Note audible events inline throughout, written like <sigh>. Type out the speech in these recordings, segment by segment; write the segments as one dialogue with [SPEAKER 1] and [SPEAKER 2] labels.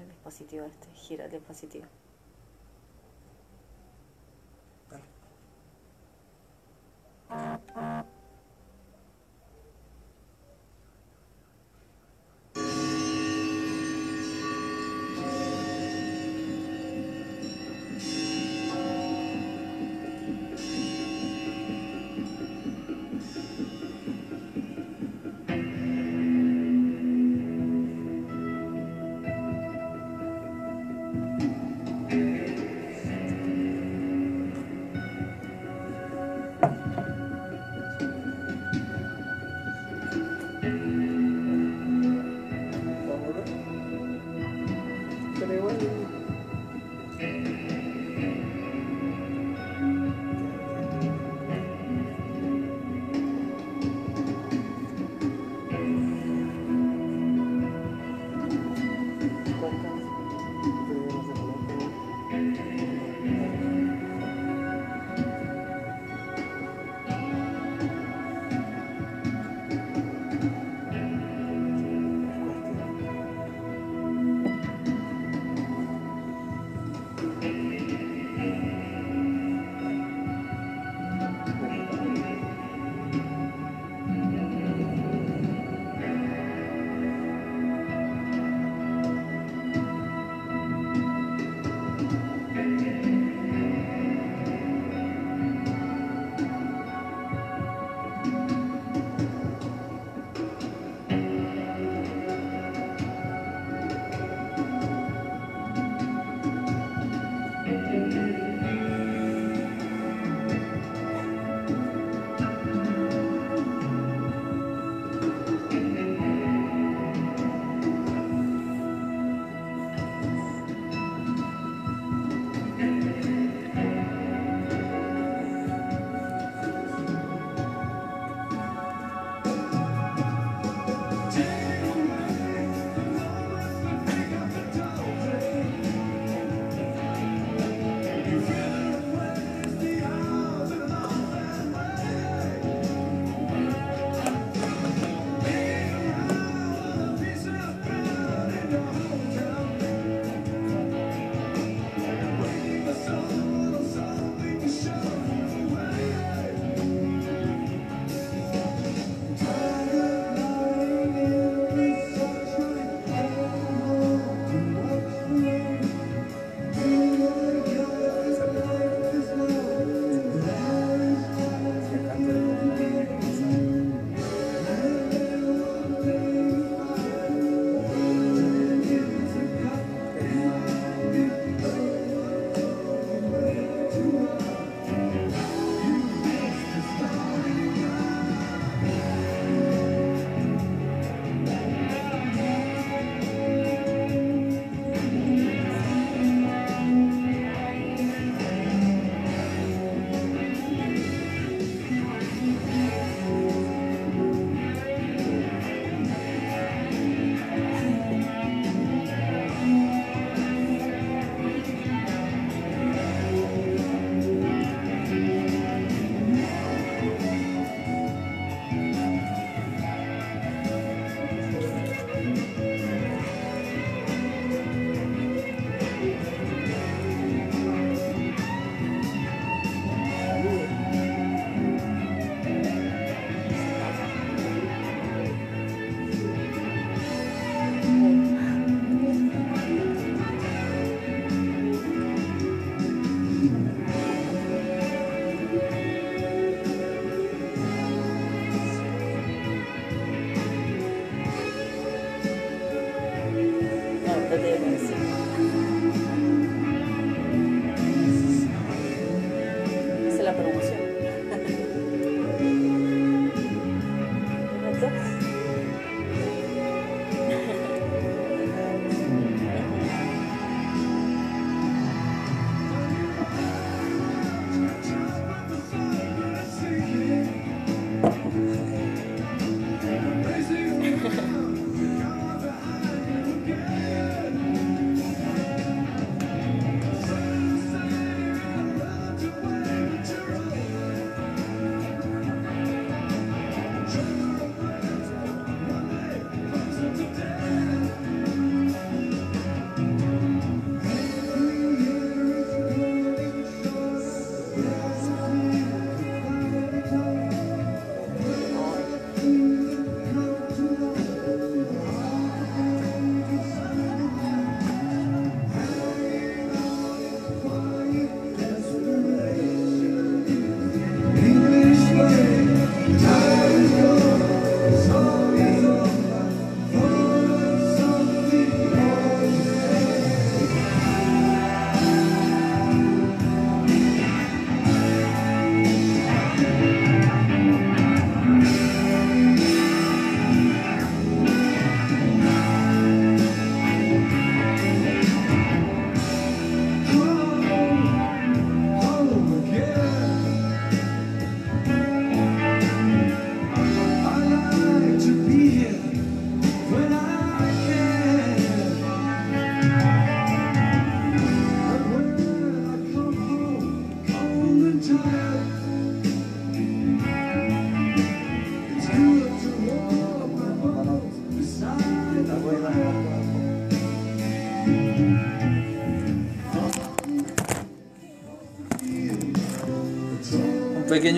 [SPEAKER 1] el dispositivo este, gira el dispositivo.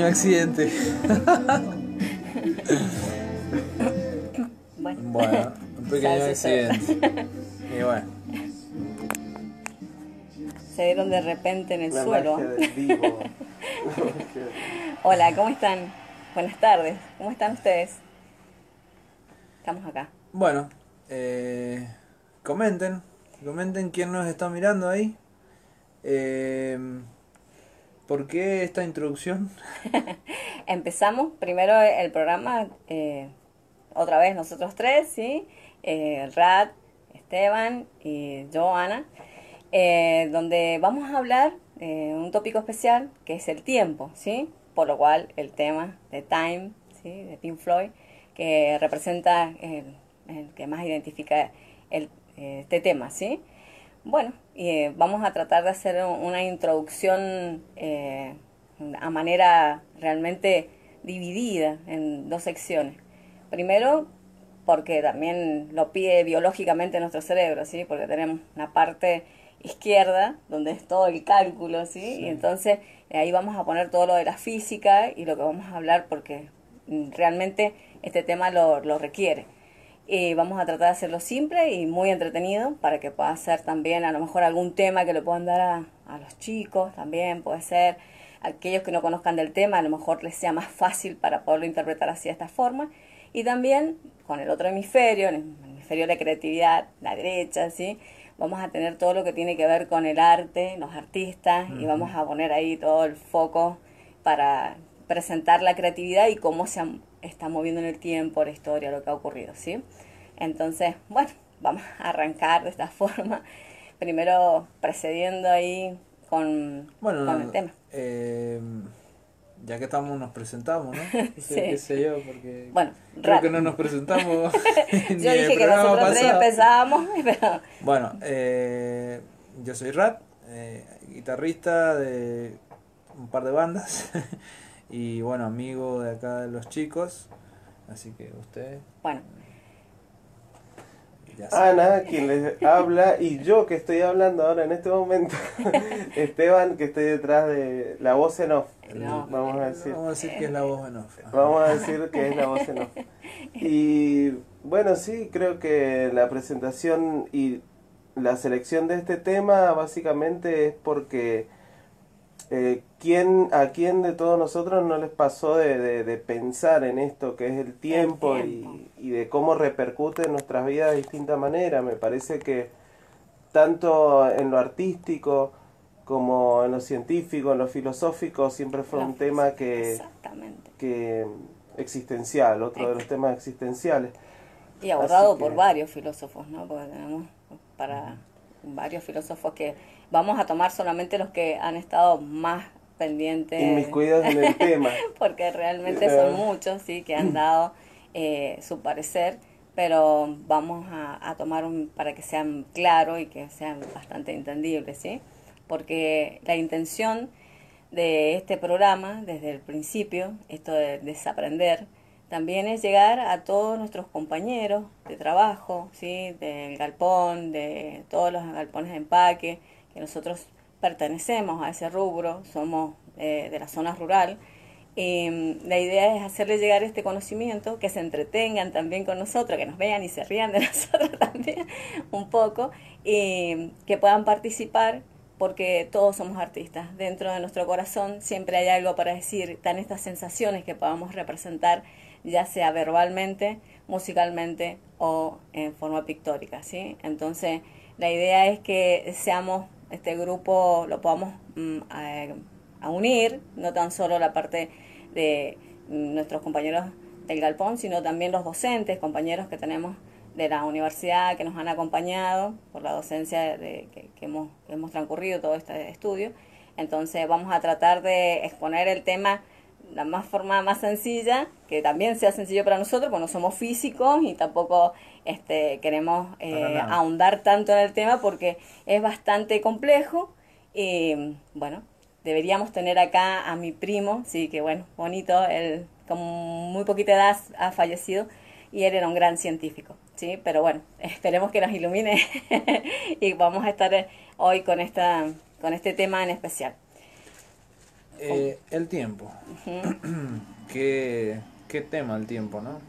[SPEAKER 2] Pequeño accidente.
[SPEAKER 1] Bueno,
[SPEAKER 2] Bueno, un pequeño accidente. Y bueno,
[SPEAKER 1] se dieron de repente en el
[SPEAKER 3] La
[SPEAKER 1] suelo.
[SPEAKER 3] magia del vivo. <laughs>
[SPEAKER 1] Hola, ¿cómo están? Buenas tardes, ¿cómo están ustedes? Estamos acá.
[SPEAKER 2] bueno eh, comenten, comenten quién nos está mirando ahí. Eh, ¿Por qué esta introducción? <laughs>
[SPEAKER 1] Empezamos primero el programa, eh, otra vez nosotros tres, ¿sí? Eh, Rad, Esteban y yo, Ana, eh, donde vamos a hablar un tópico especial que es el tiempo, ¿sí? Por lo cual el tema de Time, ¿sí? De Pink Floyd, que representa el, que más identifica el, este tema, ¿sí? Bueno, eh, vamos a tratar de hacer un- una introducción eh, a manera realmente dividida en dos secciones. Primero, porque también lo pide biológicamente nuestro cerebro, ¿sí? Porque tenemos una parte izquierda, donde es todo el cálculo, ¿sí?
[SPEAKER 2] Sí.
[SPEAKER 1] Y entonces eh, ahí vamos a poner todo lo de la física y lo que vamos a hablar porque mm, realmente este tema lo, lo requiere. Y vamos a tratar de hacerlo simple y muy entretenido para que pueda ser también a lo mejor algún tema que le puedan dar a, a los chicos también, puede ser aquellos que no conozcan del tema, a lo mejor les sea más fácil para poderlo interpretar así de esta forma. Y también con el otro hemisferio, el hemisferio de la creatividad, la derecha, ¿sí? Vamos a tener todo lo que tiene que ver con el arte, los artistas, y vamos a poner ahí todo el foco para presentar la creatividad y cómo se está moviendo en el tiempo, la historia, lo que ha ocurrido, ¿sí? Entonces, bueno, <laughs> vamos a arrancar de esta forma, primero precediendo ahí con,
[SPEAKER 2] Bueno,
[SPEAKER 1] con
[SPEAKER 2] no,
[SPEAKER 1] el tema.
[SPEAKER 2] eh, ya que estamos nos presentamos, ¿no? <laughs>
[SPEAKER 1] Sí.
[SPEAKER 2] qué sé yo, porque
[SPEAKER 1] Bueno,
[SPEAKER 2] creo que no nos presentamos. <laughs>
[SPEAKER 1] Yo dije que nosotros tres empezábamos, pero
[SPEAKER 2] Bueno, eh, yo soy Rat, eh, guitarrista de un par de bandas y bueno, amigo de acá de los chicos, así que usted
[SPEAKER 1] bueno.
[SPEAKER 3] Ana, quien les habla, y yo que estoy hablando ahora en este momento. <laughs> Esteban, que estoy detrás de la voz en off.
[SPEAKER 1] No.
[SPEAKER 3] Vamos a decir.
[SPEAKER 2] Vamos a decir que es la voz en off.
[SPEAKER 3] Vamos a decir que es la voz en off. Y bueno, sí, creo que la presentación y la selección de este tema básicamente es porque eh, ¿quién, a quién de todos nosotros no les pasó de, de- de pensar en esto que es el tiempo,
[SPEAKER 1] tiempo.
[SPEAKER 3] Y, y de cómo repercute en nuestras vidas de distinta manera? Me parece que tanto en lo artístico como en lo científico, en lo filosófico, siempre fue un tema que que existencial, otro de los temas existenciales.
[SPEAKER 1] Y abordado
[SPEAKER 3] que-
[SPEAKER 1] por varios filósofos, ¿no? Porque tenemos para varios filósofos que vamos a tomar solamente los que han estado más pendientes.
[SPEAKER 3] Inmiscuidos en el tema. <laughs>
[SPEAKER 1] porque realmente son muchos, sí, que han dado eh, su parecer, pero vamos a, a tomar un, para que sean claros y que sean bastante entendibles, ¿sí? Porque la intención de este programa, desde el principio, esto de desaprender, también es llegar a todos nuestros compañeros de trabajo, ¿sí? del galpón, de todos los galpones de empaque, que nosotros pertenecemos a ese rubro, somos eh, de la zona rural. Y mm, la idea es hacerles llegar este conocimiento, que se entretengan también con nosotros, que nos vean y se rían de <laughs> nosotros también un poco, y que puedan participar porque todos somos artistas. Dentro de nuestro corazón siempre hay algo para decir, están estas sensaciones que podamos representar, ya sea verbalmente, musicalmente o en forma pictórica, ¿sí? Entonces, la idea es que seamos este grupo, lo podamos mm, a, a unir, no tan solo la parte de nuestros compañeros del galpón, sino también los docentes, compañeros que tenemos de la universidad que nos han acompañado por la docencia de, que, hemos, hemos transcurrido todo este estudio. Entonces vamos a tratar de exponer el tema la más forma más sencilla, que también sea sencillo para nosotros, porque no somos físicos y tampoco este, queremos eh, ahondar tanto en el tema porque es bastante complejo y bueno, deberíamos tener acá a mi primo, sí, que bueno, bonito, él con muy poquita edad ha fallecido y él era un gran científico, sí, pero bueno, <laughs> esperemos que nos ilumine <laughs> y vamos a estar hoy con esta con este tema en especial.
[SPEAKER 2] Eh, el tiempo. <clears throat> ¿Qué, ¿Qué tema el tiempo, no?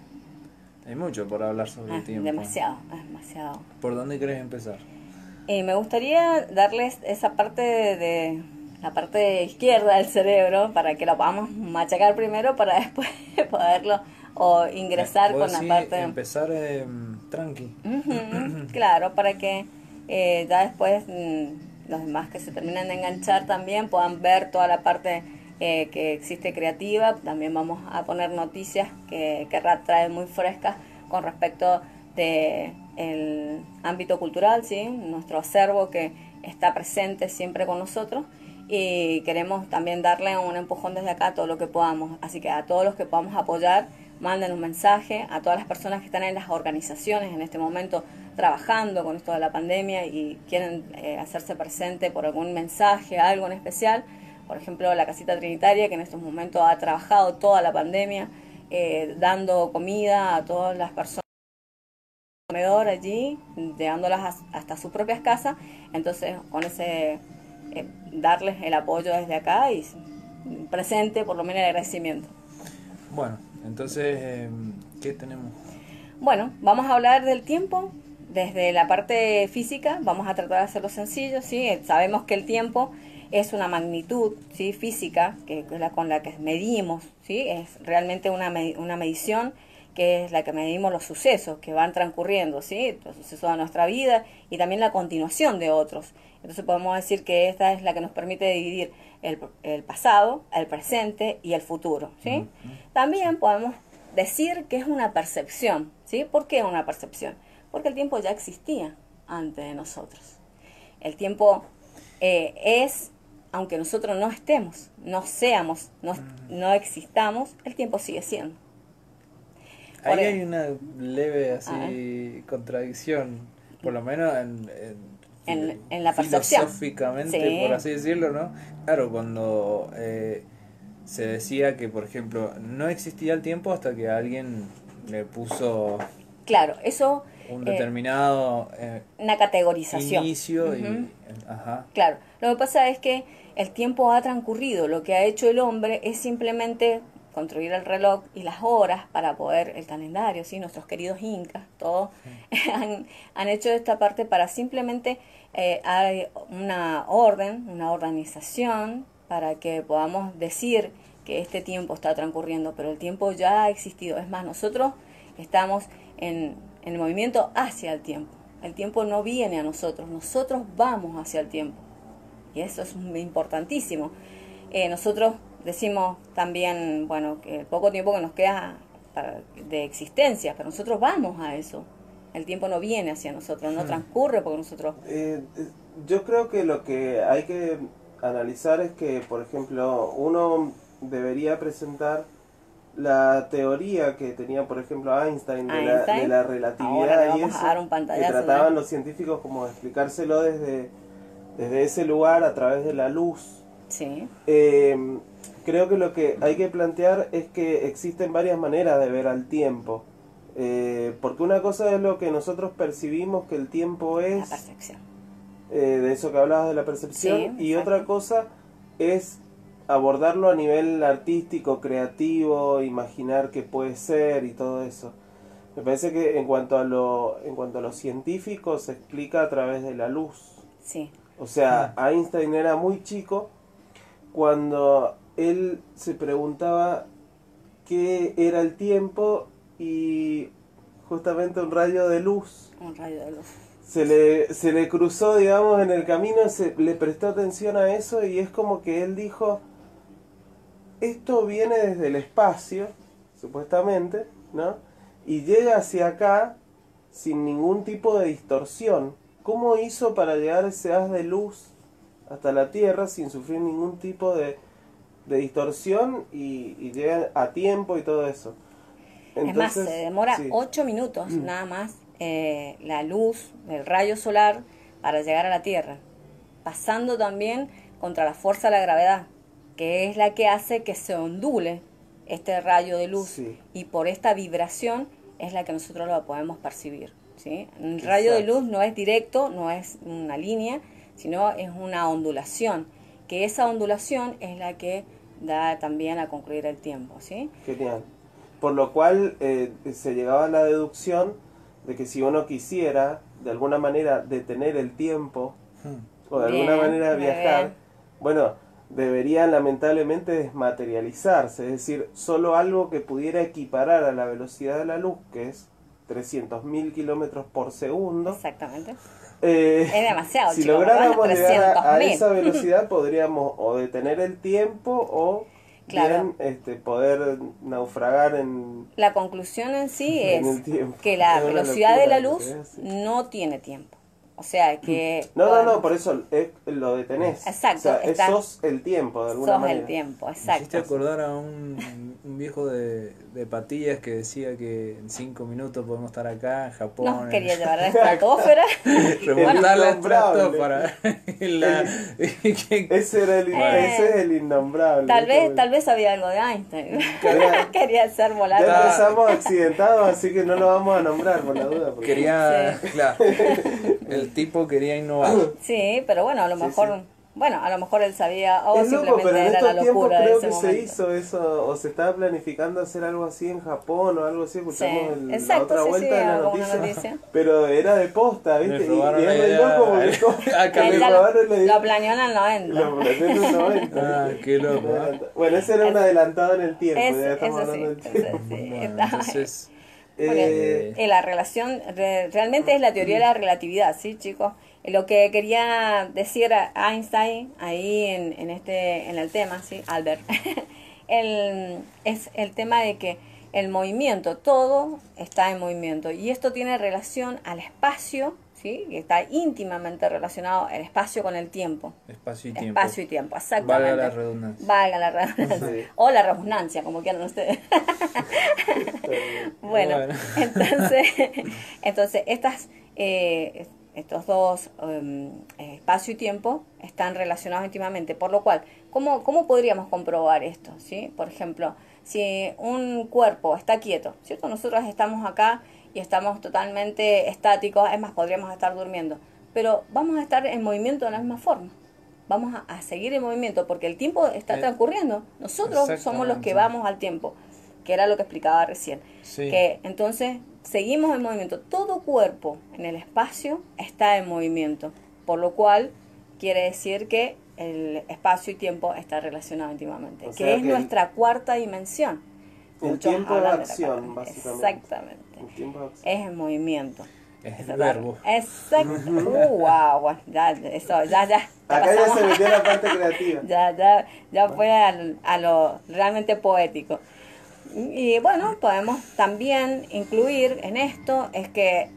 [SPEAKER 2] Hay mucho por hablar sobre el
[SPEAKER 1] Ah,
[SPEAKER 2] tiempo.
[SPEAKER 1] demasiado, demasiado.
[SPEAKER 2] ¿Por dónde querés empezar?
[SPEAKER 1] Eh, me gustaría darles esa parte de, de- la parte izquierda del cerebro para que lo podamos machacar primero para <laughs> después poderlo o ingresar
[SPEAKER 2] ¿Vos
[SPEAKER 1] con la parte
[SPEAKER 2] Empezar eh, tranqui.
[SPEAKER 1] Ujú, <clears throat> claro, para que eh, ya después mm, los demás que se terminan de enganchar también puedan ver toda la parte eh, que existe creativa. También vamos a poner noticias que, que Rat trae muy frescas con respecto de el ámbito cultural, ¿sí? nuestro acervo que está presente siempre con nosotros y queremos también darle un empujón desde acá a todo lo que podamos. Así que a todos los que podamos apoyar, manden un mensaje, a todas las personas que están en las organizaciones en este momento trabajando con esto de la pandemia y quieren eh, hacerse presente por algún mensaje, algo en especial. Por ejemplo, la Casita Trinitaria, que en estos momentos ha trabajado toda la pandemia, eh, dando comida a todas las personas comedor allí, llevándolas as- hasta sus propias casas. Entonces, con ese, eh, darles el apoyo desde acá y presente, por lo menos el agradecimiento.
[SPEAKER 2] Bueno, entonces, eh, ¿qué tenemos?
[SPEAKER 1] Bueno, vamos a hablar del tiempo desde la parte física, vamos a tratar de hacerlo sencillo, ¿sí? Sabemos que el tiempo es una magnitud, ¿sí? Física, que que es la con la que medimos, ¿sí? Es realmente una, me- una medición que es la que medimos los sucesos que van transcurriendo, ¿sí? Los sucesos de nuestra vida y también la continuación de otros. Entonces podemos decir que esta es la que nos permite dividir el, el pasado, el presente y el futuro, ¿sí? También podemos decir que es una percepción, ¿sí? ¿Por qué una percepción? Porque el tiempo ya existía antes de nosotros. El tiempo eh, es, aunque nosotros no estemos, no seamos, no, no existamos, el tiempo sigue siendo.
[SPEAKER 2] Ahí hay una leve así contradicción, por lo menos en, en,
[SPEAKER 1] En- en la percepción.
[SPEAKER 2] filosóficamente,
[SPEAKER 1] Sí.
[SPEAKER 2] por así decirlo, ¿no? Claro, cuando eh, se decía que, por ejemplo, no existía el tiempo hasta que alguien le puso
[SPEAKER 1] Claro, eso,
[SPEAKER 2] un
[SPEAKER 1] eh,
[SPEAKER 2] determinado eh,
[SPEAKER 1] una categorización.
[SPEAKER 2] inicio y... Ajá.
[SPEAKER 1] Claro, lo que pasa es que el tiempo ha transcurrido, lo que ha hecho el hombre es simplemente construir el reloj y las horas para poder, el calendario, ¿sí? nuestros queridos incas, todos <laughs> han, han hecho esta parte para simplemente eh, hay una orden, una organización para que podamos decir que este tiempo está transcurriendo, pero el tiempo ya ha existido. Es más, nosotros estamos en, en el movimiento hacia el tiempo. El tiempo no viene a nosotros, nosotros vamos hacia el tiempo. Y eso es importantísimo. Eh, nosotros decimos también, bueno, que el poco tiempo que nos queda para- de existencia, pero nosotros vamos a eso. El tiempo no viene hacia nosotros, no transcurre porque nosotros...
[SPEAKER 3] Eh, eh, yo creo que lo que hay que analizar es que, por ejemplo, uno debería presentar la teoría que tenía, por ejemplo, Einstein de, La,
[SPEAKER 1] Einstein.
[SPEAKER 3] de la
[SPEAKER 1] Ahora le
[SPEAKER 3] relatividad y
[SPEAKER 1] a
[SPEAKER 3] eso,
[SPEAKER 1] dar un
[SPEAKER 3] que
[SPEAKER 1] pantallazo,
[SPEAKER 3] trataban
[SPEAKER 1] ¿no?
[SPEAKER 3] los científicos como de explicárselo desde, desde ese lugar a través de la luz.
[SPEAKER 1] Sí,
[SPEAKER 3] Eh, creo que lo que hay que plantear es que existen varias maneras de ver al tiempo. Eh, porque una cosa es lo que nosotros percibimos que el tiempo
[SPEAKER 1] la
[SPEAKER 3] es,
[SPEAKER 1] percepción.
[SPEAKER 3] eh, de eso que hablabas de la percepción,
[SPEAKER 1] Sí,
[SPEAKER 3] y otra cosa es abordarlo a nivel artístico, creativo, imaginar qué puede ser y todo eso. Me parece que en cuanto a lo, en cuanto a lo científico se explica a través de la luz.
[SPEAKER 1] Sí,
[SPEAKER 3] O sea, Einstein era muy chico cuando él se preguntaba qué era el tiempo y justamente un rayo de luz
[SPEAKER 1] un rayo de luz.
[SPEAKER 3] se le, se le cruzó, digamos, en el camino, se le prestó atención a eso y es como que él dijo, esto viene desde el espacio, supuestamente, ¿no? Y llega hacia acá sin ningún tipo de distorsión. ¿Cómo hizo para llegar ese haz de luz hasta la Tierra sin sufrir ningún tipo de, de distorsión y, y a tiempo y todo eso?
[SPEAKER 1] es más, se demora
[SPEAKER 3] sí.
[SPEAKER 1] ocho minutos nada más eh, la luz del rayo solar para llegar a la Tierra, pasando también contra la fuerza de la gravedad, que es la que hace que se ondule este rayo de luz
[SPEAKER 3] Sí.
[SPEAKER 1] y por esta vibración es la que nosotros lo podemos percibir. ¿Sí? El rayo de luz no es directo, no es una línea, sino es una ondulación, que esa ondulación es la que da también a concluir el tiempo, ¿sí?
[SPEAKER 3] Genial. Por lo cual eh, se llegaba a la deducción de que si uno quisiera de alguna manera detener el tiempo o de alguna manera viajar,
[SPEAKER 1] bien.
[SPEAKER 3] bueno, deberían lamentablemente desmaterializarse, es decir, solo algo que pudiera equiparar a la velocidad de la luz, que es 300.000 kilómetros por segundo.
[SPEAKER 1] Exactamente.
[SPEAKER 3] eh,
[SPEAKER 1] Es demasiado,
[SPEAKER 3] si
[SPEAKER 1] chicos,
[SPEAKER 3] lográramos llegar a, a
[SPEAKER 1] 300.000.
[SPEAKER 3] esa velocidad, podríamos o detener el tiempo o
[SPEAKER 1] Claro.
[SPEAKER 3] bien, este, poder naufragar en...
[SPEAKER 1] La conclusión en sí <laughs>
[SPEAKER 3] En
[SPEAKER 1] es que la
[SPEAKER 3] Es
[SPEAKER 1] velocidad de la luz no tiene tiempo. O sea que...
[SPEAKER 3] No, no,
[SPEAKER 1] bueno,
[SPEAKER 3] no, por eso es- lo detenés.
[SPEAKER 1] Exacto,
[SPEAKER 3] O sea,
[SPEAKER 1] está-
[SPEAKER 3] sos el tiempo, de alguna
[SPEAKER 1] sos
[SPEAKER 3] manera.
[SPEAKER 1] el tiempo,
[SPEAKER 2] Me hiciste
[SPEAKER 1] exacto.
[SPEAKER 2] acordar a un, un viejo de, de patillas que decía que en cinco minutos podemos estar acá en Japón.
[SPEAKER 1] Nos quería llevar <laughs> a <laughs> <laughs> la estratosfera.
[SPEAKER 2] remontar la estratosfera. La-
[SPEAKER 3] Ese, era el,
[SPEAKER 1] Eh,
[SPEAKER 3] ese es el innombrable.
[SPEAKER 1] Tal vez, tal vez sabía algo de Einstein.
[SPEAKER 3] Quería-
[SPEAKER 1] quería hacer volar.
[SPEAKER 3] Ya empezamos accidentados, así que no lo vamos a nombrar por la duda. porque-
[SPEAKER 2] quería, claro, el tipo quería innovar.
[SPEAKER 1] Sí, pero bueno, a lo
[SPEAKER 3] Sí,
[SPEAKER 1] mejor,
[SPEAKER 3] sí.
[SPEAKER 1] Bueno, a lo mejor él sabía o
[SPEAKER 3] es loco,
[SPEAKER 1] simplemente
[SPEAKER 3] pero en
[SPEAKER 1] era la
[SPEAKER 3] estos tiempos
[SPEAKER 1] locura de
[SPEAKER 3] creo
[SPEAKER 1] ese
[SPEAKER 3] que
[SPEAKER 1] momento.
[SPEAKER 3] se hizo eso, o se estaba planificando hacer algo así en Japón o algo así, escuchamos
[SPEAKER 1] Sí,
[SPEAKER 3] el- la
[SPEAKER 1] exacto,
[SPEAKER 3] otra
[SPEAKER 1] sí,
[SPEAKER 3] vuelta
[SPEAKER 1] sí,
[SPEAKER 3] de la
[SPEAKER 1] alguna
[SPEAKER 3] noticia,
[SPEAKER 1] noticia. <laughs>
[SPEAKER 3] pero era de posta, ¿viste? Y,
[SPEAKER 2] la
[SPEAKER 3] es loco porque <laughs>
[SPEAKER 2] Ah, que
[SPEAKER 3] le
[SPEAKER 1] ya
[SPEAKER 3] robaron la
[SPEAKER 1] lo,
[SPEAKER 3] idea.
[SPEAKER 1] lo planeó en el 90.
[SPEAKER 3] Lo planeó en los 90.
[SPEAKER 2] Ah, qué loco. ¿eh?
[SPEAKER 3] Bueno, ese era un adelantado en el tiempo,
[SPEAKER 1] Es-
[SPEAKER 3] ya estamos hablando del tiempo.
[SPEAKER 2] Bueno, entonces,
[SPEAKER 1] Bueno,
[SPEAKER 3] Eh,
[SPEAKER 1] eh, la relación re- realmente es la teoría de la relatividad, ¿sí, chicos? Lo que quería decir a Einstein ahí en, en este en el tema, ¿sí? Albert, <laughs> el, es el tema de que el movimiento, todo está en movimiento y esto tiene relación al espacio, ¿sí? Que está íntimamente relacionado el espacio con el tiempo.
[SPEAKER 2] espacio y tiempo.
[SPEAKER 1] Espacio y tiempo, exactamente.
[SPEAKER 2] Valga la redundancia.
[SPEAKER 1] Valga la redundancia.
[SPEAKER 3] Sí.
[SPEAKER 1] O la redundancia, como quieran ustedes. <laughs> bueno,
[SPEAKER 2] Bueno.
[SPEAKER 1] entonces, <laughs> entonces estas, eh, estos dos em, espacio y tiempo están relacionados íntimamente, por lo cual, ¿cómo, ¿cómo podríamos comprobar esto? ¿sí? Por ejemplo, si un cuerpo está quieto, ¿cierto? Nosotros estamos acá y estamos totalmente estáticos, es más, podríamos estar durmiendo, pero vamos a estar en movimiento de la misma forma. Vamos a, a seguir en movimiento porque el tiempo está
[SPEAKER 2] Eh,
[SPEAKER 1] transcurriendo. Nosotros somos los que vamos al tiempo, que era lo que explicaba recién.
[SPEAKER 2] Sí.
[SPEAKER 1] Que entonces seguimos en movimiento. Todo cuerpo en el espacio está en movimiento, por lo cual quiere decir que el espacio y tiempo está relacionado íntimamente,
[SPEAKER 3] O
[SPEAKER 1] que es
[SPEAKER 3] que
[SPEAKER 1] nuestra cuarta dimensión.
[SPEAKER 3] El
[SPEAKER 1] Muchos
[SPEAKER 3] tiempo de acción, básicamente.
[SPEAKER 1] Exactamente.
[SPEAKER 3] el tiempo de acción.
[SPEAKER 1] Es en movimiento.
[SPEAKER 2] Es el
[SPEAKER 1] Exactamente.
[SPEAKER 2] verbo.
[SPEAKER 1] Exacto. Uh, wow, wow. Ya, eso, ya, ya.
[SPEAKER 3] Acá ya se
[SPEAKER 1] a-
[SPEAKER 3] metió la parte <laughs> creativa.
[SPEAKER 1] ya, ya, ya fue al- a lo realmente poético. Y bueno, podemos también incluir en esto es que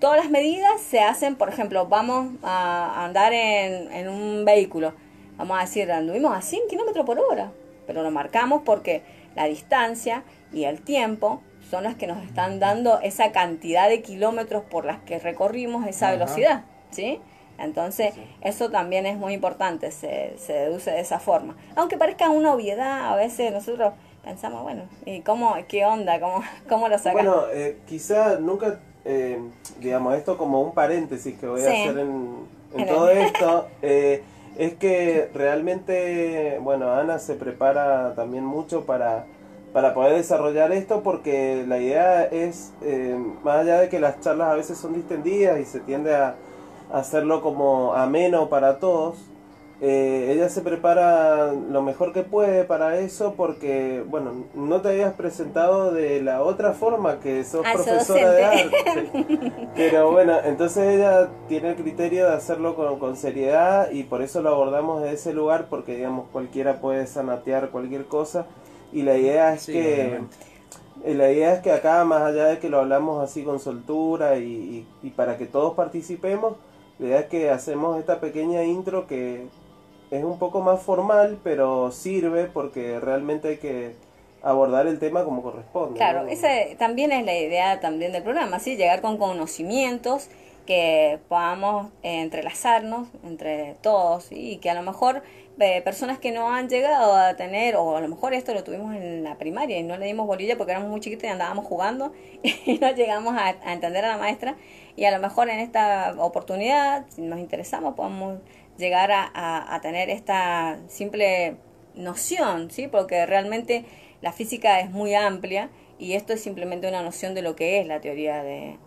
[SPEAKER 1] todas las medidas se hacen, por ejemplo, vamos a andar en, en un vehículo, vamos a decir, anduvimos a 100 kilómetros por hora, pero lo marcamos porque la distancia y el tiempo son las que nos están dando esa cantidad de kilómetros por las que recorrimos esa
[SPEAKER 2] Ajá.
[SPEAKER 1] velocidad, ¿sí? Entonces,
[SPEAKER 3] Sí.
[SPEAKER 1] eso también es muy importante, se, se deduce de esa forma. Aunque parezca una obviedad, a veces nosotros pensamos, bueno, ¿y cómo, qué onda? ¿Cómo, <laughs> cómo lo sacamos?
[SPEAKER 3] Bueno, eh, quizá nunca, eh, digamos, esto como un paréntesis que voy a hacer en, en
[SPEAKER 1] En
[SPEAKER 3] todo
[SPEAKER 1] el- <laughs>
[SPEAKER 3] esto, eh, es que realmente, bueno, Ana se prepara también mucho para, para poder desarrollar esto porque la idea es, eh, más allá de que las charlas a veces son distendidas y se tiende a hacerlo como ameno para todos, eh, ella se prepara lo mejor que puede para eso porque, bueno, no te habías presentado de la otra forma que sos
[SPEAKER 1] Ah,
[SPEAKER 3] profesora de arte. Pero bueno, entonces ella tiene el criterio de hacerlo con, con seriedad y por eso lo abordamos de ese lugar porque, digamos, cualquiera puede sanatear cualquier cosa y la idea es
[SPEAKER 2] Sí,
[SPEAKER 3] que...
[SPEAKER 2] obviamente.
[SPEAKER 3] Eh, La idea es que acá, más allá de que lo hablamos así con soltura y, y- y para que todos participemos, la idea es que hacemos esta pequeña intro que es un poco más formal, pero sirve porque realmente hay que abordar el tema como corresponde.
[SPEAKER 1] Claro,
[SPEAKER 3] ¿no?
[SPEAKER 1] esa también es la idea también del programa, ¿sí? Llegar con conocimientos que podamos eh, entrelazarnos entre todos ¿sí? y que a lo mejor eh, personas que no han llegado a tener, o a lo mejor esto lo tuvimos en la primaria y no le dimos bolilla porque éramos muy chiquitos y andábamos jugando <laughs> y no llegamos a, a entender a la maestra y a lo mejor en esta oportunidad, si nos interesamos, podemos llegar a, tener esta simple noción, ¿sí? Porque realmente la física es muy amplia y esto es simplemente una noción de lo que es la teoría de,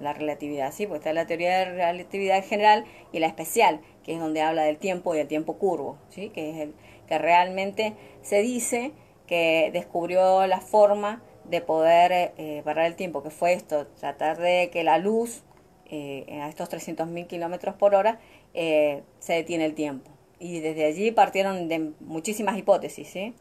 [SPEAKER 1] la relatividad, ¿sí? Porque está la teoría de relatividad general y la especial, que es donde habla del tiempo y el tiempo curvo, ¿sí? Que es el que realmente se dice que descubrió la forma de poder eh, parar el tiempo, que fue esto, tratar de que la luz eh, a estos 300.000 kilómetros por hora eh, se detiene el tiempo. Y desde allí partieron de muchísimas hipótesis, ¿sí?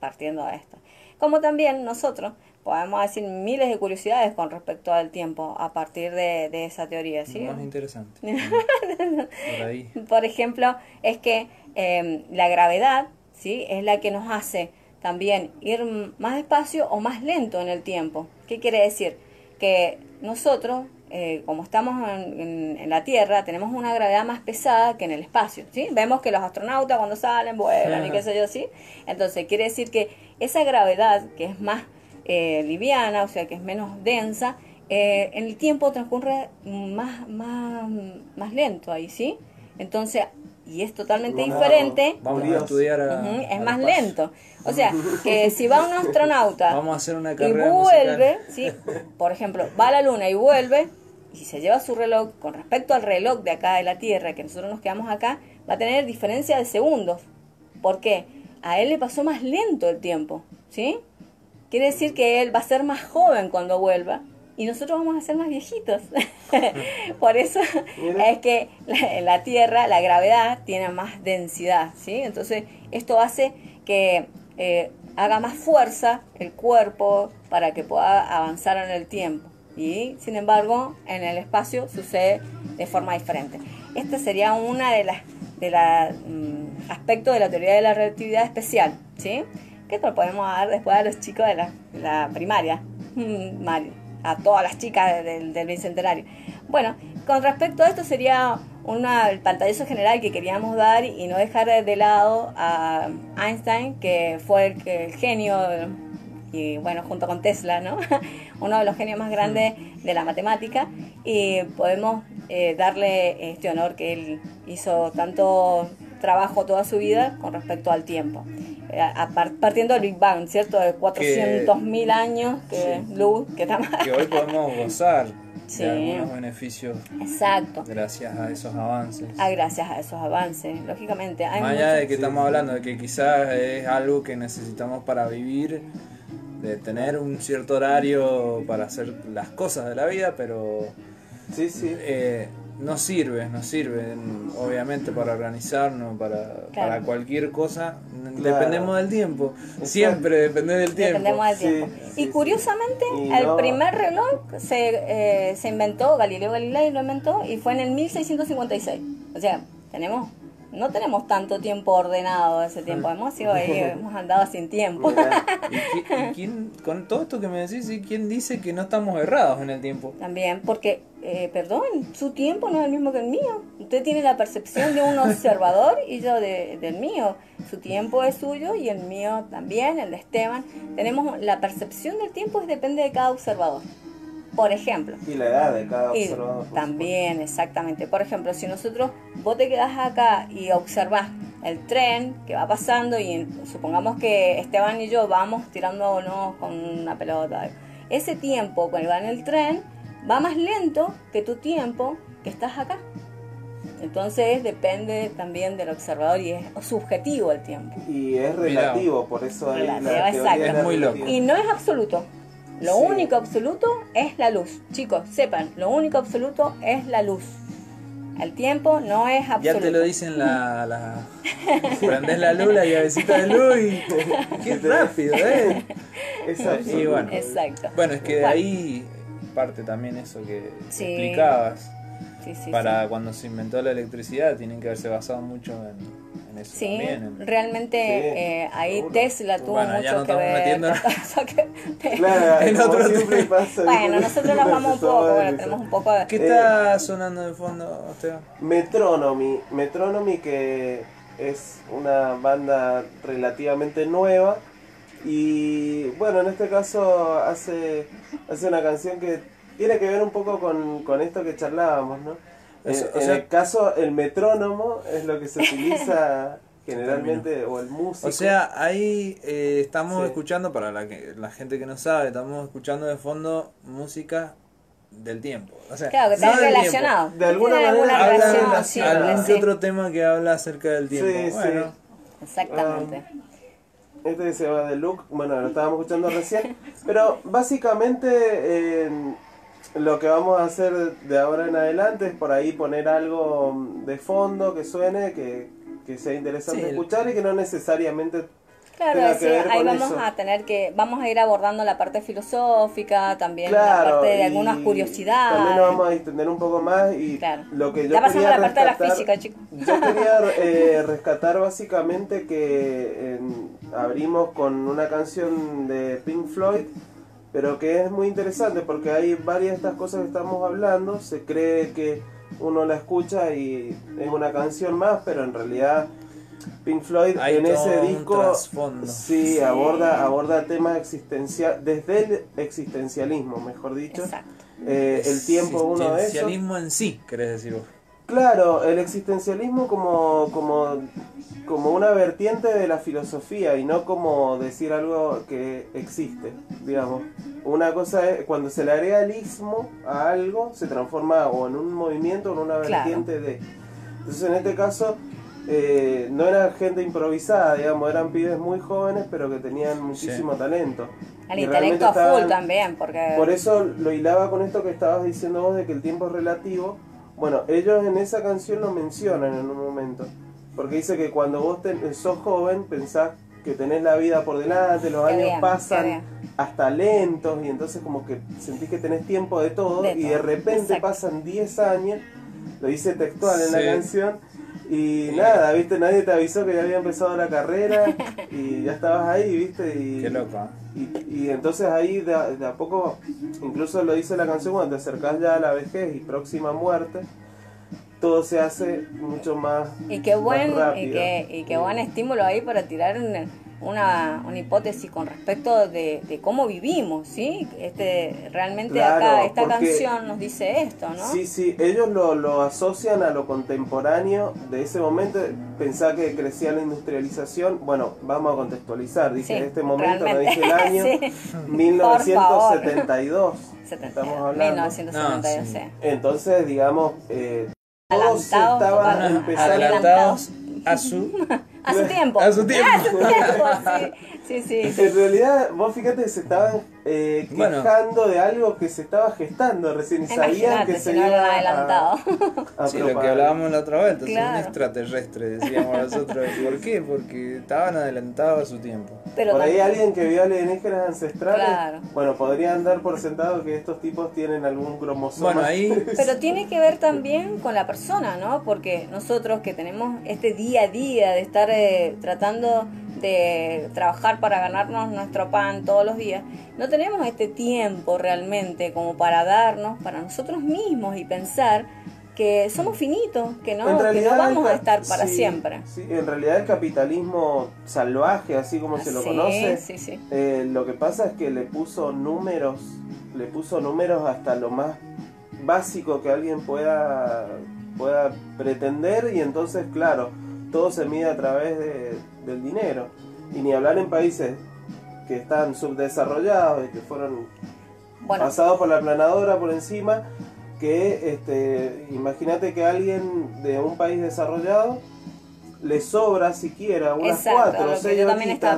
[SPEAKER 1] partiendo de esto. Como también nosotros podemos decir miles de curiosidades con respecto al tiempo a partir de, de esa teoría. ¿sí?
[SPEAKER 2] Más interesante. <laughs>
[SPEAKER 1] por, ahí. por ejemplo, es que eh, la gravedad ¿sí? es la que nos hace también ir más despacio o más lento en el tiempo. ¿Qué quiere decir? Que nosotros, eh, como estamos en, la Tierra, tenemos una gravedad más pesada que en el espacio. ¿sí? Vemos que los astronautas cuando salen vuelan y qué sé yo, ¿sí? Entonces, quiere decir que esa gravedad, que es más eh, liviana, o sea, que es menos densa, eh, en el tiempo transcurre más, más, más lento ahí, ¿sí? Entonces, y es totalmente
[SPEAKER 2] vamos,
[SPEAKER 1] diferente.
[SPEAKER 2] Vamos a estudiar a,
[SPEAKER 1] uh -huh, es
[SPEAKER 2] a
[SPEAKER 1] más lento. O sea, <laughs> que si va un astronauta
[SPEAKER 2] vamos a hacer una
[SPEAKER 1] y vuelve, ¿sí? por ejemplo, va a la Luna y vuelve, y se lleva su reloj con respecto al reloj de acá de la Tierra, que nosotros nos quedamos acá, va a tener diferencia de segundos. ¿Por qué? A él le pasó más lento el tiempo, ¿sí? Quiere decir que él va a ser más joven cuando vuelva y nosotros vamos a ser más viejitos. <laughs> Por eso es que la, la, Tierra, la gravedad, tiene más densidad, ¿sí? Entonces, esto hace que eh, haga más fuerza el cuerpo para que pueda avanzar en el tiempo. Y, sin embargo, en el espacio sucede de forma diferente. Este sería una de las de la, mm, aspectos de la teoría de la relatividad especial, ¿sí? Que esto lo podemos dar después a los chicos de la, la primaria. <laughs> Mm, a todas las chicas del, del bicentenario. Bueno, con respecto a esto sería una, el pantallazo general que queríamos dar y no dejar de lado a Einstein, que fue el, genio, y bueno, junto con Tesla, ¿no? <laughs> Uno de los genios más grandes de la matemática y podemos eh, darle este honor que él hizo tanto trabajo toda su vida con respecto al tiempo. Eh, A, partiendo del Big Bang, ¿cierto? De 400.000 años que
[SPEAKER 2] sí.
[SPEAKER 1] luz, que está.
[SPEAKER 2] Que hoy podemos gozar
[SPEAKER 1] Sí.
[SPEAKER 2] de algunos beneficios
[SPEAKER 1] Exacto.
[SPEAKER 2] gracias a esos avances.
[SPEAKER 1] Ah, gracias a esos avances, lógicamente. Hay
[SPEAKER 2] Más allá
[SPEAKER 1] muchos-
[SPEAKER 2] de que estamos hablando de que quizás es algo que necesitamos para vivir, de tener un cierto horario para hacer las cosas de la vida, pero
[SPEAKER 3] Sí, sí.
[SPEAKER 2] eh, nos sirve, nos sirve obviamente para organizarnos, para, para cualquier cosa. Dependemos del tiempo, siempre depende del tiempo.
[SPEAKER 1] Dependemos del
[SPEAKER 3] Sí,
[SPEAKER 1] tiempo.
[SPEAKER 3] sí,
[SPEAKER 1] y
[SPEAKER 3] sí.
[SPEAKER 1] curiosamente,
[SPEAKER 3] Y
[SPEAKER 1] el
[SPEAKER 3] no-
[SPEAKER 1] primer reloj se, eh, se inventó, Galileo Galilei lo inventó, y fue en el 1656. O sea, tenemos no tenemos tanto tiempo ordenado ese tiempo. Hemos sido ahí, <laughs> hemos andado sin tiempo.
[SPEAKER 2] ¿Y, <laughs> qui- y quién, con todo esto que me decís, ¿y ¿quién dice que no estamos errados en el tiempo?
[SPEAKER 1] También, porque, eh, perdón, su tiempo no es el mismo que el mío. Usted tiene la percepción de un observador y yo de, del mío. Su tiempo es suyo y el mío también, el de Esteban. Tenemos la percepción del tiempo, depende de cada observador. Por ejemplo,
[SPEAKER 3] y la edad de cada observador.
[SPEAKER 1] también, exactamente. Por ejemplo, si nosotros, vos te quedás acá y observás el tren que va pasando y supongamos que Esteban y yo vamos tirándonos con una pelota. Ese tiempo que va en el tren va más lento que tu tiempo que estás acá. Entonces depende también del observador y es subjetivo el tiempo.
[SPEAKER 3] Y es relativo, por eso hay
[SPEAKER 1] Relativo,
[SPEAKER 3] la
[SPEAKER 1] exacto.
[SPEAKER 3] teoría de la
[SPEAKER 2] Es muy loco.
[SPEAKER 1] Y no es absoluto. Lo
[SPEAKER 3] Sí.
[SPEAKER 1] único absoluto es la luz. Chicos, sepan, lo único absoluto es la luz. El tiempo no es absoluto.
[SPEAKER 2] Ya te lo dicen la... la prendés la luz, la llavecita de luz y... ¡Qué rápido, eh!
[SPEAKER 3] Es
[SPEAKER 2] Y bueno.
[SPEAKER 1] Exacto.
[SPEAKER 2] Bueno, es que de ahí parte también eso que
[SPEAKER 1] Sí.
[SPEAKER 2] explicabas.
[SPEAKER 1] sí, sí,
[SPEAKER 2] Para
[SPEAKER 1] sí.
[SPEAKER 2] cuando se inventó la electricidad tienen que haberse basado mucho en, en eso
[SPEAKER 1] Sí,
[SPEAKER 2] también. en-
[SPEAKER 1] realmente
[SPEAKER 3] Sí,
[SPEAKER 1] eh, ahí
[SPEAKER 3] seguro.
[SPEAKER 1] Tesla tuvo
[SPEAKER 2] Bueno, ya
[SPEAKER 1] mucho
[SPEAKER 2] nos
[SPEAKER 1] que ver. <laughs> <laughs>
[SPEAKER 2] en-
[SPEAKER 1] que-
[SPEAKER 3] Claro,
[SPEAKER 2] En otro
[SPEAKER 3] siempre pasa.
[SPEAKER 1] bueno, nosotros nos vamos un poco, bueno, tenemos un poco de...
[SPEAKER 2] ¿Qué
[SPEAKER 3] Eh,
[SPEAKER 2] está sonando de fondo, Esteban?
[SPEAKER 3] Metronomy. Metronomy que es una banda relativamente nueva y bueno, en este caso hace, hace una canción que tiene que ver un poco con, con esto que charlábamos, ¿no?
[SPEAKER 2] Eso,
[SPEAKER 3] en
[SPEAKER 2] o
[SPEAKER 3] en
[SPEAKER 2] sea-
[SPEAKER 3] el caso, el metrónomo es lo que se utiliza <laughs> generalmente, o el músico.
[SPEAKER 2] O sea, ahí eh, estamos
[SPEAKER 3] Sí.
[SPEAKER 2] escuchando, para la, que, la gente que no sabe, estamos escuchando de fondo música del tiempo. O sea,
[SPEAKER 1] Claro, que
[SPEAKER 2] no
[SPEAKER 1] está
[SPEAKER 2] del
[SPEAKER 1] relacionado.
[SPEAKER 3] De alguna manera
[SPEAKER 1] alguna
[SPEAKER 2] tiempo.
[SPEAKER 1] relación,
[SPEAKER 2] Habla
[SPEAKER 1] sí,
[SPEAKER 2] algún que
[SPEAKER 1] sí.
[SPEAKER 2] otro tema que habla acerca del tiempo.
[SPEAKER 3] Sí, sí.
[SPEAKER 2] bueno,
[SPEAKER 1] Exactamente.
[SPEAKER 3] Este se va de Luke, bueno, lo estábamos escuchando recién. Pero básicamente eh, lo que vamos a hacer de ahora en adelante es por ahí poner algo de fondo que suene, que, que sea interesante
[SPEAKER 2] Sí.
[SPEAKER 3] escuchar y que no necesariamente
[SPEAKER 1] Claro,
[SPEAKER 3] tenga
[SPEAKER 1] sí, ahí
[SPEAKER 3] con
[SPEAKER 1] vamos
[SPEAKER 3] eso.
[SPEAKER 1] a tener que, vamos a ir abordando la parte filosófica, también la
[SPEAKER 3] Claro,
[SPEAKER 1] parte de algunas curiosidades.
[SPEAKER 3] También nos vamos a extender un poco más y
[SPEAKER 1] Claro.
[SPEAKER 3] lo que yo
[SPEAKER 1] Ya pasamos
[SPEAKER 3] quería
[SPEAKER 1] a la parte de la
[SPEAKER 3] rescatar-
[SPEAKER 1] física, chicos.
[SPEAKER 3] Yo quería <laughs> eh, rescatar básicamente que en- abrimos con una canción de Pink Floyd, pero que es muy interesante porque hay varias de estas cosas que estamos hablando, se cree que uno la escucha y es una canción más, pero en realidad Pink Floyd
[SPEAKER 2] Hay
[SPEAKER 3] en ese disco sí,
[SPEAKER 1] Sí.
[SPEAKER 3] aborda aborda temas existenciales desde el existencialismo, mejor dicho.
[SPEAKER 1] Exacto.
[SPEAKER 3] Eh, el tiempo uno de esos.
[SPEAKER 2] Existencialismo en sí, querés decir vos.
[SPEAKER 3] Claro, el existencialismo como, como, como una vertiente de la filosofía y no como decir algo que existe, digamos. Una cosa es, cuando se le agrega el ismo a algo, se transforma o en un movimiento o en una
[SPEAKER 1] Claro.
[SPEAKER 3] vertiente de... Entonces en este caso eh, no era gente improvisada, digamos, eran pibes muy jóvenes pero que tenían muchísimo talento.
[SPEAKER 1] El
[SPEAKER 3] Y
[SPEAKER 1] intelecto a full también, porque
[SPEAKER 3] por eso lo hilaba con esto que estabas diciendo vos de que el tiempo es relativo. Bueno, ellos en esa canción lo mencionan en un momento. Porque dice que cuando vos ten- sos joven pensás que tenés la vida por delante, los
[SPEAKER 1] Qué
[SPEAKER 3] años
[SPEAKER 1] bien,
[SPEAKER 3] pasan hasta lentos y entonces como que sentís que tenés tiempo de todo
[SPEAKER 1] De
[SPEAKER 3] y de repente
[SPEAKER 1] exacto.
[SPEAKER 3] pasan 10 años, lo dice textual en la canción, y nada, viste, nadie te avisó que ya había empezado la carrera y ya estabas ahí, viste, y...
[SPEAKER 2] Qué loco. ¿eh?
[SPEAKER 3] Y, y entonces ahí de, a- de a poco, incluso lo dice la canción, cuando te acercás ya a la vejez y próxima muerte, todo se hace mucho más,
[SPEAKER 1] y qué buen
[SPEAKER 3] más rápido.
[SPEAKER 1] y qué, y qué buen estímulo ahí para tirar una, una, una hipótesis con respecto de, de cómo vivimos, ¿sí? Este realmente
[SPEAKER 3] Claro,
[SPEAKER 1] acá esta
[SPEAKER 3] porque-
[SPEAKER 1] canción nos dice esto, ¿no?
[SPEAKER 3] Sí, sí, ellos lo, lo asocian a lo contemporáneo de ese momento. Pensá que crecía la industrialización. Bueno, vamos a contextualizar. Dije
[SPEAKER 1] Sí,
[SPEAKER 3] en este momento, no dije el año. <laughs>
[SPEAKER 1] Sí. Por favor.
[SPEAKER 3] 1972.
[SPEAKER 1] 70,
[SPEAKER 3] Estamos hablando.
[SPEAKER 1] 1972,
[SPEAKER 2] No, sí.
[SPEAKER 1] sí.
[SPEAKER 3] Entonces, digamos, eh, todos estaban empezando.
[SPEAKER 2] Adelantados a su... <laughs>
[SPEAKER 1] A su tiempo.
[SPEAKER 2] A su tiempo.
[SPEAKER 1] A su tiempo, sí. Sí, sí.
[SPEAKER 3] En realidad, vos fíjate que se estaban eh,
[SPEAKER 2] Bueno.
[SPEAKER 3] quejando de algo que se estaba gestando recién y sabían que se iba a-
[SPEAKER 1] adelantado.
[SPEAKER 3] a
[SPEAKER 2] Sí, lo que hablábamos la otra vez, entonces
[SPEAKER 1] Claro.
[SPEAKER 2] un extraterrestre, decíamos nosotros. <laughs> ¿Por qué? Porque estaban adelantados a su tiempo.
[SPEAKER 1] Pero
[SPEAKER 3] Por ahí alguien que vio alienígenas ancestrales,
[SPEAKER 1] Claro.
[SPEAKER 3] bueno, podrían dar por sentado que estos tipos tienen algún cromosoma.
[SPEAKER 2] Bueno, ahí <laughs>
[SPEAKER 1] Pero tiene que ver también con la persona, ¿no? Porque nosotros que tenemos este día a día de estar eh, tratando de trabajar para ganarnos nuestro pan todos los días, no tenemos este tiempo realmente como para darnos para nosotros mismos y pensar que somos finitos, que no, que no vamos a estar para
[SPEAKER 3] sí,
[SPEAKER 1] siempre.
[SPEAKER 3] Sí, en realidad el capitalismo salvaje, así como se lo
[SPEAKER 1] Sí,
[SPEAKER 3] conoce,
[SPEAKER 1] sí.
[SPEAKER 3] eh, lo que pasa es que le puso números, le puso números hasta lo más básico que alguien pueda, pueda pretender y entonces, claro, todo se mide a través de- del dinero. Y ni hablar en países que están subdesarrollados y que fueron
[SPEAKER 1] Bueno,
[SPEAKER 3] pasado por la planadora por encima que este imagínate que alguien de un país desarrollado le sobra siquiera unas
[SPEAKER 1] exacto,
[SPEAKER 3] cuatro o seis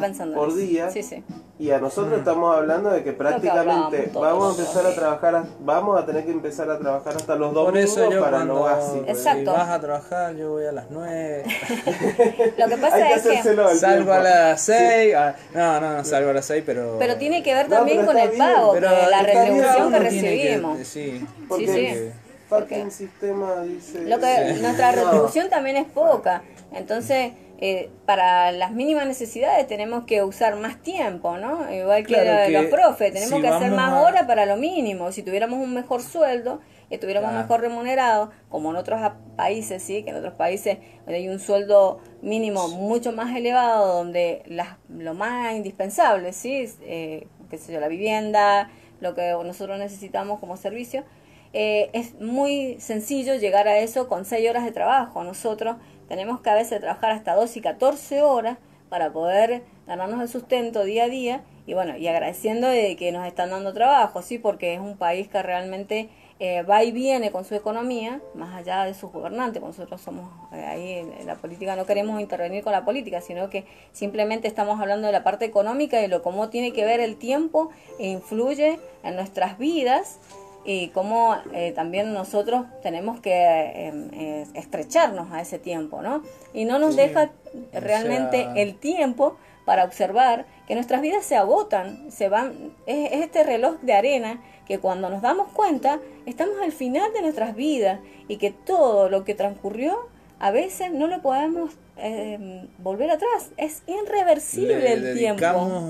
[SPEAKER 1] pensando.
[SPEAKER 3] por día
[SPEAKER 1] Sí, sí.
[SPEAKER 3] Y a nosotros estamos hablando de que prácticamente vamos a empezar a trabajar a- vamos a tener que empezar a trabajar hasta los
[SPEAKER 2] por eso yo
[SPEAKER 3] para lo básico
[SPEAKER 1] Exacto.
[SPEAKER 2] si vas a trabajar, yo voy a las 9, <laughs>
[SPEAKER 1] Lo que pasa
[SPEAKER 3] hay que
[SPEAKER 1] es que...
[SPEAKER 3] al
[SPEAKER 2] salgo
[SPEAKER 3] tiempo.
[SPEAKER 2] a las 6. No, no, no salgo a las 6, pero...
[SPEAKER 1] Pero tiene que ver
[SPEAKER 3] No,
[SPEAKER 1] también con el
[SPEAKER 3] bien,
[SPEAKER 1] pago,
[SPEAKER 2] pero
[SPEAKER 1] que la retribución que recibimos.
[SPEAKER 2] sí,
[SPEAKER 3] porque
[SPEAKER 1] sí.
[SPEAKER 3] el sistema dice
[SPEAKER 1] Lo que,
[SPEAKER 2] Sí.
[SPEAKER 1] Nuestra
[SPEAKER 3] No.
[SPEAKER 1] retribución también es poca. Entonces, eh, para las mínimas necesidades tenemos que usar más tiempo, ¿no? Igual que,
[SPEAKER 2] Claro
[SPEAKER 1] la-
[SPEAKER 2] que
[SPEAKER 1] los profes, tenemos
[SPEAKER 2] si
[SPEAKER 1] que hacer más
[SPEAKER 2] a-
[SPEAKER 1] horas para lo mínimo. Si tuviéramos un mejor sueldo, estuviéramos
[SPEAKER 2] Claro.
[SPEAKER 1] mejor remunerados, como en otros países, ¿sí? Que en otros países donde hay un sueldo mínimo mucho más elevado, donde las, lo más indispensable, ¿sí? Eh, qué sé yo, la vivienda, lo que nosotros necesitamos como servicio, eh, es muy sencillo llegar a eso con seis horas de trabajo. Nosotros tenemos que a veces trabajar hasta 12 y 14 horas para poder ganarnos el sustento día a día y bueno, y agradeciendo de que nos están dando trabajo, sí, porque es un país que realmente eh, va y viene con su economía, más allá de sus gobernantes, nosotros somos eh, ahí en, la política, no queremos intervenir con la política, sino que simplemente estamos hablando de la parte económica y lo cómo tiene que ver el tiempo e influye en nuestras vidas y cómo eh, también nosotros tenemos que em, estrecharnos a ese tiempo, ¿no? Y no nos deja realmente el tiempo para observar que nuestras vidas se agotan, se van, es, este reloj de arena que cuando nos damos cuenta estamos al final de nuestras vidas y que todo lo que transcurrió a veces no lo podemos em, volver atrás, es irreversible el tiempo.
[SPEAKER 2] Dedicamos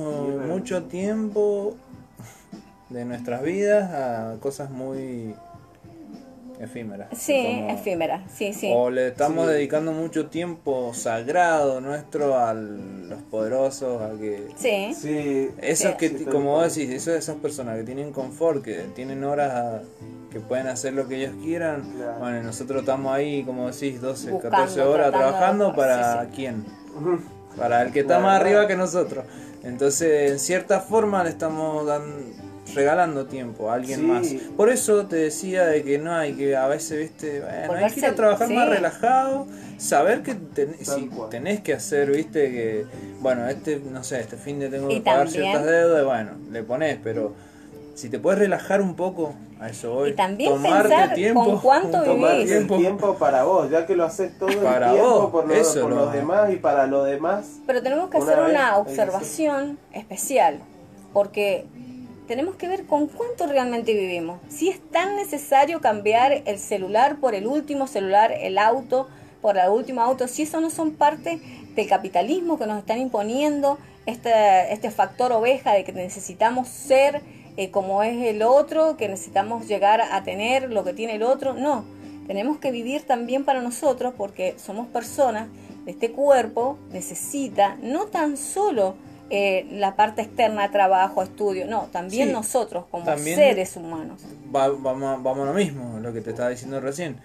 [SPEAKER 2] mucho tiempo de nuestras vidas a cosas muy efímera.
[SPEAKER 1] Sí, efímera, sí, sí.
[SPEAKER 2] O le estamos dedicando mucho tiempo sagrado nuestro a los poderosos, a que...
[SPEAKER 1] Sí.
[SPEAKER 3] sí.
[SPEAKER 2] Esos que, como vos decís, esos, esas personas que tienen confort, que tienen horas que pueden hacer lo que ellos quieran. Bueno, nosotros estamos ahí, como decís, 12, 14 horas trabajando para quién. Para el que está más arriba que nosotros. Entonces, en cierta forma le estamos dando regalando tiempo a alguien más. Por eso te decía de que no hay que a veces, viste, bueno, hay que ir a trabajar más relajado, saber que si tenés que hacer, viste, que, bueno, este, no sé, este fin de tengo que pagar ciertas deudas, bueno, le pones, pero si te puedes relajar un poco, a eso voy.
[SPEAKER 1] Y también tomarte tiempo, con cuánto vivís.
[SPEAKER 3] Tiempo. tiempo para vos, ya que lo haces todo para el tiempo por, los demás y para lo demás.
[SPEAKER 1] Pero tenemos que hacer una observación especial, porque tenemos que ver con cuánto realmente vivimos. Si es tan necesario cambiar el celular por el último celular, el auto por el último auto, si eso no son parte del capitalismo que nos están imponiendo, este, este factor oveja de que necesitamos ser eh, como es el otro, que necesitamos llegar a tener lo que tiene el otro, no. Tenemos que vivir también para nosotros porque somos personas, este cuerpo necesita no tan solo eh, la parte externa, trabajo, estudio, no, también nosotros como seres humanos.
[SPEAKER 2] vamos, vamos a lo mismo, lo que te estaba diciendo recién.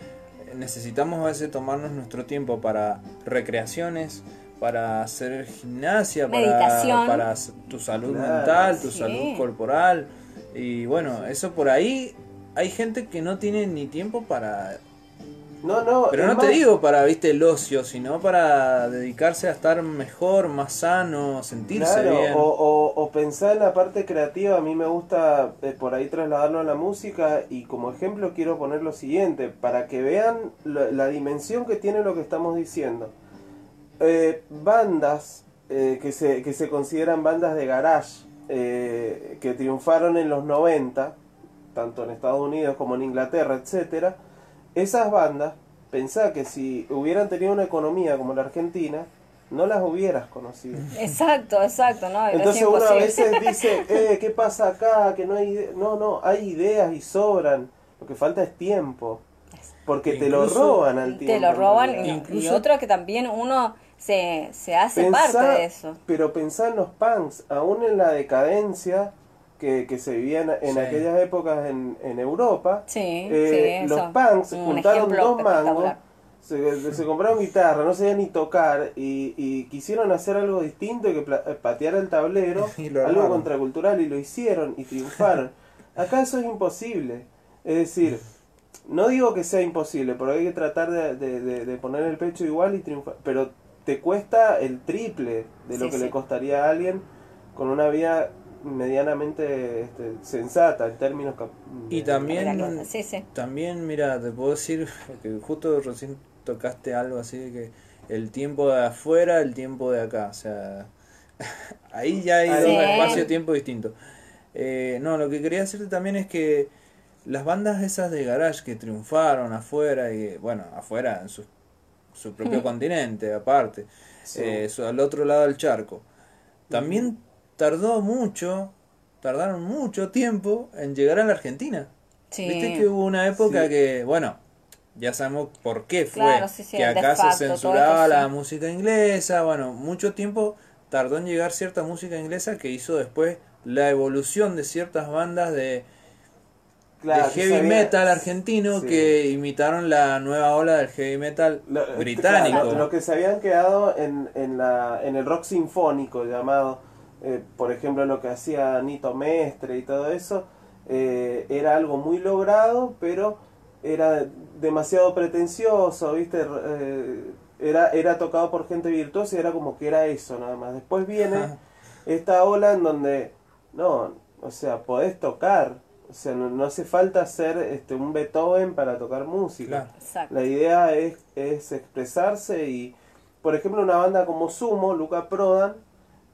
[SPEAKER 2] Necesitamos a veces tomarnos nuestro tiempo para recreaciones, para hacer gimnasia, para, para tu salud mental, tu salud corporal. Y bueno, eso por ahí hay gente que no tiene ni tiempo para
[SPEAKER 3] no, no.
[SPEAKER 2] Pero no te digo para, viste, el ocio, sino para dedicarse a estar mejor, más sano, sentirse bien.
[SPEAKER 3] O, o, pensar en la parte creativa. A mí me gusta eh, por ahí trasladarlo a la música y como ejemplo quiero poner lo siguiente, para que vean la, dimensión que tiene lo que estamos diciendo. Eh, bandas eh, que, se, que se consideran bandas de garage, que triunfaron en los 90, tanto en Estados Unidos como en Inglaterra, etcétera esas bandas, pensá que si hubieran tenido una economía como la Argentina, no las hubieras conocido.
[SPEAKER 1] Exacto, exacto, ¿no?
[SPEAKER 3] Entonces uno a veces <laughs> dice, eh, ¿qué pasa acá? Que no hay No, no, hay ideas y sobran. Lo que falta es tiempo. Porque te lo roban al tiempo.
[SPEAKER 1] Te lo roban y, otro que también uno se, se hace parte de eso.
[SPEAKER 3] Pero pensá en los punks, aún en la decadencia, que, que se vivían en aquellas épocas en, en Europa.
[SPEAKER 1] Eh,
[SPEAKER 3] los punks juntaron dos mangos, se, se, compraron guitarra, no sabían ni tocar y, y quisieron hacer algo distinto que eh, patear el tablero, <laughs> algo contracultural y lo hicieron y triunfaron. Acá eso es imposible. Es decir, no digo que sea imposible, pero hay que tratar de, de, de poner el pecho igual y triunfar. Pero te cuesta el triple de lo que le costaría a alguien con una vida medianamente este, sensata en términos
[SPEAKER 2] y también también mira te puedo decir <laughs> que justo recién tocaste algo así de que el tiempo de afuera el tiempo de acá o sea <laughs> ahí ya hay dos espacio tiempo distintos. Eh, no lo que quería decirte también es que las bandas esas de garage que triunfaron afuera y bueno afuera en su, su propio continente aparte eh, al otro lado del charco también tardó mucho, tardaron mucho tiempo en llegar a la Argentina. Viste que hubo una época que, bueno, ya sabemos por qué fue que acá se censuraba la música inglesa, bueno, mucho tiempo tardó en llegar cierta música inglesa que hizo después la evolución de ciertas bandas de
[SPEAKER 3] Claro,
[SPEAKER 2] de
[SPEAKER 3] que
[SPEAKER 2] heavy
[SPEAKER 3] sabía-
[SPEAKER 2] metal argentino
[SPEAKER 3] sí.
[SPEAKER 2] que imitaron la nueva ola del heavy metal
[SPEAKER 3] Lo-
[SPEAKER 2] británico.
[SPEAKER 3] claro, los que se habían quedado en, en, la, en el rock sinfónico llamado, eh, por ejemplo, lo que hacía Nito Mestre y todo eso, eh, era algo muy logrado, pero era demasiado pretencioso, ¿viste? Eh, era, era tocado por gente virtuosa y era como que era eso nada más. Después viene esta ola en donde, no, o sea, podés tocar, o sea, no, no hace falta ser este, un Beethoven para tocar música.
[SPEAKER 2] Claro.
[SPEAKER 3] La idea es, es expresarse y, por ejemplo, una banda como Sumo, Luca Prodan,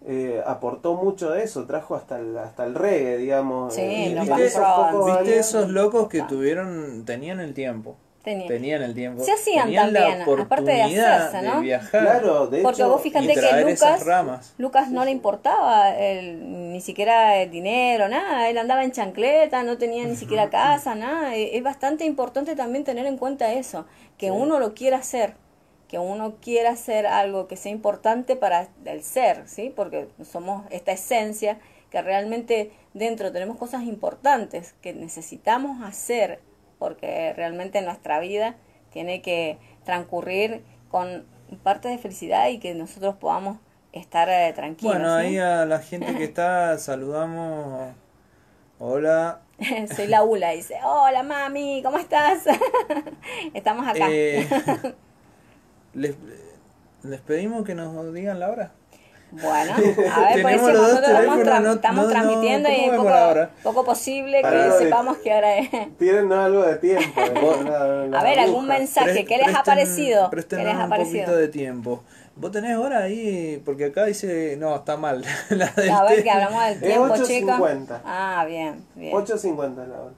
[SPEAKER 3] eh, aportó mucho de eso, trajo hasta el, hasta el reggae, digamos.
[SPEAKER 1] Sí,
[SPEAKER 3] eh,
[SPEAKER 2] ¿Viste,
[SPEAKER 3] esos
[SPEAKER 2] viste esos locos que
[SPEAKER 1] Ah.
[SPEAKER 2] tuvieron, tenían el tiempo?
[SPEAKER 1] Tenía.
[SPEAKER 2] Tenían el tiempo.
[SPEAKER 1] Se hacían
[SPEAKER 2] tenían
[SPEAKER 1] también, aparte de hacerse, ¿no?
[SPEAKER 2] de viajar
[SPEAKER 3] Claro, de
[SPEAKER 1] Porque
[SPEAKER 3] hecho,
[SPEAKER 1] vos fíjate que Lucas,
[SPEAKER 2] ramas.
[SPEAKER 1] Lucas no le importaba el- ni siquiera el dinero, nada. Él andaba en chancleta, no tenía ni siquiera casa, nada. E- Es bastante importante también tener en cuenta eso, que
[SPEAKER 3] Sí.
[SPEAKER 1] uno lo quiera hacer, que uno quiera hacer algo que sea importante para el ser, ¿sí? Porque somos esta esencia que realmente dentro tenemos cosas importantes que necesitamos hacer, porque realmente nuestra vida tiene que transcurrir con parte de felicidad y que nosotros podamos estar eh, tranquilos.
[SPEAKER 2] Bueno,
[SPEAKER 1] ¿sí?
[SPEAKER 2] ahí a la gente que está <laughs> saludamos. Hola. <laughs>
[SPEAKER 1] Soy la Ula, dice, hola mami, ¿cómo estás? <laughs> Estamos acá.
[SPEAKER 2] Eh, les, les pedimos que nos digan la hora.
[SPEAKER 1] Bueno, <laughs> a ver, por
[SPEAKER 2] Tenemos
[SPEAKER 1] eso
[SPEAKER 2] los dos
[SPEAKER 1] nosotros estamos, tra-
[SPEAKER 2] no-
[SPEAKER 1] estamos
[SPEAKER 2] no- no-
[SPEAKER 1] transmitiendo
[SPEAKER 2] ¿cómo
[SPEAKER 1] y es poco, posible que
[SPEAKER 3] Para-
[SPEAKER 1] sepamos qué hora es.
[SPEAKER 3] tienen algo de tiempo. eh, la- la
[SPEAKER 1] A ver, algún
[SPEAKER 3] aguja.
[SPEAKER 1] mensaje,
[SPEAKER 2] Pre-
[SPEAKER 1] ¿qué les ha parecido? ¿Qué
[SPEAKER 2] presten
[SPEAKER 1] les ha
[SPEAKER 2] un
[SPEAKER 1] parecido?
[SPEAKER 2] poquito de tiempo. ¿Vos tenés hora ahí? Porque acá dice, no, está mal. <laughs> la del
[SPEAKER 1] A ver, que hablamos del tiempo, chicos.
[SPEAKER 3] 8.50.
[SPEAKER 1] Ah, bien, bien.
[SPEAKER 3] 8.50 la hora.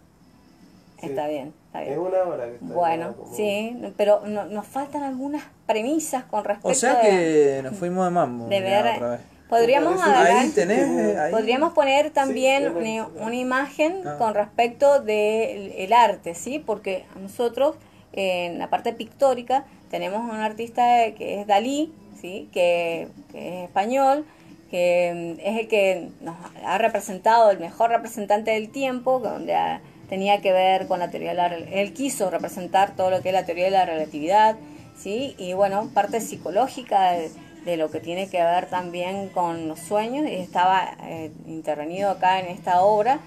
[SPEAKER 3] Sí.
[SPEAKER 1] Está bien, está
[SPEAKER 3] Es
[SPEAKER 1] bien.
[SPEAKER 3] una hora que está
[SPEAKER 1] Bueno,
[SPEAKER 3] como-
[SPEAKER 1] sí, pero no- nos faltan algunas premisas con respecto
[SPEAKER 2] O sea
[SPEAKER 1] de-
[SPEAKER 2] que nos fuimos de mambo.
[SPEAKER 1] de ver.
[SPEAKER 2] otra vez.
[SPEAKER 1] Podríamos
[SPEAKER 3] Ahí
[SPEAKER 1] agarrar-
[SPEAKER 2] Ahí tenés. eh, ahí.
[SPEAKER 1] Podríamos poner también
[SPEAKER 3] Sí,
[SPEAKER 1] una,
[SPEAKER 3] tenés.
[SPEAKER 1] una imagen
[SPEAKER 2] Ah.
[SPEAKER 1] con respecto del el arte, ¿sí? Porque nosotros en la parte pictórica tenemos un artista que es Dalí, ¿sí? Que, que es español, que mm, es el que nos ha representado, el mejor representante del tiempo, donde ah, tenía que ver con la teoría de la... Él quiso representar todo lo que es la teoría de la relatividad, ¿sí? Y bueno, parte psicológica de, de lo que tiene que ver también con los sueños, y estaba eh, intervenido acá en esta obra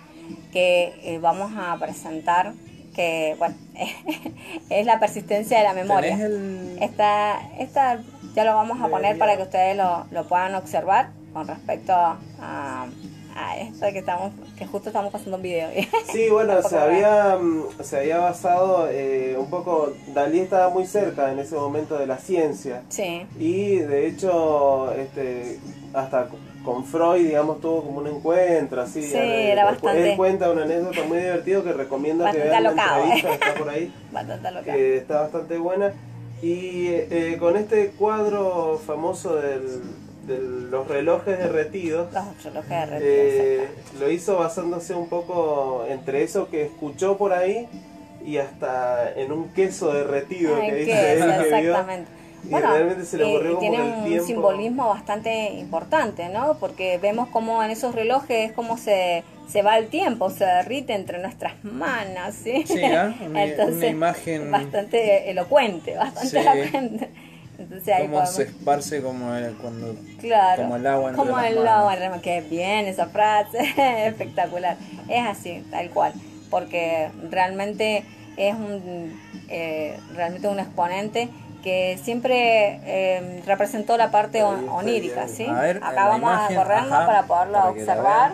[SPEAKER 1] que eh, vamos a presentar, que bueno, <laughs> es la persistencia de la memoria.
[SPEAKER 2] El.
[SPEAKER 1] Esta, esta ya lo vamos a poner para que ustedes lo, lo puedan observar con respecto a, a esto que estamos que justo estamos pasando un video. <laughs>
[SPEAKER 3] Sí, bueno, se había, mm, se había basado eh, un poco, Dalí estaba muy cerca en ese momento de la ciencia
[SPEAKER 1] sí,
[SPEAKER 3] y de hecho este, hasta con Freud, digamos, tuvo como un encuentro así.
[SPEAKER 1] Sí,
[SPEAKER 3] eh,
[SPEAKER 1] era
[SPEAKER 3] él-
[SPEAKER 1] bastante-
[SPEAKER 3] Él cuenta una anécdota muy divertida que recomiendo que
[SPEAKER 1] Bastante
[SPEAKER 3] vean la
[SPEAKER 1] alocado,
[SPEAKER 3] entrevista
[SPEAKER 1] eh.
[SPEAKER 3] que está por ahí, <laughs>
[SPEAKER 1] bastante loca.
[SPEAKER 3] que está bastante buena. Y eh, con este cuadro famoso del, de los relojes derretidos,
[SPEAKER 1] Los relojes de red,
[SPEAKER 3] eh, lo hizo basándose un poco entre eso que escuchó por ahí y hasta en un queso derretido
[SPEAKER 1] Ay,
[SPEAKER 3] que
[SPEAKER 1] qué
[SPEAKER 3] dice él <laughs> que vio.
[SPEAKER 1] exactamente.
[SPEAKER 3] Y
[SPEAKER 1] Bueno,
[SPEAKER 3] realmente se le
[SPEAKER 1] eh,
[SPEAKER 3] ocurrió
[SPEAKER 1] tiene
[SPEAKER 3] que
[SPEAKER 1] un
[SPEAKER 3] tiempo-
[SPEAKER 1] simbolismo bastante importante, ¿no? Porque vemos como en esos relojes cómo se, se va el tiempo, se derrite entre nuestras manos, ¿sí?
[SPEAKER 2] Sí, ¿ah? <laughs> Una- una imagen-
[SPEAKER 1] bastante elocuente, bastante
[SPEAKER 2] Sí.
[SPEAKER 1] elocuente. Entonces ahí
[SPEAKER 2] Cómo
[SPEAKER 1] podemos...
[SPEAKER 2] se esparce como el- cuando.
[SPEAKER 1] Claro,
[SPEAKER 2] como el agua entre
[SPEAKER 1] como
[SPEAKER 2] las
[SPEAKER 1] el
[SPEAKER 2] manos.
[SPEAKER 1] agua entre. Qué bien esa frase, <laughs> espectacular. Es así, tal cual, porque realmente es un eh, realmente un exponente que siempre eh, representó la parte on- onírica. ¿sí?
[SPEAKER 2] A ver,
[SPEAKER 1] Acá vamos
[SPEAKER 2] imagen,
[SPEAKER 1] a correrlo
[SPEAKER 2] ajá,
[SPEAKER 1] para poderlo
[SPEAKER 2] para que
[SPEAKER 1] observar.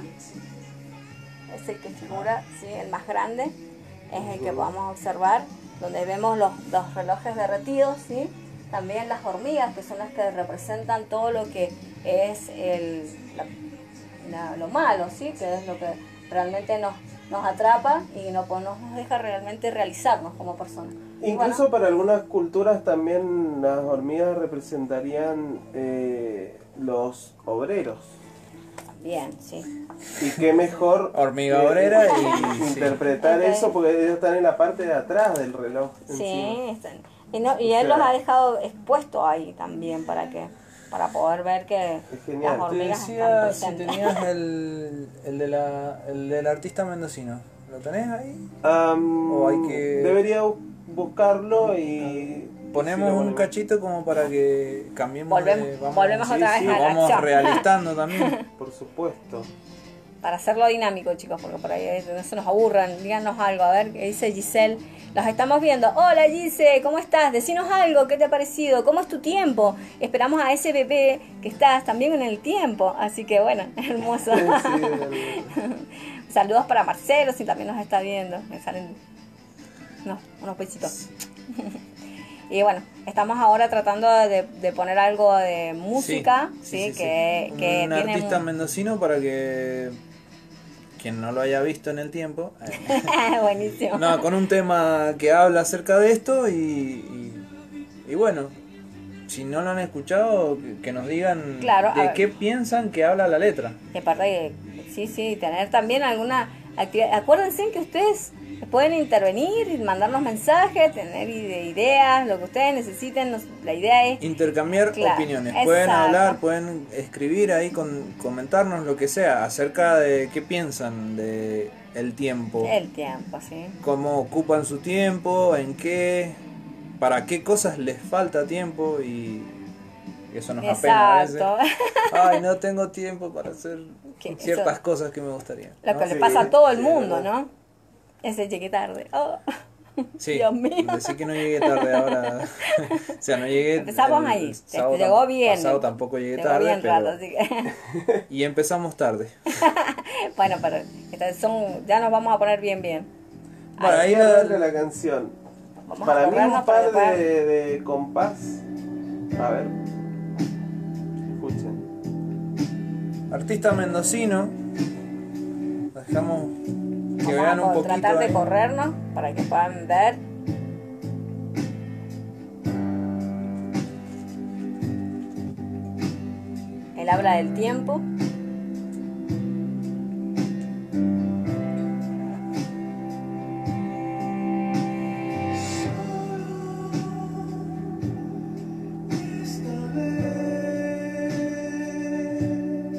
[SPEAKER 1] Es el que figura, ¿sí? El más grande es el que podamos observar, donde vemos los, los relojes derretidos, ¿sí? También las hormigas, que son las que representan todo lo que es el, la- la- lo malo, ¿sí? Que es lo que realmente nos, nos atrapa y no, pues, no nos deja realmente realizarnos como personas.
[SPEAKER 3] Incluso
[SPEAKER 1] bueno,
[SPEAKER 3] para algunas culturas también las hormigas representarían eh, los obreros.
[SPEAKER 1] bien, sí.
[SPEAKER 3] Y qué mejor
[SPEAKER 2] Hormiga
[SPEAKER 3] que
[SPEAKER 2] obrera y- sí.
[SPEAKER 3] interpretar eso porque ellos están en la parte de atrás del reloj.
[SPEAKER 1] Sí,
[SPEAKER 3] encima.
[SPEAKER 1] están- y, no, y él los ha dejado expuestos ahí también para que para poder ver que
[SPEAKER 3] genial.
[SPEAKER 1] las
[SPEAKER 3] Te
[SPEAKER 2] Te
[SPEAKER 1] hormigas están
[SPEAKER 2] decía si tenías <laughs> el, el, de la, el del artista mendocino. ¿Lo tenés ahí?
[SPEAKER 3] Am,
[SPEAKER 2] O hay que-
[SPEAKER 3] Debería bu- buscarlo y...
[SPEAKER 2] Ponemos
[SPEAKER 3] Sí,
[SPEAKER 2] un cachito como para que cambiemos
[SPEAKER 1] Volvemos-
[SPEAKER 2] de...
[SPEAKER 1] volvemos
[SPEAKER 3] sí,
[SPEAKER 1] otra
[SPEAKER 3] sí,
[SPEAKER 1] vez a la
[SPEAKER 2] vamos
[SPEAKER 1] acción.
[SPEAKER 2] realistando también. <laughs>
[SPEAKER 3] Por supuesto.
[SPEAKER 1] Para hacerlo dinámico, chicos, porque por ahí eh, no se nos aburran. Díganos algo, a ver qué dice Giselle. Los estamos viendo. Hola Gise, ¿cómo estás? Decinos algo, ¿qué te ha parecido? ¿Cómo es tu tiempo? Esperamos a ese bebé que estás también en el tiempo. Así que bueno, <laughs> hermoso.
[SPEAKER 3] Sí. <laughs>
[SPEAKER 1] Saludos para Marcelo, si también nos está viendo. Me salen no, unos besitos. <laughs> y bueno, estamos ahora tratando de, de poner algo de música, sí, que, que
[SPEAKER 2] un
[SPEAKER 1] tiene
[SPEAKER 2] artista mendocino para que quien no lo haya visto en el tiempo. eh, <laughs>
[SPEAKER 1] Buenísimo.
[SPEAKER 2] no, con un tema que habla acerca de esto y, y, y bueno, si no lo han escuchado, que- nos digan
[SPEAKER 1] Claro,
[SPEAKER 2] de qué piensan que habla la letra.
[SPEAKER 1] Y aparte, sí, sí, tener también alguna actividad. Acuérdense que ustedes pueden intervenir y mandarnos mensajes, tener ide- ideas, lo que ustedes necesiten. nos- la idea es
[SPEAKER 2] Intercambiar
[SPEAKER 1] Claro,
[SPEAKER 2] opiniones. Pueden
[SPEAKER 1] exacto.
[SPEAKER 2] hablar, pueden escribir ahí, con, comentarnos lo que sea acerca de qué piensan de el tiempo.
[SPEAKER 1] el tiempo, sí.
[SPEAKER 2] cómo ocupan su tiempo, en qué, para qué cosas les falta tiempo y eso nos apena a veces. <laughs> Ay, no tengo tiempo para hacer ciertas
[SPEAKER 1] eso-
[SPEAKER 2] cosas que me gustaría.
[SPEAKER 1] Lo
[SPEAKER 2] ¿no?
[SPEAKER 1] que le
[SPEAKER 3] Sí,
[SPEAKER 1] pasa a todo el
[SPEAKER 3] sí,
[SPEAKER 1] mundo. ¿no? Ese llegué tarde. Oh.
[SPEAKER 2] Sí,
[SPEAKER 1] Dios mío.
[SPEAKER 2] Decí que no llegué tarde ahora. <laughs> o sea, no llegué.
[SPEAKER 1] Empezamos ahí. Te-
[SPEAKER 2] sábado
[SPEAKER 1] llegó bien.
[SPEAKER 2] Pasado tampoco llegué
[SPEAKER 1] Llegó
[SPEAKER 2] tarde.
[SPEAKER 1] bien
[SPEAKER 2] pero-
[SPEAKER 1] rato, así que. <laughs>
[SPEAKER 2] Y empezamos tarde. <laughs>
[SPEAKER 1] bueno, pero entonces son, ya nos vamos a poner bien, bien.
[SPEAKER 2] Bueno, ahí la-
[SPEAKER 3] darle la canción.
[SPEAKER 1] Vamos
[SPEAKER 3] Para
[SPEAKER 1] a
[SPEAKER 3] mí un par de, de compás. A ver. Escuchen.
[SPEAKER 2] Artista mendocino. Dejamos que
[SPEAKER 1] Vamos
[SPEAKER 2] vean
[SPEAKER 1] a
[SPEAKER 2] un
[SPEAKER 1] co-
[SPEAKER 2] poquito.
[SPEAKER 1] tratar de
[SPEAKER 2] ahí.
[SPEAKER 1] corrernos para que puedan ver. Él habla del tiempo.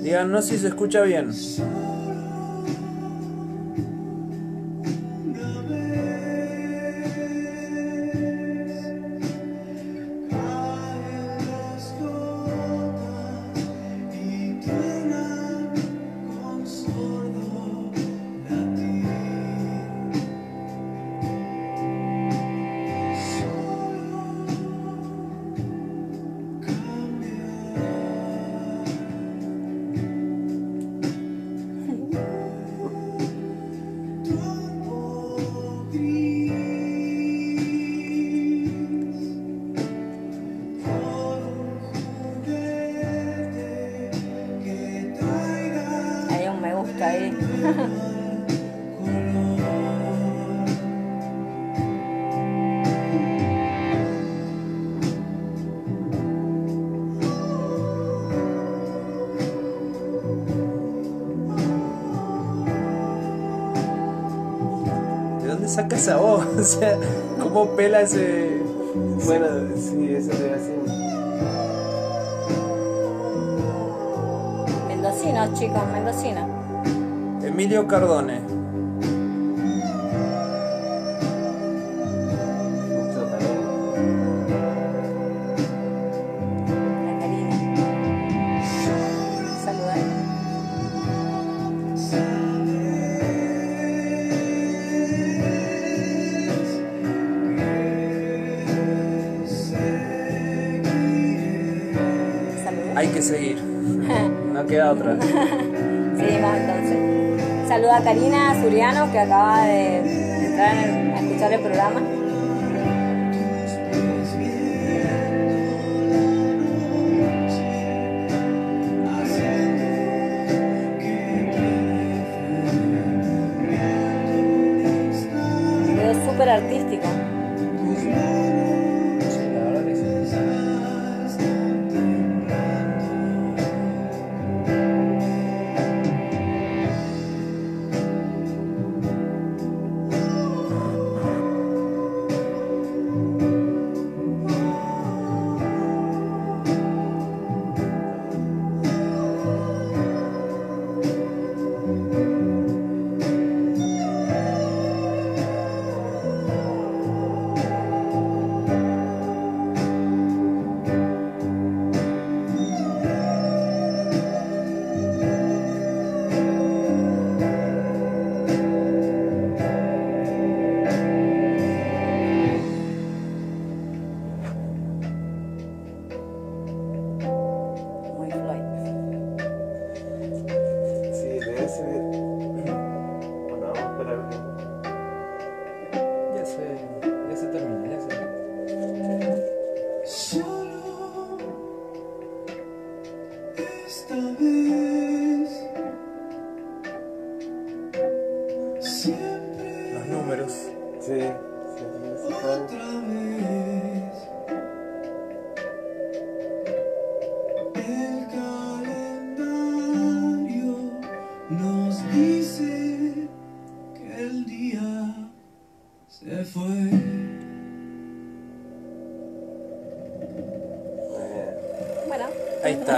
[SPEAKER 2] Díganos si se escucha bien. Saca esa voz? <laughs> O sea, ¿cómo pela ese...?
[SPEAKER 3] Bueno, sí, eso te.
[SPEAKER 1] Mendocinos, chicos, mendocinos.
[SPEAKER 2] Emilio Cardone. Que
[SPEAKER 1] acaba de entrar en- a escuchar el programa.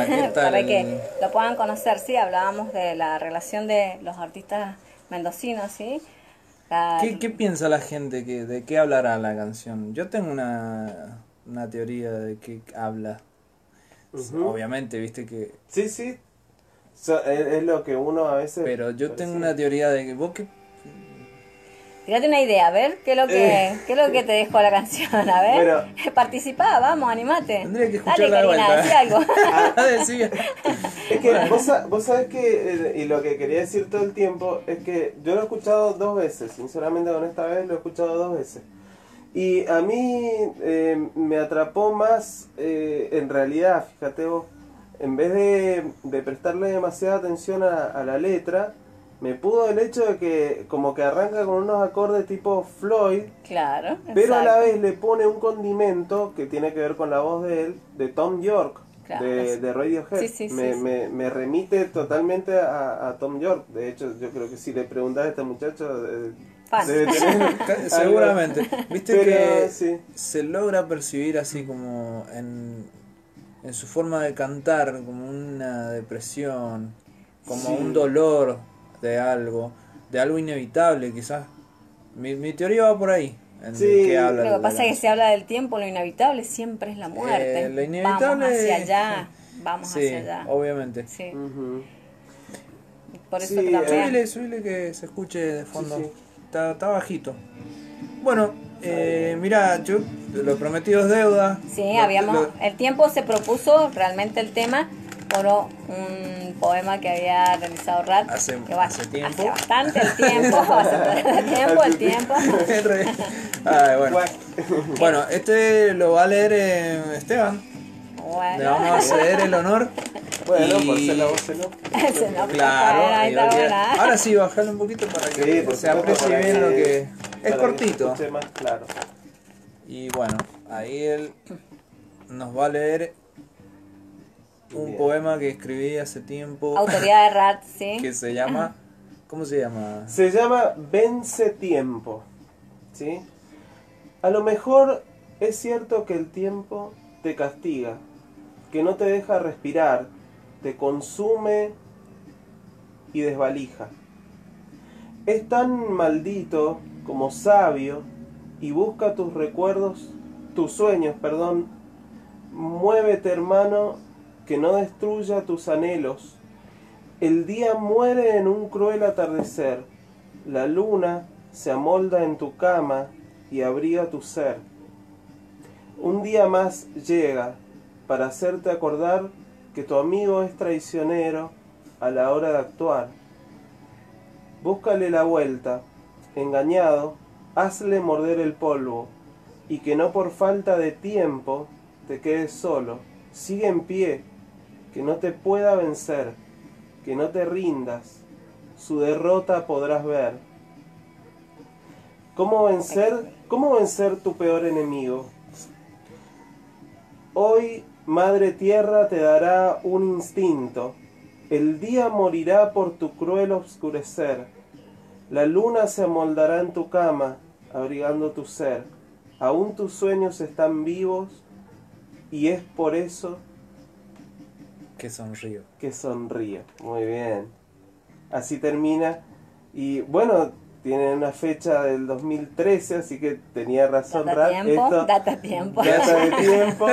[SPEAKER 2] Está, ¿qué <laughs> tal?
[SPEAKER 1] Para que lo puedan conocer, sí, hablábamos de la relación de los artistas mendocinos, ¿sí? La-
[SPEAKER 2] ¿Qué, qué piensa la gente? que ¿De qué hablará la canción? Yo tengo una, una teoría de qué habla.
[SPEAKER 3] Ujú.
[SPEAKER 2] Obviamente, viste que...
[SPEAKER 3] Sí, sí. So- es, es lo que uno a veces.
[SPEAKER 2] Pero yo tengo una teoría de que vos qué...
[SPEAKER 1] Tirate una idea, a ver, ¿qué es lo que,
[SPEAKER 3] Eh.
[SPEAKER 1] qué es lo que te dejó la canción? A ver,
[SPEAKER 3] Bueno.
[SPEAKER 1] participá, vamos, animate.
[SPEAKER 2] Tendría que
[SPEAKER 1] Dale,
[SPEAKER 2] escucharla de
[SPEAKER 1] Karina, decí algo. <laughs>
[SPEAKER 2] Decía. <laughs>
[SPEAKER 3] Es que vos, vos sabés que, eh, y lo que quería decir todo el tiempo, es que yo lo he escuchado dos veces, sinceramente con esta vez lo he escuchado dos veces. Y a mí eh, me atrapó más, eh, en realidad, fíjate vos, en vez de, de prestarle demasiada atención a, a la letra, me pudo el hecho de que como que arranca con unos acordes tipo Floyd,
[SPEAKER 1] Claro,
[SPEAKER 3] pero a la vez le pone un condimento que tiene que ver con la voz de él, de Tom York,
[SPEAKER 1] Claro,
[SPEAKER 3] de, de Radiohead.
[SPEAKER 1] Sí, sí, sí,
[SPEAKER 3] me,
[SPEAKER 1] sí.
[SPEAKER 3] Me, me remite totalmente a, a Tom York. De hecho, yo creo que si le preguntas a este muchacho, eh, debe tener... <laughs>
[SPEAKER 2] Seguramente. Viste
[SPEAKER 3] Pero,
[SPEAKER 2] que
[SPEAKER 3] sí.
[SPEAKER 2] se logra percibir así como en, en su forma de cantar, como una depresión, como
[SPEAKER 3] Sí.
[SPEAKER 2] un dolor de algo, de algo inevitable quizás. Mi, mi teoría va por ahí. En
[SPEAKER 3] Sí.
[SPEAKER 2] habla
[SPEAKER 1] Lo que pasa es que se habla del tiempo, lo inevitable siempre es la muerte.
[SPEAKER 2] Eh, lo inevitable
[SPEAKER 1] Vamos hacia allá, vamos
[SPEAKER 2] Sí,
[SPEAKER 1] hacia allá.
[SPEAKER 2] obviamente.
[SPEAKER 1] Sí, por eso
[SPEAKER 3] Sí,
[SPEAKER 1] que también...
[SPEAKER 2] Subile, subile que se escuche de fondo.
[SPEAKER 3] Sí, sí.
[SPEAKER 2] Está, está bajito. Bueno, eh, mira, yo lo prometido es deuda.
[SPEAKER 1] Sí,
[SPEAKER 2] Lo-
[SPEAKER 1] habíamos,
[SPEAKER 2] lo-
[SPEAKER 1] el tiempo se propuso realmente el tema un poema que había realizado Rat.
[SPEAKER 2] Hace-
[SPEAKER 1] que va-
[SPEAKER 2] hace tiempo.
[SPEAKER 1] Hace bastante el tiempo, <laughs> hace tiempo, el tiempo. <laughs>
[SPEAKER 2] Ay, <laughs> bueno. Este lo va a leer eh, Esteban.
[SPEAKER 1] Bueno,
[SPEAKER 2] Le vamos a ceder el honor.
[SPEAKER 3] Bueno,
[SPEAKER 2] Y-
[SPEAKER 3] por ser la voz
[SPEAKER 1] se nos
[SPEAKER 2] Claro. y. Ahora sí, bajale un poquito para que
[SPEAKER 3] Sí,
[SPEAKER 2] se aprecie bien lo que... Es
[SPEAKER 3] que
[SPEAKER 2] cortito.
[SPEAKER 3] más claro.
[SPEAKER 2] Y bueno, ahí él nos va a leer un poema que escribí hace tiempo
[SPEAKER 1] Autoridad de Rat, <laughs> sí.
[SPEAKER 2] que se llama... ¿Cómo se llama?
[SPEAKER 3] Se llama Vence Tiempo. ¿Sí? A lo mejor es cierto que el tiempo te castiga, que no te deja respirar, te consume y desvalija. Es tan maldito como sabio y busca tus recuerdos, tus sueños, perdón. Muévete, hermano, que no destruya tus anhelos. El día muere en un cruel atardecer. La luna se amolda en tu cama y abriga tu ser. Un día más llega para hacerte acordar que tu amigo es traicionero a la hora de actuar. Búscale la vuelta, engañado, hazle morder el polvo, y que no por falta de tiempo te quedes solo. Sigue en pie, que no te pueda vencer, que no te rindas, su derrota podrás ver. ¿Cómo vencer, cómo vencer tu peor enemigo? Hoy, Madre Tierra te dará un instinto. El día morirá por tu cruel obscurecer. La luna se amoldará en tu cama, abrigando tu ser. Aún tus sueños están vivos y es por eso
[SPEAKER 2] Que sonrío.
[SPEAKER 3] que sonríe. Muy bien. Así termina. Y bueno, tiene una fecha del 2013, así que tenía razón
[SPEAKER 1] Data
[SPEAKER 3] Rat.
[SPEAKER 1] tiempo,
[SPEAKER 3] Esto-
[SPEAKER 1] data tiempo.
[SPEAKER 3] data de <laughs> tiempo.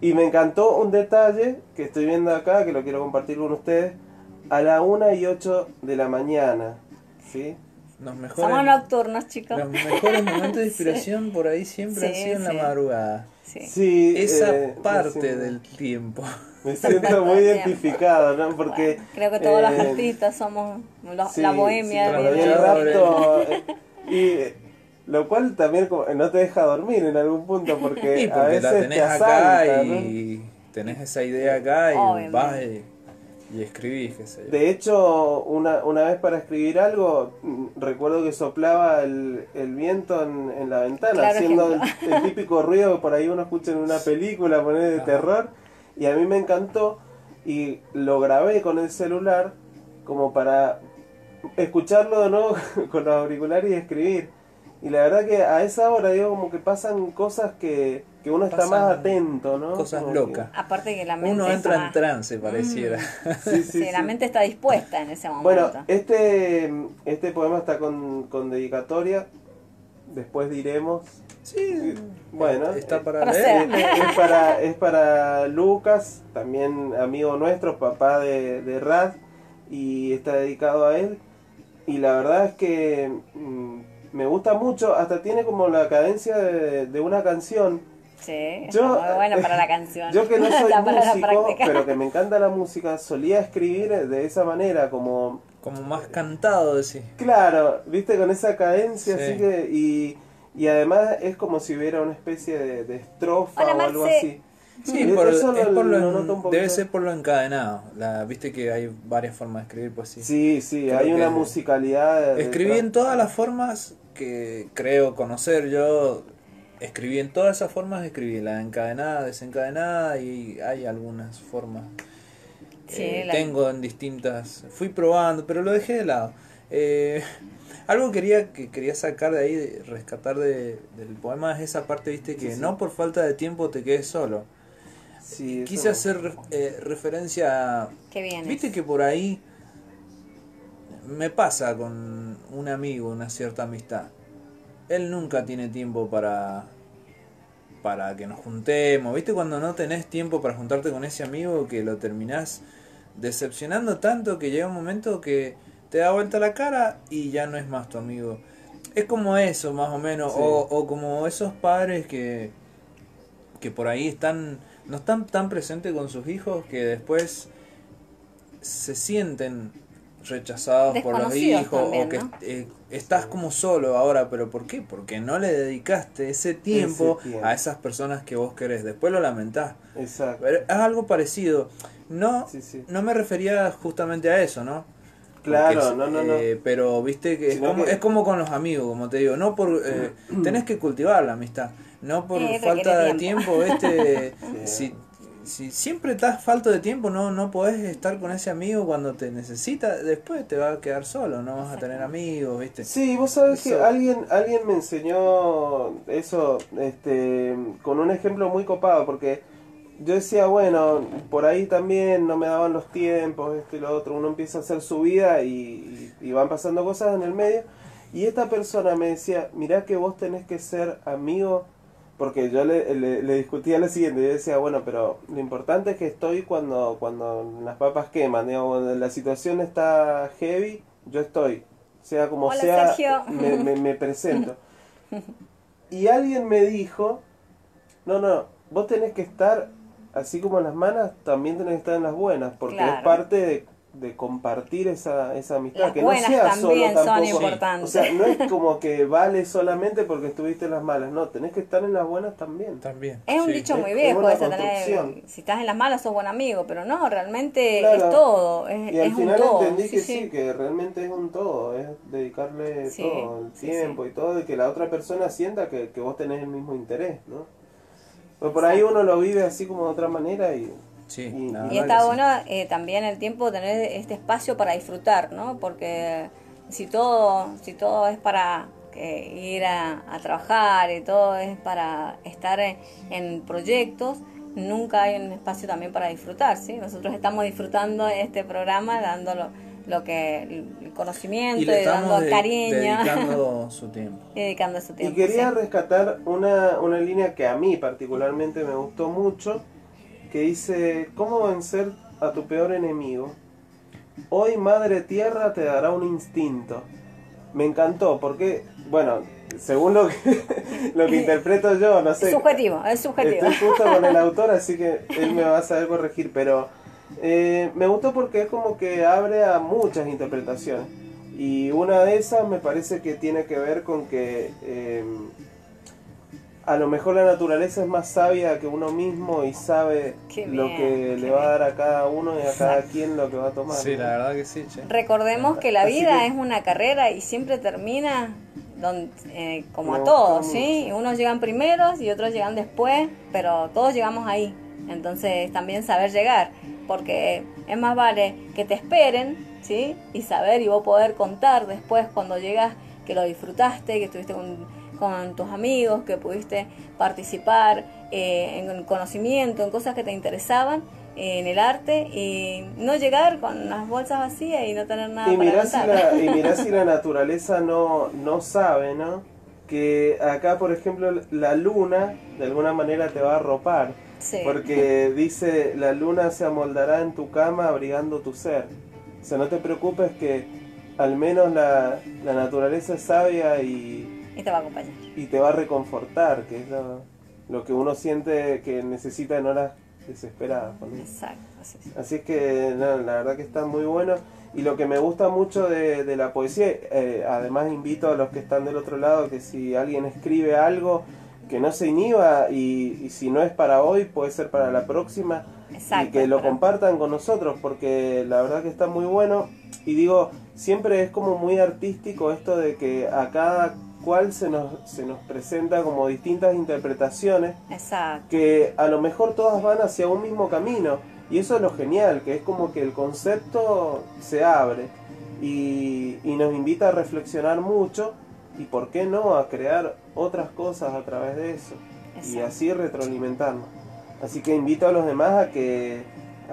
[SPEAKER 3] Y me encantó un detalle que estoy viendo acá, que lo quiero compartir con ustedes. A la 1 y 8 de la mañana. ¿Sí?
[SPEAKER 2] Los
[SPEAKER 1] Somos
[SPEAKER 2] mejores,
[SPEAKER 1] nocturnos, chicos.
[SPEAKER 2] los mejores momentos de <laughs> inspiración por ahí siempre han
[SPEAKER 1] Sí,
[SPEAKER 2] sido en la madrugada.
[SPEAKER 1] Sí.
[SPEAKER 3] Sí.
[SPEAKER 2] Esa
[SPEAKER 3] eh, me
[SPEAKER 2] parte
[SPEAKER 3] siento-
[SPEAKER 2] del tiempo.
[SPEAKER 3] Me siento muy identificado, ¿no? Porque.
[SPEAKER 1] Creo que todos los
[SPEAKER 3] eh,
[SPEAKER 1] artistas somos los-
[SPEAKER 3] Sí,
[SPEAKER 1] la bohemia.
[SPEAKER 3] sí,
[SPEAKER 1] de-
[SPEAKER 3] todavía
[SPEAKER 2] de-
[SPEAKER 3] el rapto, eh, y lo cual también no te deja dormir en algún punto porque, a veces
[SPEAKER 2] la tenés
[SPEAKER 3] te
[SPEAKER 2] acá
[SPEAKER 3] asalta, ¿no?
[SPEAKER 2] y tenés esa idea acá y
[SPEAKER 1] Obviamente.
[SPEAKER 2] vas y Y escribís, qué sé yo.
[SPEAKER 3] De hecho, una, una vez para escribir algo, mm, recuerdo que soplaba el, el viento en, en la ventana,
[SPEAKER 1] Claro
[SPEAKER 3] haciendo el, típico ruido que por ahí uno escucha en una película, poner de
[SPEAKER 2] Ajá.
[SPEAKER 3] terror. Y a mí me encantó y lo grabé con el celular como para escucharlo de nuevo <laughs> con los auriculares y escribir. Y la verdad que a esa hora, digo, como que pasan cosas que, que uno está
[SPEAKER 2] Pasan
[SPEAKER 3] más atento, ¿no?
[SPEAKER 2] cosas
[SPEAKER 3] Como que-
[SPEAKER 2] locas.
[SPEAKER 1] Aparte que la mente
[SPEAKER 2] Uno entra
[SPEAKER 1] está-
[SPEAKER 2] en trance, pareciera.
[SPEAKER 3] Sí, sí,
[SPEAKER 1] Sí, la mente está dispuesta en ese momento.
[SPEAKER 3] Bueno, este, este poema está con, con dedicatoria. Después diremos.
[SPEAKER 2] Sí,
[SPEAKER 3] Bueno,
[SPEAKER 2] está para
[SPEAKER 1] Proceda.
[SPEAKER 2] leer.
[SPEAKER 3] es, es para, es para Lucas, también amigo nuestro, papá de, de Rad, y está dedicado a él. Y la verdad es que mm, me gusta mucho, hasta tiene como la cadencia de, de una canción.
[SPEAKER 1] sí, está
[SPEAKER 3] yo-
[SPEAKER 1] muy bueno para la canción.
[SPEAKER 3] Yo que no soy <laughs> músico, pero que me <laughs> encanta la música, solía escribir de esa manera, como
[SPEAKER 2] Como más cantado, decís.
[SPEAKER 3] Claro, viste, con esa cadencia,
[SPEAKER 2] Sí.
[SPEAKER 3] así que. Y, y además es como si hubiera una especie de, de estrofa
[SPEAKER 1] Hola,
[SPEAKER 3] o algo así.
[SPEAKER 2] Sí,
[SPEAKER 3] Y
[SPEAKER 2] por,
[SPEAKER 3] eso
[SPEAKER 2] es
[SPEAKER 3] lo-
[SPEAKER 2] por lo
[SPEAKER 3] lo
[SPEAKER 2] en-
[SPEAKER 3] noto un poquito.
[SPEAKER 2] debe ser por lo encadenado. La, Viste que hay varias formas de escribir poesía.
[SPEAKER 3] Sí, sí,
[SPEAKER 2] Creo
[SPEAKER 3] hay una musicalidad. de-
[SPEAKER 2] Escribí en todas las formas que creo conocer. Yo escribí en todas esas formas, escribí la encadenada, desencadenada y hay algunas formas.
[SPEAKER 1] Sí,
[SPEAKER 2] Eh,
[SPEAKER 1] la-
[SPEAKER 2] Tengo en distintas. Fui probando, pero lo dejé de lado. Eh, <laughs> algo quería que quería sacar de ahí, de- rescatar de- del poema es esa parte, viste, que
[SPEAKER 3] Sí, sí.
[SPEAKER 2] no por falta de tiempo te quedes solo. Quise hacer eh, referencia a
[SPEAKER 1] Qué bien.
[SPEAKER 2] Viste que por ahí me pasa con un amigo, una cierta amistad. Él nunca tiene tiempo para para que nos juntemos. ¿Viste cuando no tenés tiempo para juntarte con ese amigo que lo terminás decepcionando tanto que llega un momento que te da vuelta la cara y ya no es más tu amigo? Es como eso, más o menos.
[SPEAKER 3] Sí.
[SPEAKER 2] O, o como esos padres que, que por ahí están no están tan presentes con sus hijos que después se sienten rechazados por los hijos
[SPEAKER 1] también,
[SPEAKER 2] o que
[SPEAKER 1] ¿no?
[SPEAKER 2] eh, estás como solo ahora, pero ¿por qué? Porque no le dedicaste ese tiempo,
[SPEAKER 3] tiempo.
[SPEAKER 2] a esas personas que vos querés. Después lo lamentás.
[SPEAKER 3] Exacto.
[SPEAKER 2] Pero es algo parecido. No,
[SPEAKER 3] Sí, sí.
[SPEAKER 2] no me refería justamente a eso, ¿no?
[SPEAKER 3] Claro,
[SPEAKER 2] es-
[SPEAKER 3] no, no, no.
[SPEAKER 2] eh, pero viste que es, como,
[SPEAKER 3] que-
[SPEAKER 2] es como con los amigos, como te digo, no por eh, <clears throat> tenés que cultivar la amistad, no por
[SPEAKER 1] Eh,
[SPEAKER 2] falta de
[SPEAKER 1] requiere
[SPEAKER 2] tiempo, este <laughs>
[SPEAKER 3] Sí.
[SPEAKER 2] si, si siempre estás falto de tiempo, no no podés estar con ese amigo cuando te necesita, después te va a quedar solo, no vas a tener amigos, ¿viste?
[SPEAKER 3] Sí, vos sabés que alguien, alguien me enseñó eso este, con un ejemplo muy copado, porque yo decía, bueno, por ahí también no me daban los tiempos, esto y lo otro, uno empieza a hacer su vida y, y- y van pasando cosas en el medio, y esta persona me decía, mirá que vos tenés que ser amigo, porque yo le, le, le discutía lo siguiente, yo decía, bueno, pero lo importante es que estoy cuando, cuando las papas queman, digamos, cuando la situación está heavy, yo estoy, sea como
[SPEAKER 1] Hola,
[SPEAKER 3] sea, me, me, me <laughs> presento. Y alguien me dijo, no, no, vos tenés que estar, así como en las malas, también tenés que estar en las buenas, porque
[SPEAKER 1] Claro.
[SPEAKER 3] es parte de, de compartir esa, esa amistad.
[SPEAKER 1] Las
[SPEAKER 3] que no
[SPEAKER 1] buenas
[SPEAKER 3] sea
[SPEAKER 1] también
[SPEAKER 3] solo
[SPEAKER 1] son
[SPEAKER 3] tampoco,
[SPEAKER 1] importantes.
[SPEAKER 3] O sea, no es como que vale solamente porque estuviste en las malas, no, tenés que estar en las buenas también.
[SPEAKER 2] También.
[SPEAKER 1] Es un
[SPEAKER 2] sí.
[SPEAKER 1] dicho
[SPEAKER 3] Es-
[SPEAKER 1] muy
[SPEAKER 3] es
[SPEAKER 1] viejo
[SPEAKER 3] una
[SPEAKER 1] ese tener, si estás en las malas sos buen amigo, pero no, realmente
[SPEAKER 3] Claro.
[SPEAKER 1] es todo, es,
[SPEAKER 3] Y al
[SPEAKER 1] es un
[SPEAKER 3] final
[SPEAKER 1] todo.
[SPEAKER 3] entendí
[SPEAKER 1] sí,
[SPEAKER 3] que
[SPEAKER 1] sí.
[SPEAKER 3] sí, que realmente es un todo, es dedicarle
[SPEAKER 1] Sí,
[SPEAKER 3] todo, el
[SPEAKER 1] sí,
[SPEAKER 3] tiempo y todo, y que la otra persona sienta que, que vos tenés el mismo interés, ¿no? Pues por ahí uno lo vive así como de otra manera y...
[SPEAKER 2] Sí,
[SPEAKER 3] Y-
[SPEAKER 1] Y está
[SPEAKER 2] sí.
[SPEAKER 1] bueno eh, también el tiempo tener este espacio para disfrutar, ¿no? Porque si todo, si todo es para eh, ir a, a trabajar y todo es para estar en, en proyectos, nunca hay un espacio también para disfrutar, ¿sí? Nosotros estamos disfrutando este programa, dando lo, que, el conocimiento
[SPEAKER 2] Y
[SPEAKER 1] y,
[SPEAKER 2] le
[SPEAKER 1] dando
[SPEAKER 2] de-
[SPEAKER 1] cariño
[SPEAKER 2] dedicando <laughs> su tiempo.
[SPEAKER 1] y dedicando su
[SPEAKER 3] Y
[SPEAKER 1] tiempo.
[SPEAKER 3] quería
[SPEAKER 1] sí.
[SPEAKER 3] rescatar una, una línea que a mí particularmente me gustó mucho, que dice, ¿cómo vencer a tu peor enemigo? Hoy Madre Tierra te dará un instinto. Me encantó, porque, bueno, según lo que, <laughs> lo que interpreto yo, no sé.
[SPEAKER 1] Es subjetivo, es subjetivo.
[SPEAKER 3] Estoy justo con el <laughs> autor, así que él me va a saber corregir, pero eh, me gustó porque es como que abre a muchas interpretaciones. Y una de esas me parece que tiene que ver con que eh, a lo mejor la naturaleza es más sabia que uno mismo y sabe
[SPEAKER 1] Qué
[SPEAKER 3] lo
[SPEAKER 1] bien,
[SPEAKER 3] que le va a dar a cada uno y a cada quien lo que va a tomar.
[SPEAKER 2] Sí,
[SPEAKER 3] ¿no?
[SPEAKER 2] la verdad que sí, che.
[SPEAKER 1] Recordemos que la vida
[SPEAKER 3] que-
[SPEAKER 1] es una carrera y siempre termina don- eh, como
[SPEAKER 3] Me
[SPEAKER 1] a todos,
[SPEAKER 3] mucho.
[SPEAKER 1] ¿sí? Unos llegan primeros y otros llegan después, pero todos llegamos ahí. Entonces también saber llegar, porque es más vale que te esperen, ¿sí? Y saber y vos poder contar después cuando llegas que lo disfrutaste, que estuviste con, con tus amigos, que pudiste participar eh, en conocimiento, en cosas que te interesaban eh, en el arte y no llegar con las bolsas vacías y no tener nada
[SPEAKER 3] Y
[SPEAKER 1] para
[SPEAKER 3] mirá, si la, y mirá si la <laughs> naturaleza no, no sabe, ¿no? Que acá, por ejemplo, la luna de alguna manera te va a arropar.
[SPEAKER 1] Sí.
[SPEAKER 3] Porque dice, la luna se amoldará en tu cama abrigando tu ser. O sea, no te preocupes que al menos la, la naturaleza es sabia y,
[SPEAKER 1] Y te va a acompañar.
[SPEAKER 3] y te va a reconfortar, que es lo, lo que uno siente que necesita en horas desesperadas. ¿no?
[SPEAKER 1] Exacto. así es.
[SPEAKER 3] Así es que no, la verdad que está muy bueno. Y lo que me gusta mucho de, de la poesía, eh, además invito a los que están del otro lado que si alguien escribe algo, que no se inhiba y, y si no es para hoy, puede ser para la próxima.
[SPEAKER 1] Exacto,
[SPEAKER 3] y que lo
[SPEAKER 1] para-
[SPEAKER 3] compartan con nosotros, porque la verdad que está muy bueno. Y digo, siempre es como muy artístico esto de que a cada cual se nos, se nos presenta como distintas interpretaciones
[SPEAKER 1] Exacto.
[SPEAKER 3] que a lo mejor todas van hacia un mismo camino. Y eso es lo genial, que es como que el concepto se abre y, y nos invita a reflexionar mucho y por qué no a crear otras cosas a través de eso y así retroalimentarnos. Así que invito a los demás a que,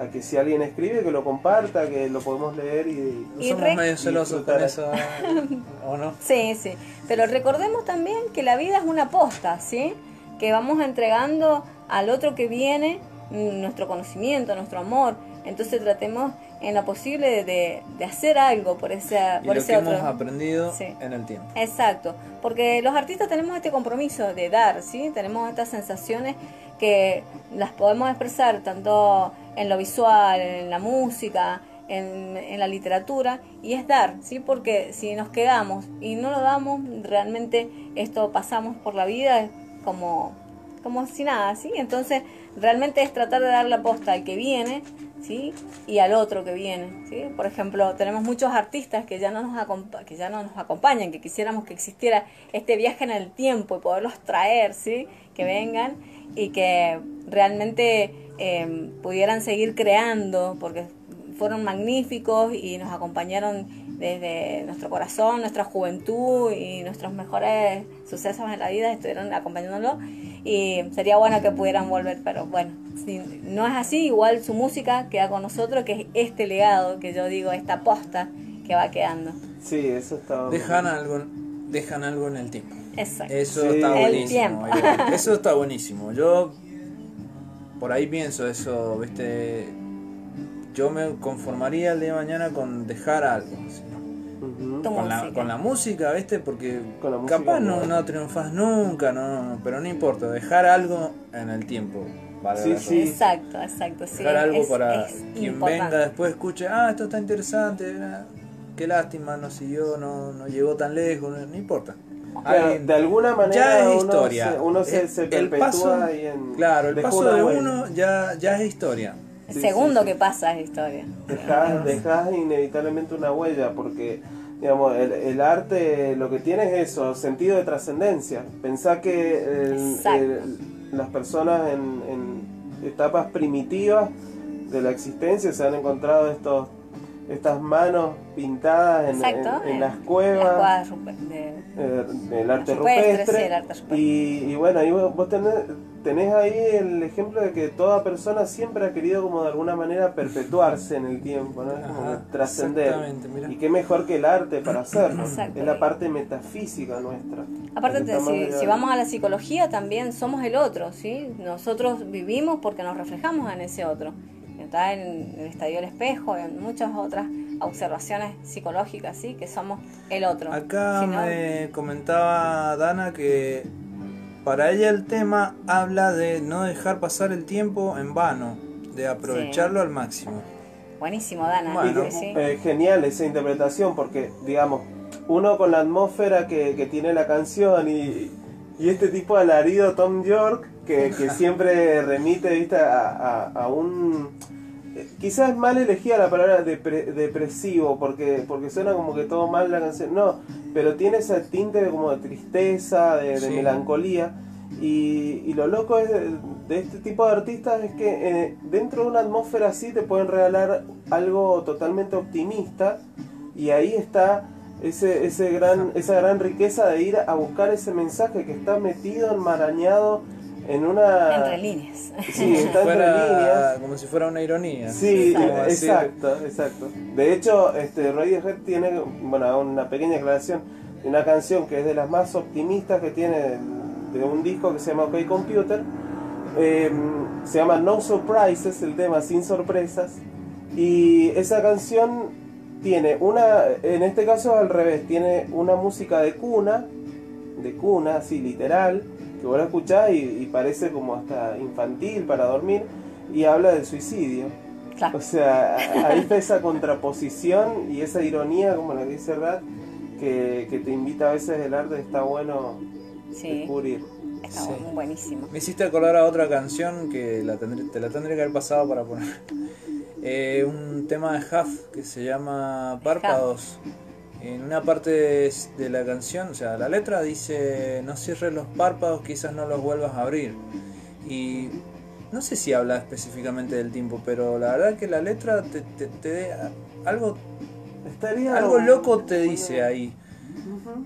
[SPEAKER 3] a que si alguien escribe, que lo comparta, que lo podemos leer y...
[SPEAKER 1] Y
[SPEAKER 2] Somos
[SPEAKER 1] re-
[SPEAKER 2] medio celosos con eso, <laughs> ¿o no?
[SPEAKER 1] Sí, sí. Pero recordemos también que la vida es una posta, ¿sí? Que vamos entregando al otro que viene mm, nuestro conocimiento, nuestro amor. Entonces tratemos en lo posible de, de- de hacer algo por ese,
[SPEAKER 2] Y
[SPEAKER 1] por
[SPEAKER 2] lo
[SPEAKER 1] ese
[SPEAKER 2] que
[SPEAKER 1] otro.
[SPEAKER 2] hemos aprendido
[SPEAKER 1] Sí.
[SPEAKER 2] en el tiempo.
[SPEAKER 1] Exacto, porque los artistas tenemos este compromiso de dar, ¿sí? Tenemos estas sensaciones que las podemos expresar tanto en lo visual, en la música, en, en la literatura, y es dar, ¿sí? Porque si nos quedamos y no lo damos, realmente esto pasamos por la vida como, como si nada, ¿sí? Entonces, realmente es tratar de dar la posta al que viene, ¿sí? Y al otro que viene, ¿sí? Por ejemplo, tenemos muchos artistas que ya no nos que ya no nos acompañan, que quisiéramos que existiera este viaje en el tiempo y poderlos traer, ¿sí? Que vengan y que realmente eh, pudieran seguir creando, porque fueron magníficos y nos acompañaron desde nuestro corazón, nuestra juventud y nuestros mejores sucesos en la vida estuvieron acompañándolo y sería bueno que pudieran volver, pero bueno, si no es así, igual su música queda con nosotros, que es este legado que yo digo, esta posta que va quedando.
[SPEAKER 3] Sí, eso está...
[SPEAKER 2] Dejan algo, dejan algo en el tiempo.
[SPEAKER 1] Exacto.
[SPEAKER 2] Eso
[SPEAKER 3] Sí.
[SPEAKER 2] está buenísimo. Eso está buenísimo. Yo por ahí pienso eso, ¿viste? Yo me conformaría el día de mañana con dejar algo. ¿sí? Con la,
[SPEAKER 1] música.
[SPEAKER 2] con la música, ¿viste? Porque
[SPEAKER 3] Con la música,
[SPEAKER 2] capaz no,
[SPEAKER 3] no.
[SPEAKER 2] no triunfas nunca, no, pero no importa, dejar algo en el tiempo. Vale
[SPEAKER 3] Sí, sí.
[SPEAKER 1] Exacto, exacto. Sí,
[SPEAKER 2] dejar algo
[SPEAKER 1] es-
[SPEAKER 2] para
[SPEAKER 1] es
[SPEAKER 2] quien
[SPEAKER 1] importante.
[SPEAKER 2] venga después escuche, ah, esto está interesante, qué lástima, no siguió, no, no llegó tan lejos, no, no importa.
[SPEAKER 3] Claro, de alguna manera
[SPEAKER 2] ya es
[SPEAKER 3] uno
[SPEAKER 2] historia.
[SPEAKER 3] se, uno se,
[SPEAKER 2] El-
[SPEAKER 3] se
[SPEAKER 2] el
[SPEAKER 3] perpetúa
[SPEAKER 2] paso-
[SPEAKER 3] ahí en...
[SPEAKER 2] Claro, el
[SPEAKER 3] dejó
[SPEAKER 2] paso de uno ya, ya es historia.
[SPEAKER 1] El
[SPEAKER 3] Sí,
[SPEAKER 1] segundo
[SPEAKER 3] sí, sí.
[SPEAKER 1] que pasa es historia.
[SPEAKER 3] Dejas, dejas inevitablemente una huella porque digamos el, el arte lo que tiene es eso, sentido de trascendencia. Pensá que el- el- las personas en, en etapas primitivas de la existencia se han encontrado estos estas manos pintadas en,
[SPEAKER 1] Exacto.
[SPEAKER 3] en- en las
[SPEAKER 1] Las
[SPEAKER 3] cuevas.
[SPEAKER 1] cuadras rupe- de-
[SPEAKER 3] eh, del arte
[SPEAKER 1] Rupestre,
[SPEAKER 3] rupestre,
[SPEAKER 1] sí, el arte rupestre.
[SPEAKER 3] y, y bueno ahí vos, vos tenés, tenés ahí el ejemplo de que toda persona siempre ha querido como de alguna manera perpetuarse en el tiempo ¿no? Es como trascender y qué mejor que el arte para hacerlo
[SPEAKER 1] Exacto.
[SPEAKER 3] es la parte metafísica nuestra
[SPEAKER 1] Aparte, te- si,
[SPEAKER 3] de-
[SPEAKER 1] vamos a la psicología, también somos el otro, ¿sí? Nosotros vivimos porque nos reflejamos en ese otro. Está en el estadio del espejo, en muchas otras observaciones psicológicas, ¿sí? Que somos el otro.
[SPEAKER 2] Acá
[SPEAKER 1] Si no-
[SPEAKER 2] me comentaba Dana que para ella el tema habla de no dejar pasar el tiempo en vano, de aprovecharlo al máximo.
[SPEAKER 1] Buenísimo, Dana.
[SPEAKER 2] Bueno,
[SPEAKER 1] sí, sí.
[SPEAKER 3] Eh, genial esa interpretación porque digamos uno con la atmósfera que, que tiene la canción y, y este tipo alarido Tom York, que, que siempre remite ¿viste? A, a, a un... Quizás es mal elegida la palabra depre- depresivo, porque, porque suena como que todo mal la canción. No, pero tiene ese tinte de como de tristeza, de, de
[SPEAKER 2] Sí.
[SPEAKER 3] melancolía. Y, y lo loco es de, de este tipo de artistas es que eh, dentro de una atmósfera así te pueden regalar algo totalmente optimista y ahí está ese, ese gran, esa gran riqueza de ir a buscar ese mensaje que está metido, enmarañado en una...
[SPEAKER 1] Entre líneas.
[SPEAKER 3] Sí, está entre
[SPEAKER 2] Fuera
[SPEAKER 3] líneas.
[SPEAKER 2] como si fuera una ironía.
[SPEAKER 3] Sí, exacto, exacto. De hecho, este Radiohead tiene, bueno, una pequeña aclaración, una canción que es de las más optimistas que tiene de, un disco que se llama OK Computer. Eh, se llama No Surprises, el tema sin sorpresas. Y esa canción tiene una, en este caso al revés, tiene una música de cuna, de cuna, así literal, que vos la escuchás y, y parece como hasta infantil para dormir, y habla del suicidio.
[SPEAKER 1] Claro.
[SPEAKER 3] O sea, ahí está esa contraposición y esa ironía, como la dice Rat, que, que te invita a veces el arte, está bueno
[SPEAKER 1] Sí,
[SPEAKER 3] descubrir.
[SPEAKER 1] está
[SPEAKER 2] Sí.
[SPEAKER 1] muy buenísimo.
[SPEAKER 2] Me hiciste acordar a otra canción que la tendré- te la tendré que haber pasado para poner. <laughs> Eh, un tema de Huff que se llama Párpados. En una parte de, de la canción, o sea, la letra dice, no cierres los párpados, quizás no los vuelvas a abrir. Y no sé si habla específicamente del tiempo, pero la verdad que la letra te, te, te- algo,
[SPEAKER 3] Estaría
[SPEAKER 2] algo loco te dice ahí.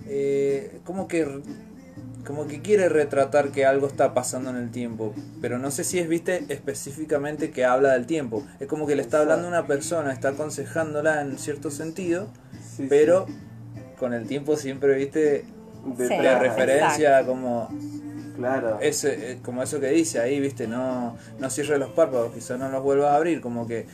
[SPEAKER 2] Eh, como que como que quiere retratar que algo está pasando en el tiempo, pero no sé si es, viste, específicamente que habla del tiempo. Es como que le está hablando a una persona, está aconsejándola en cierto sentido,
[SPEAKER 3] Sí, sí.
[SPEAKER 2] pero con el tiempo siempre, viste,
[SPEAKER 3] De
[SPEAKER 1] Sí.
[SPEAKER 3] tra-
[SPEAKER 2] referencia como
[SPEAKER 3] Claro.
[SPEAKER 2] ese, eh, como eso que dice ahí, viste, no, no cierres los párpados, quizás no los vuelvas a abrir, como que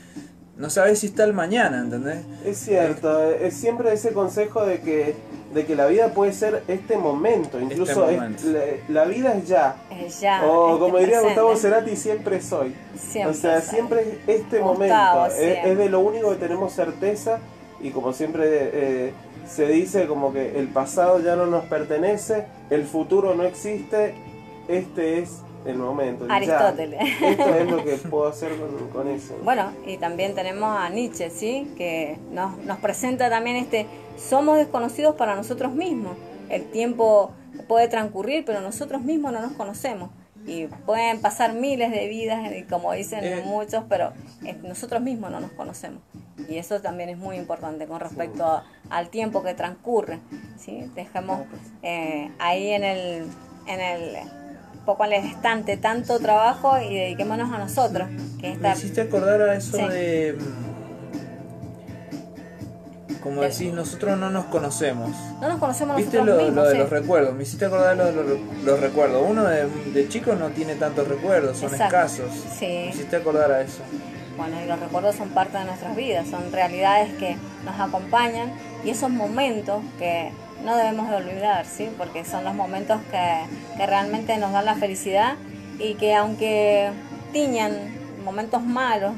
[SPEAKER 2] no sabes si está el mañana, ¿entendés?
[SPEAKER 3] Es cierto, es siempre ese consejo de que, de que la vida puede ser este momento, incluso es-
[SPEAKER 2] momento.
[SPEAKER 3] la, la vida es ya.
[SPEAKER 1] Es ya.
[SPEAKER 3] o
[SPEAKER 1] este
[SPEAKER 3] como diría
[SPEAKER 1] presente.
[SPEAKER 3] Gustavo Cerati, siempre soy.
[SPEAKER 1] Siempre
[SPEAKER 3] o sea,
[SPEAKER 1] soy.
[SPEAKER 3] siempre es este
[SPEAKER 1] Gustavo,
[SPEAKER 3] momento, es, es de lo único que tenemos certeza y como siempre eh, se dice como que el pasado ya no nos pertenece, el futuro no existe, este es el momento. ya.
[SPEAKER 1] Aristóteles.
[SPEAKER 3] Esto es lo que <laughs> puedo hacer con, con eso.
[SPEAKER 1] Bueno, y también tenemos a Nietzsche, ¿sí? Que nos, nos presenta también este, somos desconocidos para nosotros mismos. El tiempo puede transcurrir, pero nosotros mismos no nos conocemos. Y pueden pasar miles de vidas, y como dicen
[SPEAKER 2] Eh.
[SPEAKER 1] muchos, pero nosotros mismos no nos conocemos. Y eso también es muy importante con respecto a- al tiempo que transcurre. ¿sí? Dejemos eh, ahí en el, en el poco al estante tanto trabajo y dediquémonos a nosotros. Que
[SPEAKER 2] Me hiciste acordar a eso
[SPEAKER 1] Sí.
[SPEAKER 2] de... Como
[SPEAKER 1] De-
[SPEAKER 2] decís, nosotros no nos conocemos.
[SPEAKER 1] No nos conocemos
[SPEAKER 2] ¿Viste
[SPEAKER 1] nosotros
[SPEAKER 2] lo,
[SPEAKER 1] mismos.
[SPEAKER 2] lo de
[SPEAKER 1] sí.
[SPEAKER 2] los recuerdos? Me hiciste acordar lo de los, los recuerdos. Uno de, de chico no tiene tantos recuerdos, son
[SPEAKER 1] Exacto.
[SPEAKER 2] escasos.
[SPEAKER 1] Sí.
[SPEAKER 2] Me hiciste acordar a eso.
[SPEAKER 1] Bueno, y los recuerdos son parte de nuestras vidas, son realidades que nos acompañan y esos momentos que no debemos de olvidar, ¿sí? Porque son los momentos que, que realmente nos dan la felicidad y que aunque tiñan momentos malos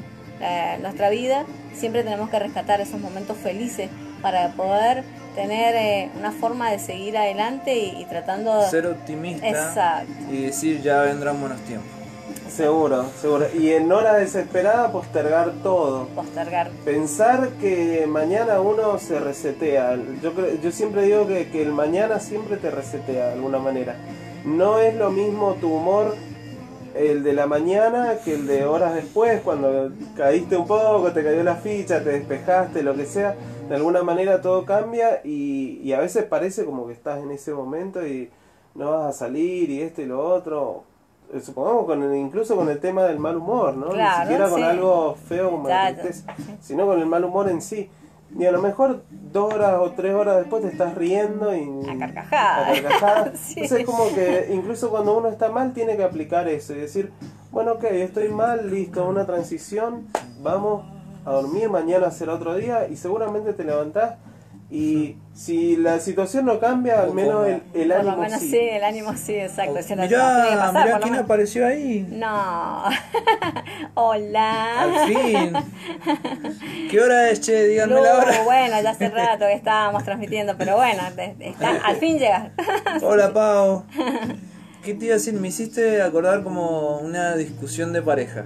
[SPEAKER 1] eh, nuestra vida, siempre tenemos que rescatar esos momentos felices para poder tener eh, una forma de seguir adelante y, y tratando de...
[SPEAKER 2] Ser optimista
[SPEAKER 1] Exacto.
[SPEAKER 2] y decir ya vendrán buenos tiempos.
[SPEAKER 3] Seguro, seguro. Y en hora desesperada postergar todo.
[SPEAKER 1] postergar.
[SPEAKER 3] Pensar que mañana uno se resetea. Yo, yo siempre digo que, que el mañana siempre te resetea de alguna manera. No es lo mismo tu humor el de la mañana que el de horas después, cuando caíste un poco, te cayó la ficha, te despejaste, lo que sea. De alguna manera todo cambia y, y a veces parece como que estás en ese momento y no vas a salir y esto y lo otro. Eh, Supongamos con el- incluso con el tema del mal humor, ¿no?
[SPEAKER 1] Claro,
[SPEAKER 3] Ni siquiera con algo feo como la tristeza, sino con el mal humor en sí. Y a lo mejor dos horas o tres horas después te estás riendo y...
[SPEAKER 1] A carcajadas.
[SPEAKER 3] a carcajadas. <laughs>
[SPEAKER 1] Sí.
[SPEAKER 3] Entonces es como que incluso cuando uno está mal tiene que aplicar eso y decir, bueno, ok, estoy mal, listo, una transición, vamos a dormir, mañana será otro día y seguramente te levantás Y si la situación no cambia, al menos el, el
[SPEAKER 1] Por lo
[SPEAKER 3] ánimo
[SPEAKER 1] menos
[SPEAKER 3] sí.
[SPEAKER 1] sí, el ánimo sí, exacto.
[SPEAKER 2] O-
[SPEAKER 1] Eso no-
[SPEAKER 2] mirá,
[SPEAKER 1] pasar,
[SPEAKER 2] mirá quién
[SPEAKER 1] menos.
[SPEAKER 2] apareció ahí.
[SPEAKER 1] No. <laughs> Hola.
[SPEAKER 2] Al fin. ¿Qué hora es, che? Díganme la
[SPEAKER 1] No,
[SPEAKER 2] hora.
[SPEAKER 1] bueno, ya hace rato que <laughs> estábamos transmitiendo, pero bueno, está, al fin llega. <laughs>
[SPEAKER 2] Hola, Pau. ¿Qué te iba a decir? Me hiciste acordar como una discusión de pareja.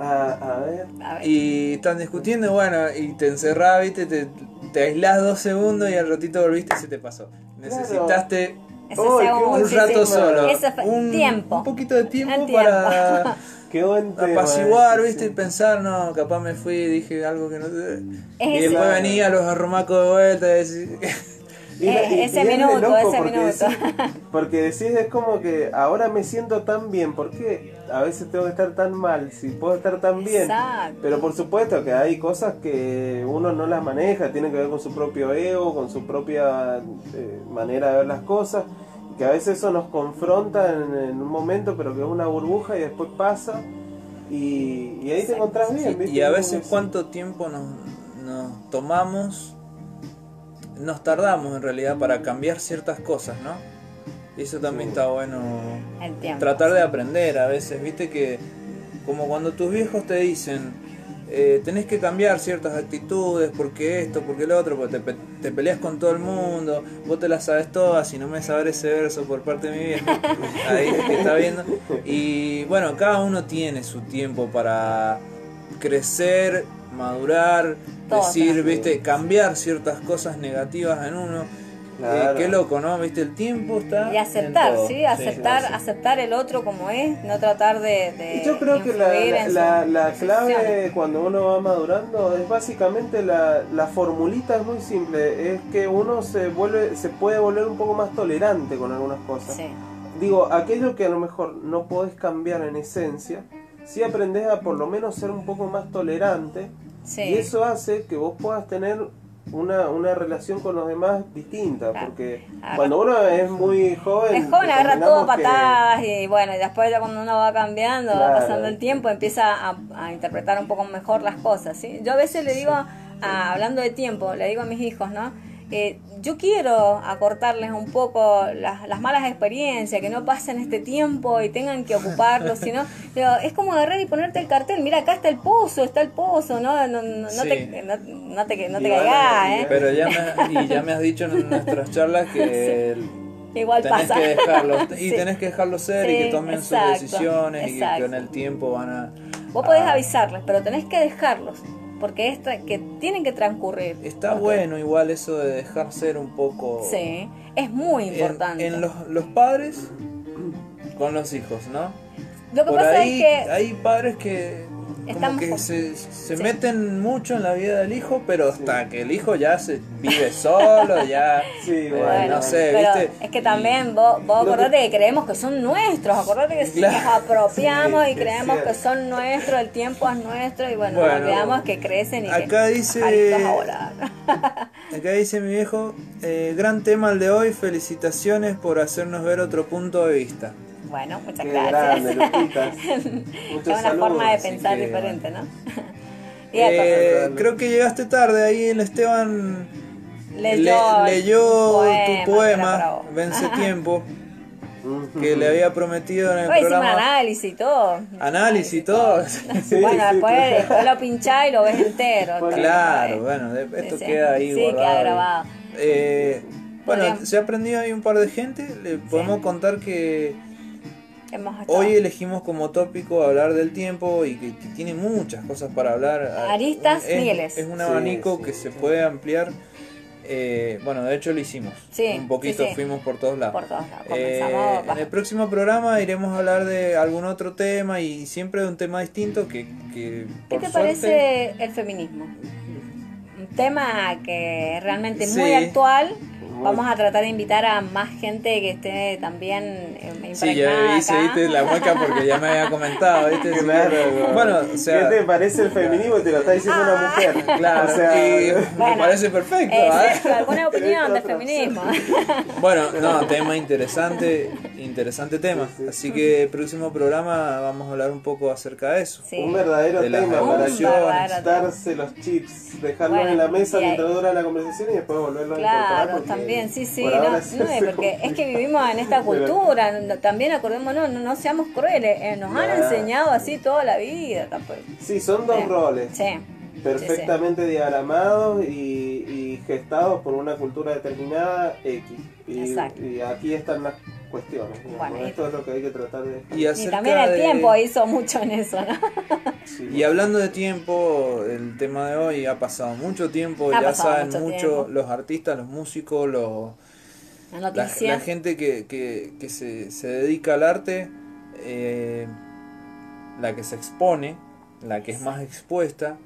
[SPEAKER 3] Ah, a ver.
[SPEAKER 1] A ver.
[SPEAKER 2] Y están discutiendo, bueno, y te encerrás, viste, te, te aislás dos segundos y al ratito volviste y se te pasó. Necesitaste un
[SPEAKER 3] muchísimo.
[SPEAKER 2] rato solo. Un,
[SPEAKER 1] tiempo.
[SPEAKER 2] un poquito de tiempo para
[SPEAKER 3] Qué buen tema.
[SPEAKER 2] apaciguar, viste, y pensar, no, capaz me fui y dije algo que no sé. Y
[SPEAKER 1] Es
[SPEAKER 2] después venía los arrumacos de vuelta y decís, <laughs>
[SPEAKER 3] Y
[SPEAKER 1] Eh,
[SPEAKER 3] y-
[SPEAKER 1] ese
[SPEAKER 3] y
[SPEAKER 1] minuto,
[SPEAKER 3] loco
[SPEAKER 1] ese
[SPEAKER 3] porque
[SPEAKER 1] minuto.
[SPEAKER 3] decís- porque decís, es como que ahora me siento tan bien, ¿por qué a veces tengo que estar tan mal? Si puedo estar tan bien.
[SPEAKER 1] Exacto.
[SPEAKER 3] Pero por supuesto que hay cosas que uno no las maneja, tiene que ver con su propio ego, con su propia eh, manera de ver las cosas, que a veces eso nos confronta en, en un momento, pero que es una burbuja y después pasa, y, y ahí te encontrás bien. ¿viste?
[SPEAKER 2] Y a veces cuánto tiempo nos, nos tomamos, nos tardamos en realidad para cambiar ciertas cosas, ¿no? Y eso también está bueno
[SPEAKER 1] El tiempo.
[SPEAKER 2] tratar de aprender a veces, viste que como cuando tus viejos te dicen, eh, tenés que cambiar ciertas actitudes, porque esto, porque lo otro, porque te, pe- te peleas con todo el mundo, vos te las sabes todas y no me saber ese verso por parte de mi viejo, <laughs> ahí que está viendo. Y bueno, cada uno tiene su tiempo para crecer, madurar, decir, viste, cambiar ciertas cosas negativas en uno. Eh, qué loco, ¿no? Viste, el tiempo está...
[SPEAKER 1] Y aceptar. ¿sí? Aceptar,
[SPEAKER 3] sí, sí.
[SPEAKER 1] aceptar el otro como es, no tratar de, de
[SPEAKER 3] Y Yo creo que la, la, clave cuando uno va madurando es básicamente la, la formulita es muy simple, es que uno se vuelve, se puede volver un poco más tolerante con algunas cosas.
[SPEAKER 1] Sí.
[SPEAKER 3] Digo, aquello que a lo mejor no podés cambiar en esencia, si aprendes a por lo menos ser un poco más tolerante,
[SPEAKER 1] Sí.
[SPEAKER 3] y eso hace que vos puedas tener una, una relación con los demás distinta,
[SPEAKER 1] Claro.
[SPEAKER 3] porque
[SPEAKER 1] Agarra-
[SPEAKER 3] cuando uno es muy joven...
[SPEAKER 1] Es joven, agarra todo a
[SPEAKER 3] que-
[SPEAKER 1] patadas y bueno, y después ya cuando uno va cambiando, va pasando el tiempo, empieza a, a interpretar un poco mejor las cosas, ¿sí? Yo a veces le digo, a- hablando de tiempo, le digo a mis hijos, ¿no? Eh, yo quiero acortarles un poco las, las malas experiencias, que no pasen este tiempo y tengan que ocuparlo, sino <laughs> digo, es como agarrar y ponerte el cartel, mira, acá está el pozo, está el pozo, ¿no? No, no, no
[SPEAKER 2] Sí.
[SPEAKER 1] te, no, no te, no te caigas,
[SPEAKER 3] y
[SPEAKER 1] ¿eh?
[SPEAKER 2] Pero ya me, <laughs> y ya me has dicho en nuestras charlas que
[SPEAKER 1] Igual
[SPEAKER 2] tenés
[SPEAKER 1] pasa.
[SPEAKER 2] que dejarlos <laughs> y
[SPEAKER 1] Sí.
[SPEAKER 2] tenés que dejarlos ser y que tomen
[SPEAKER 1] exacto,
[SPEAKER 2] sus decisiones y que con el tiempo van a
[SPEAKER 1] Vos podés avisarles, pero tenés que dejarlos, porque es tra- que tienen que transcurrir.
[SPEAKER 2] Está bueno igual eso de dejar ser un poco
[SPEAKER 1] Sí, es muy
[SPEAKER 2] en,
[SPEAKER 1] importante.
[SPEAKER 2] en los, los padres con los hijos, ¿no?
[SPEAKER 1] Lo que
[SPEAKER 2] Por
[SPEAKER 1] pasa
[SPEAKER 2] ahí
[SPEAKER 1] es que
[SPEAKER 2] hay padres que como que se, se
[SPEAKER 1] Sí.
[SPEAKER 2] meten mucho en la vida del hijo, pero hasta que el hijo ya se vive solo, ya <laughs>
[SPEAKER 3] Sí,
[SPEAKER 2] eh,
[SPEAKER 3] bueno,
[SPEAKER 2] no sé,
[SPEAKER 1] pero
[SPEAKER 2] ¿viste?
[SPEAKER 1] es que también vos, vos acordate
[SPEAKER 3] que-
[SPEAKER 1] que... creemos que son nuestros, acordate que
[SPEAKER 2] Claro.
[SPEAKER 1] nos apropiamos <laughs> y creemos que son nuestros, el tiempo es nuestro y bueno,
[SPEAKER 2] Bueno,
[SPEAKER 1] nos olvidamos que crecen y
[SPEAKER 2] acá
[SPEAKER 1] que
[SPEAKER 2] dice-. <laughs> Acá dice mi viejo, eh, gran tema el de hoy, felicitaciones por hacernos ver otro punto de vista.
[SPEAKER 1] Bueno, muchas
[SPEAKER 3] Qué
[SPEAKER 1] gracias.
[SPEAKER 3] grande, <laughs>
[SPEAKER 1] es una
[SPEAKER 3] saludos.
[SPEAKER 1] forma de pensar
[SPEAKER 2] que,
[SPEAKER 1] diferente, ¿no? <laughs>
[SPEAKER 2] Eh, creo que llegaste tarde, ahí el Esteban
[SPEAKER 1] leyó,
[SPEAKER 2] le- leyó
[SPEAKER 1] poema,
[SPEAKER 2] tu poema. Vence. Tiempo, que le había prometido en el
[SPEAKER 1] hicimos
[SPEAKER 2] programa.
[SPEAKER 1] análisis y todo.
[SPEAKER 2] Análisis y todo.
[SPEAKER 3] Sí, <laughs>
[SPEAKER 1] bueno,
[SPEAKER 3] sí,
[SPEAKER 1] después,
[SPEAKER 3] claro.
[SPEAKER 1] después lo pinchás y lo ves entero.
[SPEAKER 3] Bueno,
[SPEAKER 2] Claro, bueno, esto
[SPEAKER 1] Sí,
[SPEAKER 2] queda ahí
[SPEAKER 1] Sí,
[SPEAKER 2] guardado.
[SPEAKER 1] queda grabado.
[SPEAKER 2] Eh, bueno, se ha aprendido ahí un par de gente. Le podemos contar que
[SPEAKER 1] Hemos estado-
[SPEAKER 2] hoy elegimos como tópico hablar del tiempo y que, que tiene muchas cosas para hablar.
[SPEAKER 1] Aristas
[SPEAKER 2] es,
[SPEAKER 1] miles.
[SPEAKER 2] Es un abanico
[SPEAKER 3] sí,
[SPEAKER 2] que
[SPEAKER 3] sí.
[SPEAKER 2] se puede ampliar. Eh, bueno, de hecho lo hicimos.
[SPEAKER 1] Sí,
[SPEAKER 2] un poquito
[SPEAKER 1] sí, sí.
[SPEAKER 2] fuimos por todos lados.
[SPEAKER 1] Por todos lados.
[SPEAKER 2] Eh, en el próximo programa iremos a hablar de algún otro tema y siempre de un tema distinto que, que
[SPEAKER 1] ¿Qué
[SPEAKER 2] por
[SPEAKER 1] te
[SPEAKER 2] suerte-
[SPEAKER 1] parece el feminismo? Un tema que es realmente muy
[SPEAKER 2] Sí.
[SPEAKER 1] actual.
[SPEAKER 3] Muy.
[SPEAKER 1] Vamos a tratar de invitar a más gente que esté también
[SPEAKER 2] Sí, yo hice, viste, la mueca porque ya me había comentado, viste. <laughs>
[SPEAKER 3] Claro,
[SPEAKER 2] bueno, o sea,
[SPEAKER 3] ¿Qué te parece el feminismo? Te lo está diciendo una mujer. <laughs>
[SPEAKER 2] claro,
[SPEAKER 3] O sea,
[SPEAKER 2] y me <laughs>
[SPEAKER 1] Bueno,
[SPEAKER 2] parece perfecto.
[SPEAKER 1] Eh,
[SPEAKER 2] ¿eh?
[SPEAKER 1] sí, ¿Alguna opinión de feminismo?
[SPEAKER 2] Bueno, no, tema interesante, interesante tema.
[SPEAKER 3] Sí, sí.
[SPEAKER 2] Así que el próximo programa vamos a hablar un poco acerca de eso.
[SPEAKER 1] Sí.
[SPEAKER 3] Un verdadero
[SPEAKER 2] De
[SPEAKER 3] tema para darse los chips, dejarlos
[SPEAKER 1] Bueno,
[SPEAKER 3] en la mesa mientras dura la conversación y después volverlos a incorporar.
[SPEAKER 1] Claro, también, sí, sí,
[SPEAKER 3] por
[SPEAKER 1] no, no, porque es que vivimos en esta cultura, también acordémonos, no, no seamos crueles, eh, nos han enseñado así toda la vida. tampoco.
[SPEAKER 3] Sí, son dos
[SPEAKER 1] Sí.
[SPEAKER 3] roles.
[SPEAKER 1] Sí.
[SPEAKER 3] perfectamente diagramados y, y gestados por una cultura determinada X. Y,
[SPEAKER 1] Exacto.
[SPEAKER 3] y aquí están las cuestiones.
[SPEAKER 1] Bueno, y-
[SPEAKER 3] Esto es lo que hay que tratar de...
[SPEAKER 2] Y
[SPEAKER 1] también el
[SPEAKER 2] de-
[SPEAKER 1] tiempo hizo mucho en eso, ¿no? <laughs>
[SPEAKER 3] sí.
[SPEAKER 2] Y hablando de tiempo, el tema de hoy ha pasado mucho tiempo,
[SPEAKER 1] Ha
[SPEAKER 2] ya saben
[SPEAKER 1] mucho
[SPEAKER 2] mucho los artistas, los músicos, los,
[SPEAKER 1] La
[SPEAKER 2] la,
[SPEAKER 1] noticia.
[SPEAKER 2] la gente que, que, que se, se dedica al arte, eh, la que se expone, la que es más expuesta,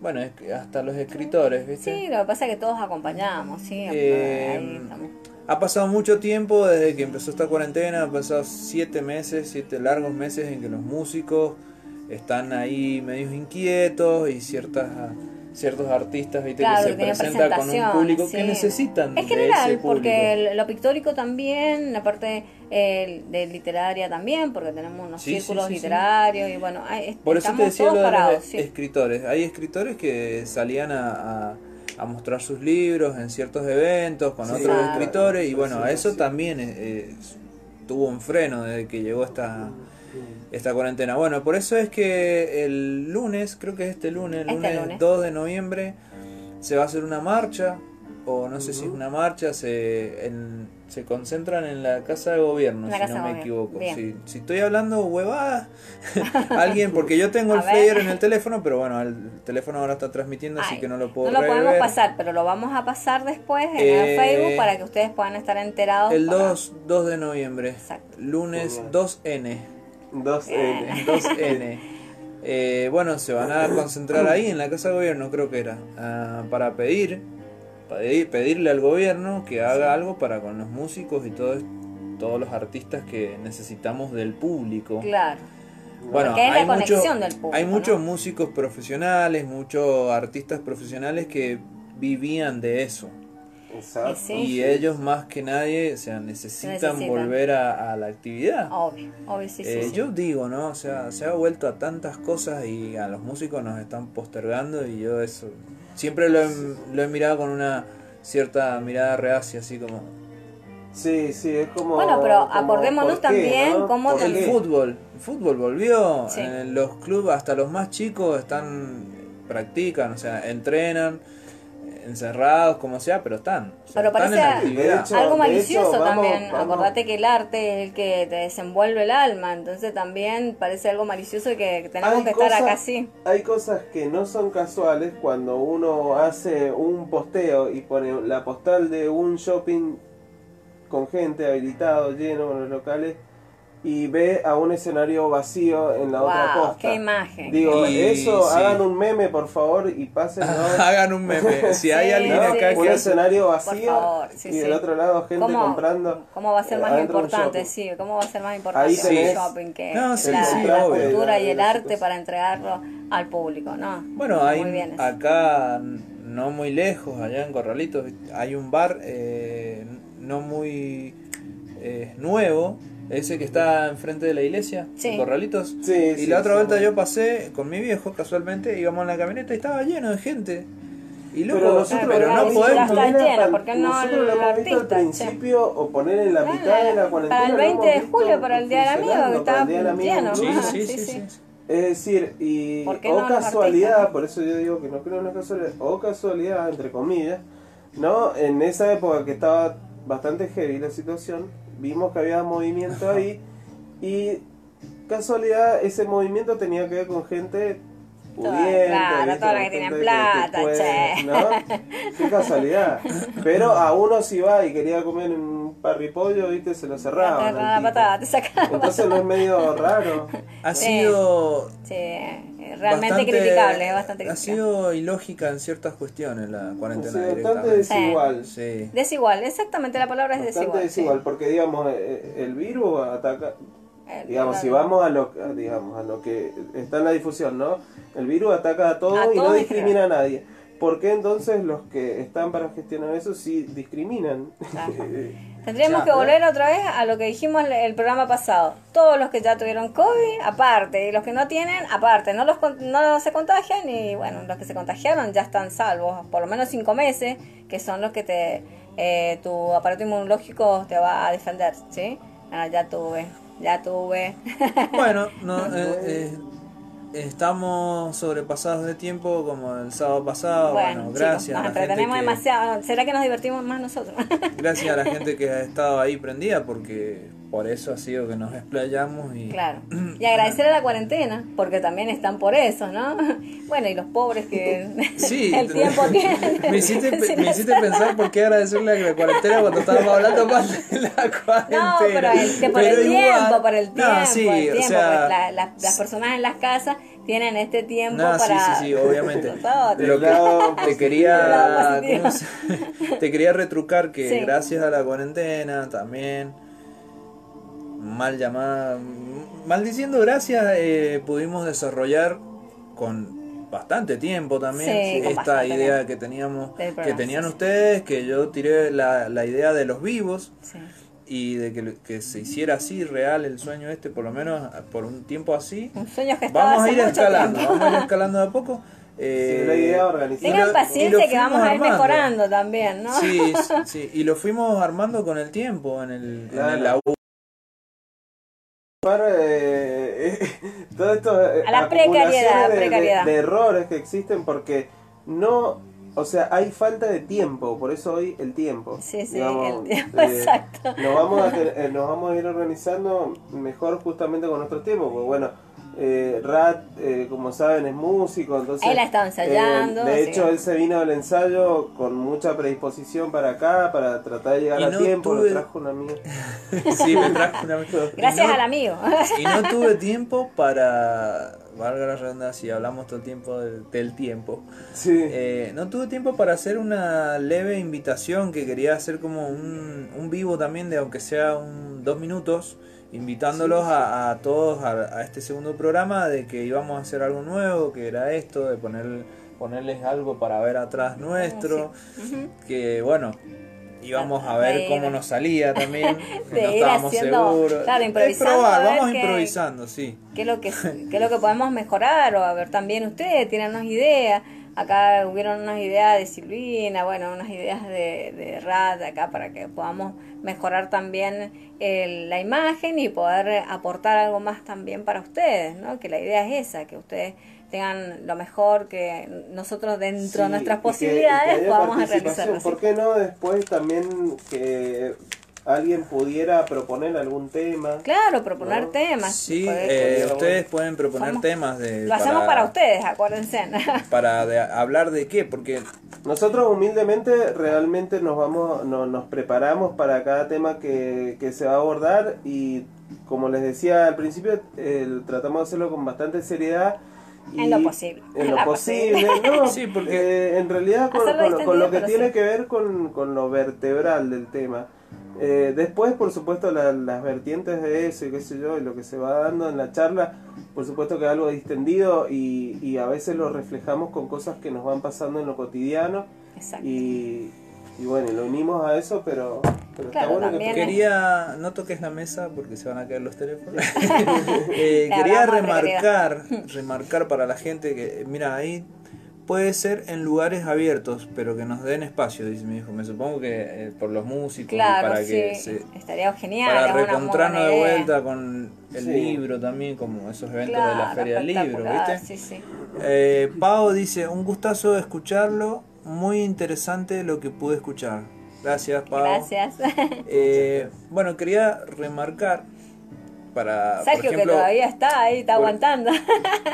[SPEAKER 2] bueno, es que hasta los escritores, ¿viste?
[SPEAKER 1] Sí, lo que pasa es que todos acompañamos, sí.
[SPEAKER 2] Eh,
[SPEAKER 1] ahí.
[SPEAKER 2] Ha pasado mucho tiempo desde que empezó esta cuarentena, han pasado siete meses, siete largos meses en que los músicos están ahí medios inquietos y ciertas ciertos artistas ¿viste?
[SPEAKER 1] Claro,
[SPEAKER 2] que se presentan con un público
[SPEAKER 1] sí.
[SPEAKER 2] que necesitan
[SPEAKER 1] Es
[SPEAKER 2] de
[SPEAKER 1] general,
[SPEAKER 2] ese público.
[SPEAKER 1] porque el- lo pictórico también, la parte eh, de literaria también, porque tenemos unos
[SPEAKER 2] Sí,
[SPEAKER 1] círculos
[SPEAKER 2] sí, sí.
[SPEAKER 1] literarios y bueno, hay-
[SPEAKER 2] Por eso te decía
[SPEAKER 1] todos
[SPEAKER 2] lo de los
[SPEAKER 1] parados, sí.
[SPEAKER 2] escritores. Hay escritores que salían a, a- a mostrar sus libros en ciertos eventos con
[SPEAKER 3] Sí,
[SPEAKER 2] otros
[SPEAKER 1] claro.
[SPEAKER 2] escritores y bueno, a eso
[SPEAKER 3] Sí.
[SPEAKER 2] también eh, eh, tuvo un freno desde que llegó esta, esta cuarentena. Bueno, por eso es que el lunes, creo que es este lunes, el
[SPEAKER 1] Este
[SPEAKER 2] lunes,
[SPEAKER 1] lunes.
[SPEAKER 2] 2 de noviembre, se va a hacer una marcha, o no sé si es una marcha, se, en- se concentran en la Casa de Gobierno,
[SPEAKER 1] la
[SPEAKER 2] si no me equivoco. Si, si estoy hablando huevada, <laughs> alguien, porque yo tengo el flyer en el teléfono, pero bueno, el teléfono ahora está transmitiendo, así que no lo puedo
[SPEAKER 1] No lo podemos pasar, pero lo vamos a pasar después en
[SPEAKER 2] Eh,
[SPEAKER 1] el Facebook para que ustedes puedan estar enterados.
[SPEAKER 2] El
[SPEAKER 1] para-
[SPEAKER 2] 2, 2 de noviembre,
[SPEAKER 1] Exacto.
[SPEAKER 2] lunes
[SPEAKER 3] Genial.
[SPEAKER 2] 2N.
[SPEAKER 3] Dos
[SPEAKER 1] Bien.
[SPEAKER 3] N.
[SPEAKER 2] 2N. <laughs> Eh, bueno, se van a concentrar ahí en la Casa de Gobierno, creo que era, ah, para pedir, pedir, pedirle al gobierno que haga algo para con los músicos y todos todos los artistas que necesitamos del público.
[SPEAKER 1] Claro.
[SPEAKER 2] Bueno,
[SPEAKER 1] Porque es la
[SPEAKER 2] hay muchos
[SPEAKER 1] conexión del público,
[SPEAKER 2] hay
[SPEAKER 1] ¿no?
[SPEAKER 2] muchos músicos profesionales, muchos artistas profesionales que vivían de eso.
[SPEAKER 3] Exacto.
[SPEAKER 1] Sí,
[SPEAKER 2] y ellos más que nadie, o sea, necesitan,
[SPEAKER 1] Necesitan.
[SPEAKER 2] volver a, a la actividad.
[SPEAKER 1] Obvio, obvio, sí, sí,
[SPEAKER 2] Eh,
[SPEAKER 1] sí.
[SPEAKER 2] Yo digo, ¿no? O sea, se ha vuelto a tantas cosas y a los músicos nos están postergando y yo eso siempre lo he, lo he mirado con una cierta mirada reacia, así como
[SPEAKER 3] Sí, sí, es como...
[SPEAKER 1] Bueno, pero
[SPEAKER 3] como,
[SPEAKER 1] acordémonos
[SPEAKER 3] ¿por qué,
[SPEAKER 1] también
[SPEAKER 3] no?
[SPEAKER 1] cómo
[SPEAKER 3] ¿Por
[SPEAKER 1] del
[SPEAKER 2] el fútbol. El fútbol volvió,
[SPEAKER 1] Sí.
[SPEAKER 2] en los clubes, hasta los más chicos están, practican, o sea, entrenan, encerrados, como sea, pero están. o sea,
[SPEAKER 1] Pero
[SPEAKER 2] están en
[SPEAKER 1] parece
[SPEAKER 2] actividad.
[SPEAKER 3] Hecho,
[SPEAKER 1] Algo malicioso
[SPEAKER 3] hecho, vamos-
[SPEAKER 1] también.
[SPEAKER 3] vamos-
[SPEAKER 1] Acordate que el arte es el que te desenvuelve el alma. Entonces también parece algo malicioso que que tenemos
[SPEAKER 3] Hay
[SPEAKER 1] que estar
[SPEAKER 3] cosas-
[SPEAKER 1] acá así.
[SPEAKER 3] Hay cosas que no son casuales cuando uno hace un posteo y pone la postal de un shopping con gente habilitado, lleno en los locales y ve a un escenario vacío en la otra
[SPEAKER 1] Wow,
[SPEAKER 3] posta.
[SPEAKER 1] qué imagen.
[SPEAKER 3] Digo,
[SPEAKER 2] Y
[SPEAKER 3] eso,
[SPEAKER 2] sí.
[SPEAKER 3] hagan un meme por favor y pasen <laughs>
[SPEAKER 2] Hagan un meme. Si hay
[SPEAKER 1] Sí,
[SPEAKER 2] alguien acá
[SPEAKER 1] sí,
[SPEAKER 3] un
[SPEAKER 2] que hace-
[SPEAKER 3] escenario vacío
[SPEAKER 1] favor, sí,
[SPEAKER 3] y
[SPEAKER 1] sí.
[SPEAKER 3] del otro lado gente
[SPEAKER 1] ¿Cómo,
[SPEAKER 3] comprando.
[SPEAKER 1] ¿Cómo va a ser más
[SPEAKER 3] un
[SPEAKER 1] importante? Sí, ¿cómo va a ser más importante
[SPEAKER 3] Ahí
[SPEAKER 1] el shopping que
[SPEAKER 2] No, sí,
[SPEAKER 1] la,
[SPEAKER 2] sí,
[SPEAKER 1] la
[SPEAKER 2] obvio.
[SPEAKER 1] cultura y el arte
[SPEAKER 3] cosas.
[SPEAKER 1] para entregarlo al público? No,
[SPEAKER 2] Bueno, hay acá, no muy lejos, allá en Corralitos, hay un bar eh, no muy eh, nuevo, ese que está enfrente de la iglesia,
[SPEAKER 1] Sí.
[SPEAKER 2] Corralitos.
[SPEAKER 3] Sí,
[SPEAKER 2] y
[SPEAKER 3] sí,
[SPEAKER 2] la otra
[SPEAKER 3] sí,
[SPEAKER 2] vuelta yo pasé con mi viejo casualmente, íbamos en la camioneta y estaba lleno de gente. Y loco,
[SPEAKER 3] Pero nosotros
[SPEAKER 1] Pero
[SPEAKER 2] no podemos...
[SPEAKER 3] poner
[SPEAKER 1] lleno,
[SPEAKER 3] al-
[SPEAKER 1] ¿por qué no
[SPEAKER 3] nosotros lo hemos visto al principio o poner en la mitad de la cuarentena.
[SPEAKER 1] para el
[SPEAKER 3] lo
[SPEAKER 1] 20
[SPEAKER 3] hemos
[SPEAKER 1] de julio, para el Día del Amigo, que estaba lleno.
[SPEAKER 2] Sí, sí,
[SPEAKER 1] Sí,
[SPEAKER 2] sí.
[SPEAKER 3] Es decir, y
[SPEAKER 1] ¿Por qué
[SPEAKER 3] o
[SPEAKER 1] no
[SPEAKER 3] casualidad,
[SPEAKER 1] artistas,
[SPEAKER 3] por eso yo digo que no creo en la casualidad, o casualidad, entre comillas, ¿no? En esa época que estaba bastante heavy la situación, vimos que había movimiento ahí y casualidad ese movimiento tenía que ver con gente pudientes.
[SPEAKER 1] claro, todos los que tienen plata, che.
[SPEAKER 3] ¿no? Qué casualidad. Pero a uno si va y quería comer un parripollo, ¿viste? Se lo
[SPEAKER 1] Te
[SPEAKER 3] cerraban.
[SPEAKER 1] la
[SPEAKER 3] tipo.
[SPEAKER 1] patada, te.
[SPEAKER 3] Entonces no es medio raro.
[SPEAKER 2] Ha
[SPEAKER 1] Sí.
[SPEAKER 2] sido
[SPEAKER 1] Sí, eh, realmente
[SPEAKER 2] bastante-
[SPEAKER 1] criticable, es bastante
[SPEAKER 2] Ha
[SPEAKER 1] criticable.
[SPEAKER 2] sido ilógica en ciertas cuestiones la cuarentena
[SPEAKER 3] Sí, bastante
[SPEAKER 2] directamente.
[SPEAKER 3] desigual.
[SPEAKER 2] Sí.
[SPEAKER 1] Desigual, exactamente la palabra es
[SPEAKER 3] Bastante
[SPEAKER 1] desigual.
[SPEAKER 3] desigual, porque digamos, eh, el virus ataca, digamos,
[SPEAKER 1] el-
[SPEAKER 3] si vamos a lo, a, digamos, a lo que está en la difusión, ¿no? El virus ataca a todos
[SPEAKER 1] A
[SPEAKER 3] y no
[SPEAKER 1] todos
[SPEAKER 3] discrimina a nadie. ¿Por qué entonces los que están para gestionar eso sí discriminan? <laughs>
[SPEAKER 1] Tendríamos
[SPEAKER 2] Ya,
[SPEAKER 1] que
[SPEAKER 3] ¿eh?
[SPEAKER 1] volver otra vez a lo que dijimos el- el programa pasado. Todos los que ya tuvieron COVID, aparte, y los que no tienen, aparte. No los con- no se contagian y bueno, los que se contagiaron ya están salvos, por lo menos cinco meses, que son los que te eh, tu aparato inmunológico te va a defender, ¿sí? Ya tuve, ya tuve.
[SPEAKER 2] Bueno, no, <laughs> eh, eh, estamos sobrepasados de tiempo como el sábado pasado. Bueno,
[SPEAKER 1] chicos,
[SPEAKER 2] gracias.
[SPEAKER 1] nos
[SPEAKER 2] la gente
[SPEAKER 1] entretenemos
[SPEAKER 2] que-
[SPEAKER 1] demasiado. ¿Será que nos divertimos más nosotros?
[SPEAKER 2] Gracias a la gente que ha estado ahí prendida porque por eso ha sido que nos explayamos y
[SPEAKER 1] Claro. <clears throat> Y agradecer a la cuarentena, porque también están por eso, ¿no? <laughs> Bueno, y los pobres que <laughs>
[SPEAKER 2] Sí, <laughs>
[SPEAKER 1] el tiempo tienen.
[SPEAKER 2] me hiciste, me hiciste pensar por qué agradecerle a la cuarentena cuando estábamos hablando más de la cuarentena.
[SPEAKER 1] No, pero el, que por
[SPEAKER 2] Pero
[SPEAKER 1] el
[SPEAKER 2] igual-
[SPEAKER 1] tiempo, por el tiempo,
[SPEAKER 2] No, sí,
[SPEAKER 1] por el
[SPEAKER 2] o
[SPEAKER 1] tiempo,
[SPEAKER 2] sea,
[SPEAKER 1] pues la- la- las personas en las casas tienen este tiempo
[SPEAKER 2] No, sí,
[SPEAKER 1] para...
[SPEAKER 2] sí, sí, obviamente. Lo que te quería,
[SPEAKER 1] lado positivo.
[SPEAKER 2] ¿cómo se- te quería retrucar que
[SPEAKER 1] Sí.
[SPEAKER 2] gracias a la cuarentena también, mal llamada, maldiciendo gracias, eh, pudimos desarrollar con bastante tiempo también
[SPEAKER 1] Sí,
[SPEAKER 2] esta
[SPEAKER 1] bastante
[SPEAKER 2] idea
[SPEAKER 1] tiempo.
[SPEAKER 2] que teníamos, que tenían
[SPEAKER 1] sí,
[SPEAKER 2] ustedes, que yo tiré la, la idea de los vivos
[SPEAKER 1] Sí.
[SPEAKER 2] y de que, que se hiciera así real el sueño este, por lo menos por un tiempo así.
[SPEAKER 1] Un sueño que
[SPEAKER 2] Vamos a ir escalando,
[SPEAKER 1] tiempo.
[SPEAKER 2] vamos a ir escalando de a poco. Eh, <laughs>
[SPEAKER 3] Sí, la idea organizada.
[SPEAKER 2] y
[SPEAKER 1] Tengan paciencia que vamos a ir
[SPEAKER 2] armando.
[SPEAKER 1] mejorando también, ¿no?
[SPEAKER 2] Sí, <laughs> sí, sí, y lo fuimos armando con el tiempo en el,
[SPEAKER 3] Claro.
[SPEAKER 2] en el laburo.
[SPEAKER 3] Para, eh, <laughs> todo esto eh,
[SPEAKER 1] A la precariedad,
[SPEAKER 3] de, de-
[SPEAKER 1] precariedad.
[SPEAKER 3] de errores que existen porque no o sea hay falta de tiempo por eso hoy el tiempo
[SPEAKER 1] Sí, sí,
[SPEAKER 3] Digamos,
[SPEAKER 1] el tiempo,
[SPEAKER 3] eh, <laughs>
[SPEAKER 1] exacto.
[SPEAKER 3] nos vamos a eh, nos vamos a ir organizando mejor justamente con nuestro tiempo porque bueno eh, Rat, eh, como saben, es músico, entonces...
[SPEAKER 1] Él ha estado ensayando,
[SPEAKER 3] eh, de
[SPEAKER 1] sí.
[SPEAKER 3] hecho, él se vino al ensayo con mucha predisposición para acá, para tratar de llegar
[SPEAKER 2] Y
[SPEAKER 3] a
[SPEAKER 2] no
[SPEAKER 3] tiempo,
[SPEAKER 2] tuve-
[SPEAKER 3] lo trajo una amiga. <laughs>
[SPEAKER 2] Sí, me trajo una-
[SPEAKER 1] Gracias
[SPEAKER 2] y no-
[SPEAKER 1] al amigo.
[SPEAKER 2] Y no tuve tiempo para, valga la redundancia, hablamos todo el tiempo del, del tiempo.
[SPEAKER 3] Sí.
[SPEAKER 2] Eh, no tuve tiempo para hacer una leve invitación que quería hacer como un, un vivo también de aunque sea un dos minutos, invitándolos a, a todos a, a este segundo programa de que íbamos a hacer algo nuevo, que era esto, de poner, ponerles algo para ver atrás nuestro,
[SPEAKER 1] Ujú.
[SPEAKER 2] que bueno, íbamos a ver
[SPEAKER 1] ir-
[SPEAKER 2] cómo nos salía también, <laughs> no estábamos
[SPEAKER 1] haciendo-
[SPEAKER 2] seguros.
[SPEAKER 1] claro,
[SPEAKER 2] Es
[SPEAKER 1] improvisando,
[SPEAKER 2] probar, vamos
[SPEAKER 1] qué-
[SPEAKER 2] improvisando, sí.
[SPEAKER 1] qué es lo que qué es lo que podemos mejorar o a ver también ustedes tienen unas ideas acá hubieron unas ideas de Silvina bueno unas ideas de, de Rad acá para que podamos mejorar también el- la imagen y poder aportar algo más también para ustedes no que la idea es esa que ustedes tengan lo mejor que nosotros dentro de nuestras
[SPEAKER 3] y que-
[SPEAKER 1] posibilidades
[SPEAKER 3] y que haya
[SPEAKER 1] podamos
[SPEAKER 3] ¿Por qué no después también que alguien pudiera proponer algún tema?
[SPEAKER 1] claro proponer
[SPEAKER 3] ¿No?
[SPEAKER 1] temas
[SPEAKER 2] Sí, eh, ustedes pueden proponer temas de...
[SPEAKER 1] lo hacemos para ustedes acuérdense <laughs>
[SPEAKER 2] Para de- hablar de qué, porque
[SPEAKER 3] Nosotros humildemente realmente nos vamos, no- nos preparamos para cada tema que, que se va a abordar y como les decía al principio, el- tratamos de hacerlo con bastante seriedad. Y
[SPEAKER 1] En lo posible.
[SPEAKER 3] En
[SPEAKER 1] En
[SPEAKER 3] lo posible,
[SPEAKER 1] posible.
[SPEAKER 3] ¿no? <laughs>
[SPEAKER 2] Sí, porque-
[SPEAKER 3] Eh, en realidad con, lo- con lo que tiene
[SPEAKER 1] sí.
[SPEAKER 3] que ver con, con lo vertebral del tema. Eh, después, por supuesto, la- las vertientes de eso y qué sé yo, y lo que se va dando en la charla, por supuesto que es algo distendido y, y a veces lo reflejamos con cosas que nos van pasando en lo cotidiano.
[SPEAKER 1] Exacto.
[SPEAKER 3] Y, y bueno, lo unimos a eso, pero, pero
[SPEAKER 1] Claro,
[SPEAKER 3] está bueno que...
[SPEAKER 1] es-
[SPEAKER 2] quería, no toques la mesa porque se van a caer los teléfonos. <laughs> Eh, quería remarcar, remarcar para la gente que, mira, ahí puede ser en lugares abiertos, pero que nos den espacio, dice mi hijo. Me supongo que eh, por los músicos,
[SPEAKER 1] Claro,
[SPEAKER 2] para
[SPEAKER 1] sí,
[SPEAKER 2] que se,
[SPEAKER 1] estaría genial.
[SPEAKER 2] para reencontrarnos de vuelta con el
[SPEAKER 3] Sí.
[SPEAKER 2] libro también, como esos eventos de la Feria del Libro, ¿viste?
[SPEAKER 1] Sí, sí.
[SPEAKER 2] Eh, Pau dice, un gustazo escucharlo, muy interesante lo que pude escuchar. Gracias, Pau.
[SPEAKER 1] Gracias. <laughs>
[SPEAKER 2] Eh, bueno, quería remarcar para, por
[SPEAKER 1] Sergio,
[SPEAKER 2] ejemplo,
[SPEAKER 1] que todavía está ahí, está
[SPEAKER 2] por-
[SPEAKER 1] aguantando.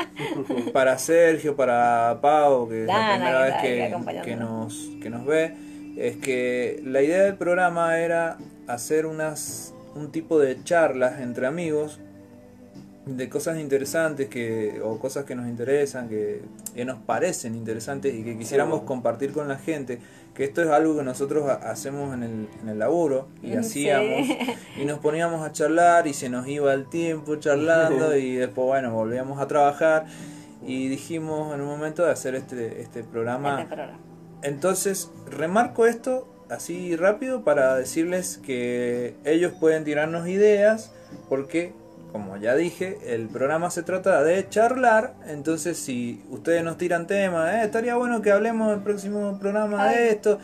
[SPEAKER 1] <laughs>
[SPEAKER 2] para Sergio, para Pau, que es la
[SPEAKER 1] Dana,
[SPEAKER 2] primera
[SPEAKER 1] que
[SPEAKER 2] vez que, nos, que nos ve, es que la idea del programa era hacer unas un tipo de charlas entre amigos de cosas interesantes que o cosas que nos interesan, que, que nos parecen interesantes y que quisiéramos
[SPEAKER 3] Sí.
[SPEAKER 2] compartir con la gente, que esto es algo que nosotros ha- hacemos en el, en el laburo y
[SPEAKER 1] Sí.
[SPEAKER 2] hacíamos y nos poníamos a charlar y se nos iba el tiempo charlando y después bueno volvíamos a trabajar y dijimos en un momento de hacer este, este programa
[SPEAKER 1] Este programa.
[SPEAKER 2] entonces, remarco esto así rápido para decirles que ellos pueden tirarnos ideas porque, como ya dije, el programa se trata de charlar. Entonces, si ustedes nos tiran temas, "Eh, estaría bueno que hablemos el próximo programa
[SPEAKER 1] Ay.
[SPEAKER 2] de esto.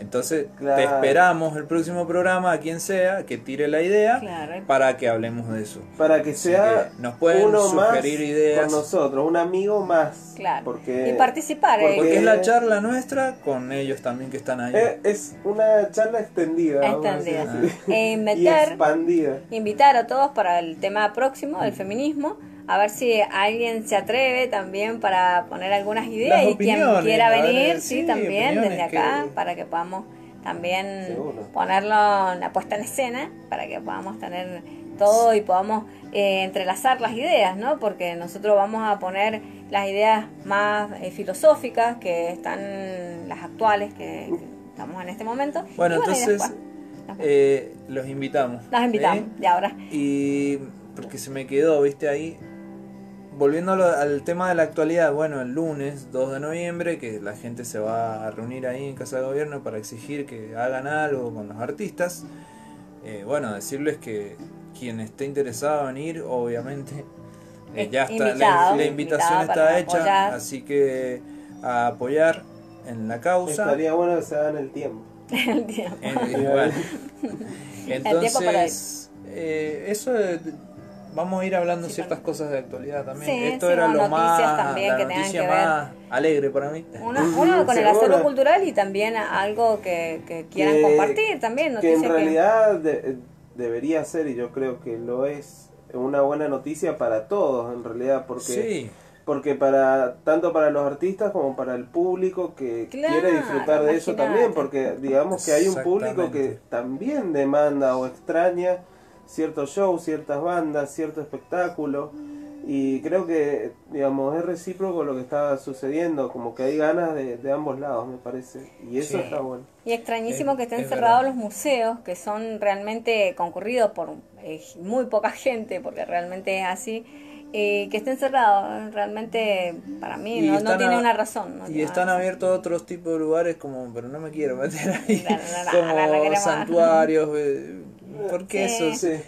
[SPEAKER 2] Entonces,
[SPEAKER 3] Claro.
[SPEAKER 2] te esperamos el próximo programa a quien sea que tire la idea
[SPEAKER 1] Claro.
[SPEAKER 2] para que hablemos de eso.
[SPEAKER 3] Para que sea
[SPEAKER 2] que nos pueden
[SPEAKER 3] uno más
[SPEAKER 2] sugerir ideas.
[SPEAKER 3] con nosotros, un amigo más.
[SPEAKER 1] Claro.
[SPEAKER 3] Porque,
[SPEAKER 1] y participar. eh,
[SPEAKER 2] Porque
[SPEAKER 3] porque-
[SPEAKER 2] es la charla nuestra con ellos también que están ahí.
[SPEAKER 3] Eh, es una charla extendida.
[SPEAKER 1] Extendida.
[SPEAKER 3] así.
[SPEAKER 1] E <laughs>
[SPEAKER 3] y
[SPEAKER 1] meter,
[SPEAKER 3] expandida.
[SPEAKER 1] invitar a todos para el tema próximo del feminismo. A ver si alguien se atreve también para poner algunas ideas
[SPEAKER 2] Las
[SPEAKER 1] y quien quiera
[SPEAKER 2] ver,
[SPEAKER 1] venir,
[SPEAKER 2] sí,
[SPEAKER 1] sí, también desde acá,
[SPEAKER 2] que-
[SPEAKER 1] para que podamos también
[SPEAKER 3] Seguro.
[SPEAKER 1] ponerlo en la puesta en escena, para que podamos tener todo y podamos eh, entrelazar las ideas, ¿no? Porque nosotros vamos a poner las ideas más eh, filosóficas, que están las actuales, que, que estamos en este momento.
[SPEAKER 2] Bueno,
[SPEAKER 1] Y
[SPEAKER 2] entonces eh, los invitamos.
[SPEAKER 1] los invitamos,
[SPEAKER 2] ¿sí?
[SPEAKER 1] y ahora.
[SPEAKER 2] Y porque se me quedó, viste, ahí. Volviendo a lo- al tema de la actualidad, bueno, el lunes 2 de noviembre, que la gente se va a reunir ahí en Casa de Gobierno para exigir que hagan algo con los artistas. Eh, bueno, decirles que quien esté interesado en ir, obviamente, eh, ya está, la-
[SPEAKER 1] invitado,
[SPEAKER 2] la, invitación está hecha,
[SPEAKER 1] apoyar.
[SPEAKER 2] así que a apoyar en la causa.
[SPEAKER 3] Estaría bueno que se hagan el tiempo. <laughs>
[SPEAKER 1] El tiempo.
[SPEAKER 2] Eh, igual. <laughs>
[SPEAKER 1] tiempo para
[SPEAKER 2] Entonces, eh, eso vamos a ir hablando ciertas cosas de actualidad también.
[SPEAKER 1] Sí,
[SPEAKER 2] Esto
[SPEAKER 1] sí,
[SPEAKER 2] era lo más,
[SPEAKER 1] también
[SPEAKER 2] la
[SPEAKER 1] que tengan
[SPEAKER 2] noticia
[SPEAKER 1] que ver.
[SPEAKER 2] más alegre para mí.
[SPEAKER 1] Uno, uno con el acervo cultural y también algo que, que quieran
[SPEAKER 3] Que-
[SPEAKER 1] compartir también.
[SPEAKER 3] Que en realidad de- debería ser, y yo creo que lo es, una buena noticia para todos, en realidad, porque
[SPEAKER 2] Sí,
[SPEAKER 3] porque para tanto para los artistas como para el público que
[SPEAKER 1] Claro,
[SPEAKER 3] quiere disfrutar de eso también porque digamos que hay un público que también demanda o extraña ciertos shows, ciertas bandas, cierto espectáculo y creo que digamos es recíproco lo que está sucediendo, como que hay ganas de, de ambos lados me parece y eso
[SPEAKER 2] Sí.
[SPEAKER 3] está bueno.
[SPEAKER 1] Y extrañísimo
[SPEAKER 2] Es-
[SPEAKER 1] que estén
[SPEAKER 2] es
[SPEAKER 1] cerrados
[SPEAKER 2] verdad.
[SPEAKER 1] los museos, que son realmente concurridos por eh, muy poca gente, porque realmente es así. eh, que estén cerrados, realmente para mí no, tiene
[SPEAKER 2] a-
[SPEAKER 1] una razón. no
[SPEAKER 2] y están
[SPEAKER 1] razón.
[SPEAKER 2] abiertos otros tipos de lugares como, pero no me quiero meter ahí,
[SPEAKER 1] no, <laughs>
[SPEAKER 2] como santuarios, eh, porque
[SPEAKER 1] Sí.
[SPEAKER 2] eso
[SPEAKER 3] Sí.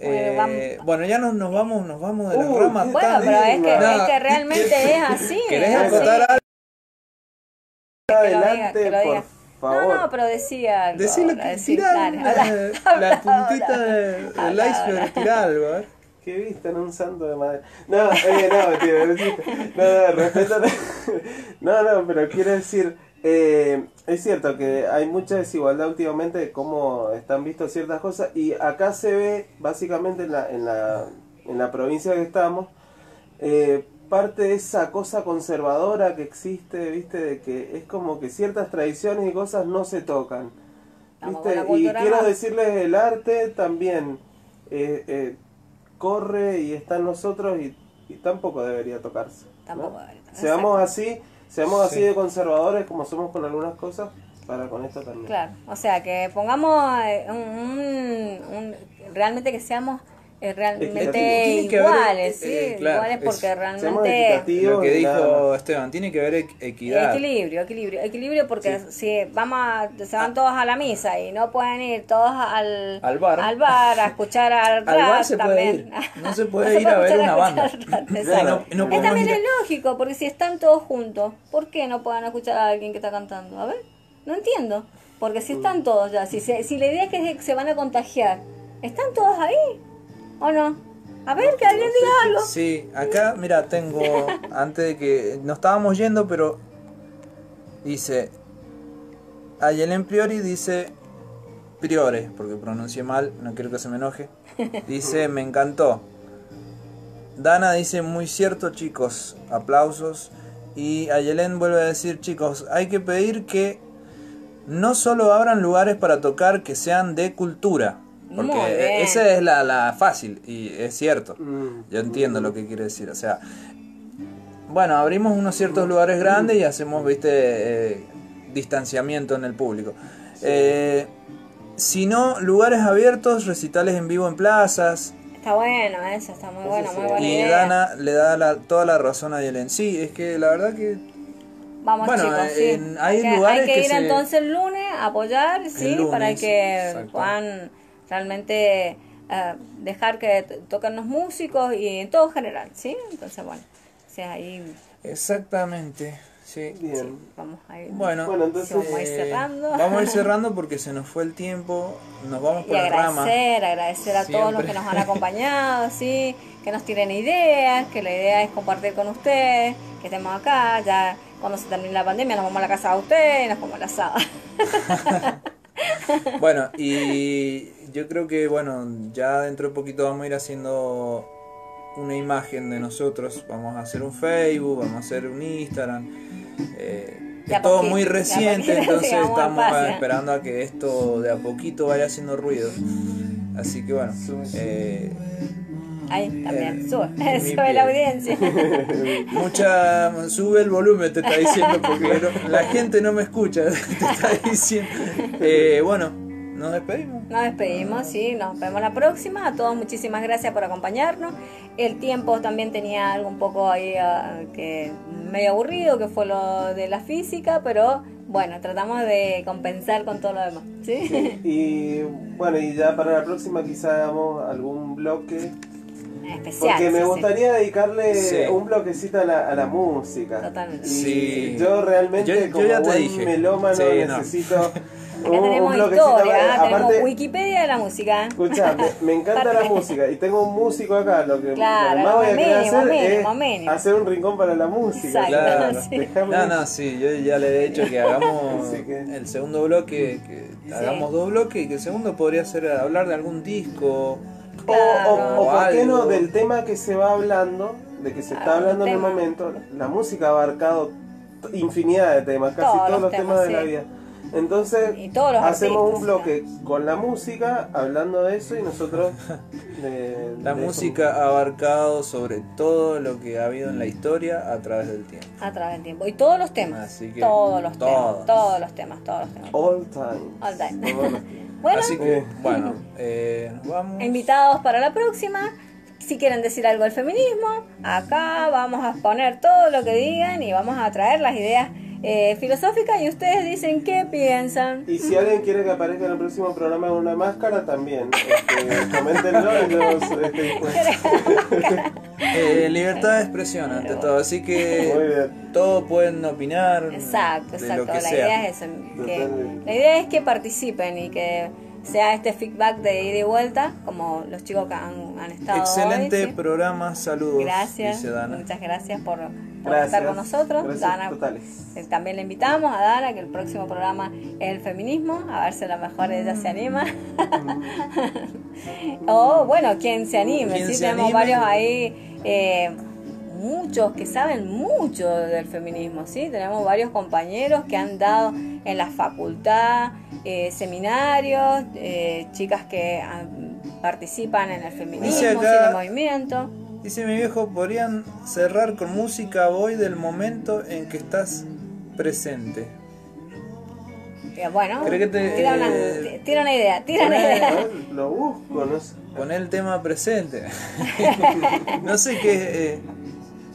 [SPEAKER 2] Eh,
[SPEAKER 1] Bueno,
[SPEAKER 2] ya nos, nos vamos, nos vamos de la
[SPEAKER 3] Uy,
[SPEAKER 2] rama.
[SPEAKER 1] Bueno,
[SPEAKER 3] Está
[SPEAKER 1] pero es que, es que realmente es así. <laughs>
[SPEAKER 2] ¿Querés
[SPEAKER 1] es así.
[SPEAKER 2] acotar algo?
[SPEAKER 1] Que lo diga,
[SPEAKER 3] Adelante,
[SPEAKER 1] que lo diga.
[SPEAKER 3] por favor.
[SPEAKER 1] No, no, pero decía algo.
[SPEAKER 2] Decirle
[SPEAKER 1] ahora,
[SPEAKER 2] que
[SPEAKER 1] decir, <laughs> habla,
[SPEAKER 2] la puntita de- del
[SPEAKER 1] Habla,
[SPEAKER 2] iceberg, tirá algo, a ver.
[SPEAKER 3] ¿Qué viste en un santo de madera? No, eh, no, mentira, no, no, no, respeto. <laughs> No, no, pero quiero decir, eh, es cierto que hay mucha desigualdad últimamente de cómo están vistas ciertas cosas y acá se ve básicamente en la, en la, en la provincia que estamos, eh, parte de esa cosa conservadora que existe, viste, de que es como que ciertas tradiciones y cosas no se tocan. ¿viste? Y quiero decirles, el arte también eh, eh, corre y está en nosotros y, y tampoco debería tocarse. ¿no?
[SPEAKER 1] Tampoco debería tocarse,
[SPEAKER 3] Seamos así, seamos así
[SPEAKER 2] Sí.
[SPEAKER 3] de conservadores como somos con algunas cosas, para con esto también.
[SPEAKER 1] Claro, o sea, que pongamos eh, un, un- un- realmente que seamos realmente
[SPEAKER 2] que haber,
[SPEAKER 1] iguales,
[SPEAKER 2] eh,
[SPEAKER 1] sí,
[SPEAKER 2] eh, claro,
[SPEAKER 1] iguales
[SPEAKER 2] es-
[SPEAKER 1] porque realmente.
[SPEAKER 2] Lo que dijo. Esteban, tiene que haber equ- equidad.
[SPEAKER 1] equilibrio, equilibrio, equilibrio porque si vamos a- se van todos a la misa y no pueden ir todos al,
[SPEAKER 2] Al bar.
[SPEAKER 1] bar a escuchar al rap <laughs>
[SPEAKER 2] Al bar se puede
[SPEAKER 1] también.
[SPEAKER 2] ir, no se puede <laughs> ir a ver
[SPEAKER 1] escuchar
[SPEAKER 2] una banda. No, <laughs> no
[SPEAKER 1] Es también
[SPEAKER 2] ir
[SPEAKER 1] es lógico, porque si están todos juntos, ¿por qué no pueden escuchar a alguien que está cantando? A ver, no entiendo. Porque si están todos ya, si, se- si la idea es que se van a contagiar, ¿están todos ahí? ¿O no? A ver, que alguien diga algo.
[SPEAKER 2] Sí, acá, mira, tengo, <laughs> antes de que nos estábamos yendo, pero dice, Ayelen Priori dice, Priore, porque pronuncié mal, no quiero que se me enoje. Dice, me encantó. Dana dice, muy cierto chicos, aplausos. Y Ayelen vuelve a decir, chicos, hay que pedir que no solo abran lugares para tocar que sean de cultura.
[SPEAKER 1] Muy
[SPEAKER 2] Porque
[SPEAKER 1] bien.
[SPEAKER 2] esa es la, la fácil y es cierto.
[SPEAKER 3] Mm.
[SPEAKER 2] Yo entiendo lo que quiere decir. O sea, bueno, abrimos unos ciertos lugares grandes y hacemos, viste, eh, distanciamiento en el público. Eh, si no, lugares abiertos, recitales en vivo en plazas.
[SPEAKER 1] Está bueno eso, está muy bueno, muy buena
[SPEAKER 2] Y
[SPEAKER 1] idea.
[SPEAKER 2] Dana le da la- toda la razón a Yelen. Sí, es que la verdad que
[SPEAKER 1] Vamos
[SPEAKER 2] Bueno,
[SPEAKER 1] chicos, sí.
[SPEAKER 2] en- hay
[SPEAKER 1] que,
[SPEAKER 2] lugares
[SPEAKER 1] hay que,
[SPEAKER 2] que
[SPEAKER 1] ir
[SPEAKER 2] se-
[SPEAKER 1] entonces el lunes a apoyar, sí,
[SPEAKER 2] lunes,
[SPEAKER 1] para que
[SPEAKER 2] exacto.
[SPEAKER 1] puedan realmente eh, dejar que toquen los músicos y en todo general, ¿sí? Entonces, bueno, o sea, ahí
[SPEAKER 2] exactamente, sí.
[SPEAKER 3] Bien.
[SPEAKER 1] vamos a ir.
[SPEAKER 2] Bueno,
[SPEAKER 3] Bueno, entonces,
[SPEAKER 1] vamos a ir
[SPEAKER 2] eh,
[SPEAKER 1] cerrando.
[SPEAKER 2] vamos a ir <laughs> cerrando porque se nos fue el tiempo. Nos vamos
[SPEAKER 1] Y
[SPEAKER 2] por la rama.
[SPEAKER 1] agradecer, agradecer a todos los que nos han acompañado, <laughs> ¿sí? que nos tiren ideas, que la idea es compartir con ustedes, que estemos acá, ya cuando se termine la pandemia nos vamos a la casa de ustedes y nos comemos el asado.
[SPEAKER 2] Bueno, y yo creo que, bueno, ya dentro de poquito vamos a ir haciendo una imagen de nosotros. Vamos a hacer un Facebook, vamos a hacer un Instagram. eh, es todo muy reciente, <laughs> entonces estamos esperando a que esto de a poquito vaya haciendo ruido. Así que bueno, eh,
[SPEAKER 1] Ahí también,
[SPEAKER 2] Eh,
[SPEAKER 1] sube, <laughs> sube
[SPEAKER 2] pie.
[SPEAKER 1] la audiencia. <laughs>
[SPEAKER 2] mucha sube el volumen te está diciendo porque no- la gente no me escucha, te está diciendo. Eh, bueno, nos despedimos.
[SPEAKER 1] Nos despedimos, sí, nos vemos la próxima. A todos muchísimas gracias por acompañarnos. El tiempo también tenía algo un poco ahí ah, que medio aburrido, que fue lo de la física, pero bueno, tratamos de compensar con todo lo demás, ¿sí?
[SPEAKER 3] Y bueno, y ya para la próxima quizá hagamos algún bloque.
[SPEAKER 1] Especial.
[SPEAKER 3] Porque me
[SPEAKER 1] sí, sí.
[SPEAKER 3] gustaría dedicarle
[SPEAKER 2] Sí.
[SPEAKER 3] un bloquecito a la, a la música.
[SPEAKER 1] Totalmente.
[SPEAKER 3] Y
[SPEAKER 2] Sí.
[SPEAKER 3] yo realmente
[SPEAKER 2] Yo- yo
[SPEAKER 3] como
[SPEAKER 2] ya te
[SPEAKER 3] buen
[SPEAKER 2] dije.
[SPEAKER 3] melómano
[SPEAKER 2] Sí, no. <laughs>
[SPEAKER 3] necesito un,
[SPEAKER 1] Acá tenemos
[SPEAKER 3] un
[SPEAKER 1] historia,
[SPEAKER 3] Aparte-
[SPEAKER 1] ah, tenemos
[SPEAKER 3] aparte,
[SPEAKER 1] Wikipedia de la música.
[SPEAKER 3] Escucha, me, <laughs> me encanta la música y tengo un músico acá. Lo que,
[SPEAKER 1] Claro,
[SPEAKER 3] lo que más voy a
[SPEAKER 1] mínimo,
[SPEAKER 3] querer hacer
[SPEAKER 1] mínimo,
[SPEAKER 3] es
[SPEAKER 1] mínimo.
[SPEAKER 3] hacer un rincón para la música.
[SPEAKER 2] Claro. <laughs>
[SPEAKER 1] sí.
[SPEAKER 3] Déjame-
[SPEAKER 2] No, no, sí, yo ya le he dicho que hagamos <laughs>
[SPEAKER 3] que-
[SPEAKER 2] el segundo bloque, que hagamos dos bloques y que el segundo podría ser hablar de algún disco.
[SPEAKER 3] O,
[SPEAKER 1] Claro.
[SPEAKER 3] o, o por qué no, del tema que se va hablando, de que se está
[SPEAKER 1] Algún
[SPEAKER 3] hablando en el momento, la música ha abarcado infinidad de temas, casi
[SPEAKER 1] Todos
[SPEAKER 3] todos,
[SPEAKER 1] los
[SPEAKER 3] temas,
[SPEAKER 1] temas,
[SPEAKER 3] de la
[SPEAKER 1] sí.
[SPEAKER 3] vida. Entonces,
[SPEAKER 1] Y todos los
[SPEAKER 3] hacemos
[SPEAKER 1] artistas,
[SPEAKER 3] un bloque con la música, hablando de eso, y nosotros de,
[SPEAKER 2] La
[SPEAKER 3] de eso-
[SPEAKER 2] música ha abarcado sobre todo lo que ha habido en la historia a través del tiempo.
[SPEAKER 1] A través del tiempo. Y todos los temas.
[SPEAKER 2] Así que
[SPEAKER 1] todos los
[SPEAKER 2] todos.
[SPEAKER 1] temas. Todos los temas, todos los temas.
[SPEAKER 3] All time.
[SPEAKER 1] All time.
[SPEAKER 3] Todos <laughs>
[SPEAKER 1] Bueno,
[SPEAKER 2] Así que,
[SPEAKER 3] Eh.
[SPEAKER 2] bueno, <laughs> eh, vamos.
[SPEAKER 1] invitados para la próxima. Si quieren decir algo del feminismo, acá vamos a exponer todo lo que digan y vamos a traer las ideas eh, filosóficas y ustedes dicen qué piensan.
[SPEAKER 3] Y si alguien quiere que aparezca en el próximo programa con una máscara, también. Este, <laughs> coméntenlo y yo estoy dispuesto. <laughs>
[SPEAKER 2] Eh, libertad de expresión ante todo, así que todos pueden opinar
[SPEAKER 1] Exacto,
[SPEAKER 2] de
[SPEAKER 1] exacto.
[SPEAKER 2] lo que
[SPEAKER 1] La
[SPEAKER 2] sea.
[SPEAKER 1] idea es eso. que-
[SPEAKER 3] Totalmente.
[SPEAKER 1] la idea es que participen y que sea este feedback de ida y vuelta, como los chicos que han, han estado
[SPEAKER 2] Excelente
[SPEAKER 1] hoy, ¿sí?
[SPEAKER 2] programa, saludos.
[SPEAKER 1] Gracias,
[SPEAKER 2] dice Dana.
[SPEAKER 1] muchas gracias por, por
[SPEAKER 3] Gracias.
[SPEAKER 1] estar con nosotros.
[SPEAKER 3] Gracias
[SPEAKER 1] Dana,
[SPEAKER 3] totales.
[SPEAKER 1] eh, también le invitamos a Dana que el próximo programa es el feminismo, a ver si a lo mejor ella se anima. <laughs> o bueno, quien se anime, sí,
[SPEAKER 2] se
[SPEAKER 1] tenemos
[SPEAKER 2] anime.
[SPEAKER 1] varios ahí, eh, muchos que saben mucho del feminismo, sí, tenemos varios compañeros que han dado en la facultad eh, seminarios, eh, chicas que ah, participan en el feminismo, en el movimiento.
[SPEAKER 2] Dice mi viejo, podrían cerrar con música voy del momento en que estás presente.
[SPEAKER 1] Eh, Bueno,
[SPEAKER 2] ¿Cree que te-
[SPEAKER 1] tira, una,
[SPEAKER 2] eh,
[SPEAKER 1] tira una idea, tira una idea.
[SPEAKER 3] Lo busco, no sé.
[SPEAKER 2] Pon el tema presente. <laughs> no sé qué. eh,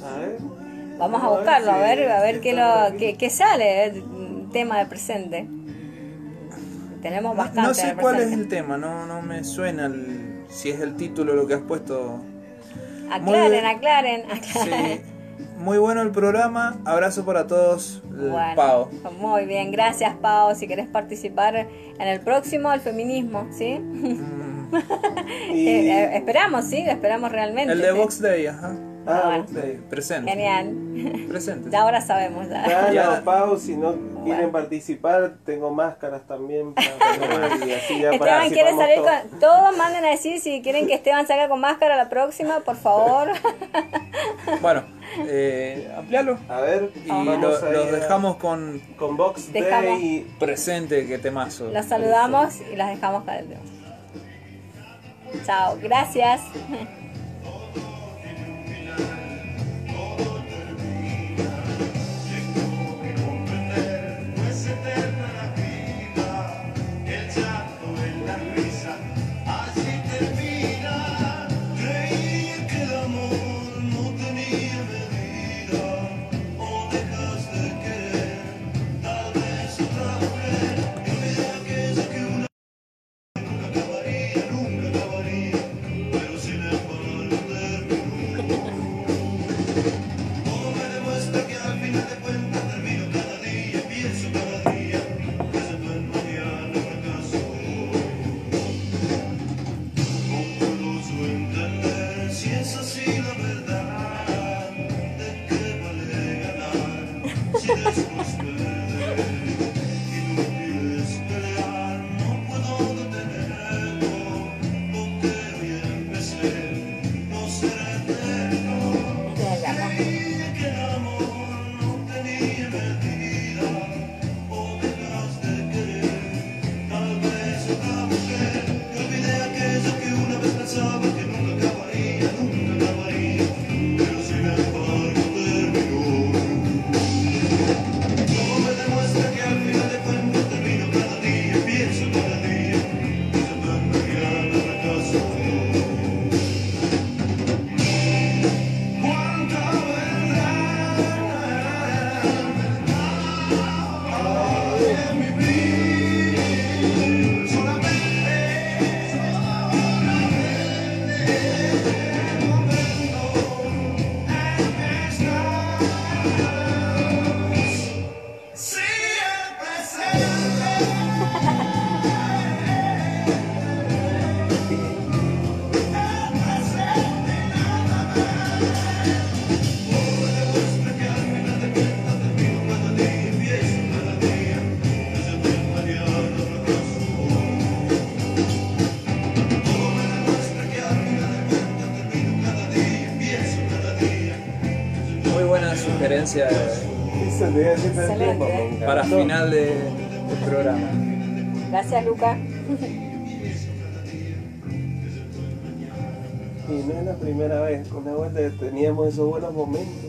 [SPEAKER 3] A ver.
[SPEAKER 1] Vamos a
[SPEAKER 3] A ver
[SPEAKER 1] buscarlo, a ver, a ver qué, lo, qué, qué sale, eh, un tema de presente. Tenemos bastante.
[SPEAKER 2] no sé cuál es el tema, no, no me suena el- si es el título lo que has puesto. Muy
[SPEAKER 1] Aclaren,
[SPEAKER 2] bien.
[SPEAKER 1] aclaren,
[SPEAKER 2] Sí.
[SPEAKER 1] aclaren.
[SPEAKER 2] Muy bueno el programa, abrazo para todos. el
[SPEAKER 1] Bueno,
[SPEAKER 2] Pau.
[SPEAKER 1] Muy bien, gracias Pau. Si querés participar en el próximo, el feminismo, ¿sí?
[SPEAKER 2] Mm, <laughs>
[SPEAKER 3] Y
[SPEAKER 1] Eh, eh, esperamos, sí, esperamos realmente.
[SPEAKER 2] el de
[SPEAKER 1] ¿sí?
[SPEAKER 2] Box Day, ajá.
[SPEAKER 3] Ah, sí.
[SPEAKER 2] Presente.
[SPEAKER 4] Genial.
[SPEAKER 2] Presente.
[SPEAKER 4] Ya ahora sabemos. Ya.
[SPEAKER 3] Dana
[SPEAKER 2] Ya.
[SPEAKER 3] o Pau, si no quieren
[SPEAKER 4] Bueno.
[SPEAKER 3] participar, tengo máscaras también para poner <laughs> y así ya
[SPEAKER 4] Esteban quiere salir
[SPEAKER 3] todos.
[SPEAKER 4] con... Todos manden a decir si quieren que Esteban salga con máscara la próxima, por favor. <laughs>
[SPEAKER 2] Bueno, eh, amplialo.
[SPEAKER 3] A ver,
[SPEAKER 2] Y lo- los dejamos con
[SPEAKER 3] con Box
[SPEAKER 4] Dejamos.
[SPEAKER 3] Day
[SPEAKER 2] presente, que temazo.
[SPEAKER 4] Los saludamos y las dejamos caer. Chao, gracias. <laughs>
[SPEAKER 1] me
[SPEAKER 3] encantó.
[SPEAKER 2] para final de, del programa.
[SPEAKER 4] Gracias, Luca.
[SPEAKER 3] Y no es la primera vez, con la vuelta que teníamos esos buenos momentos.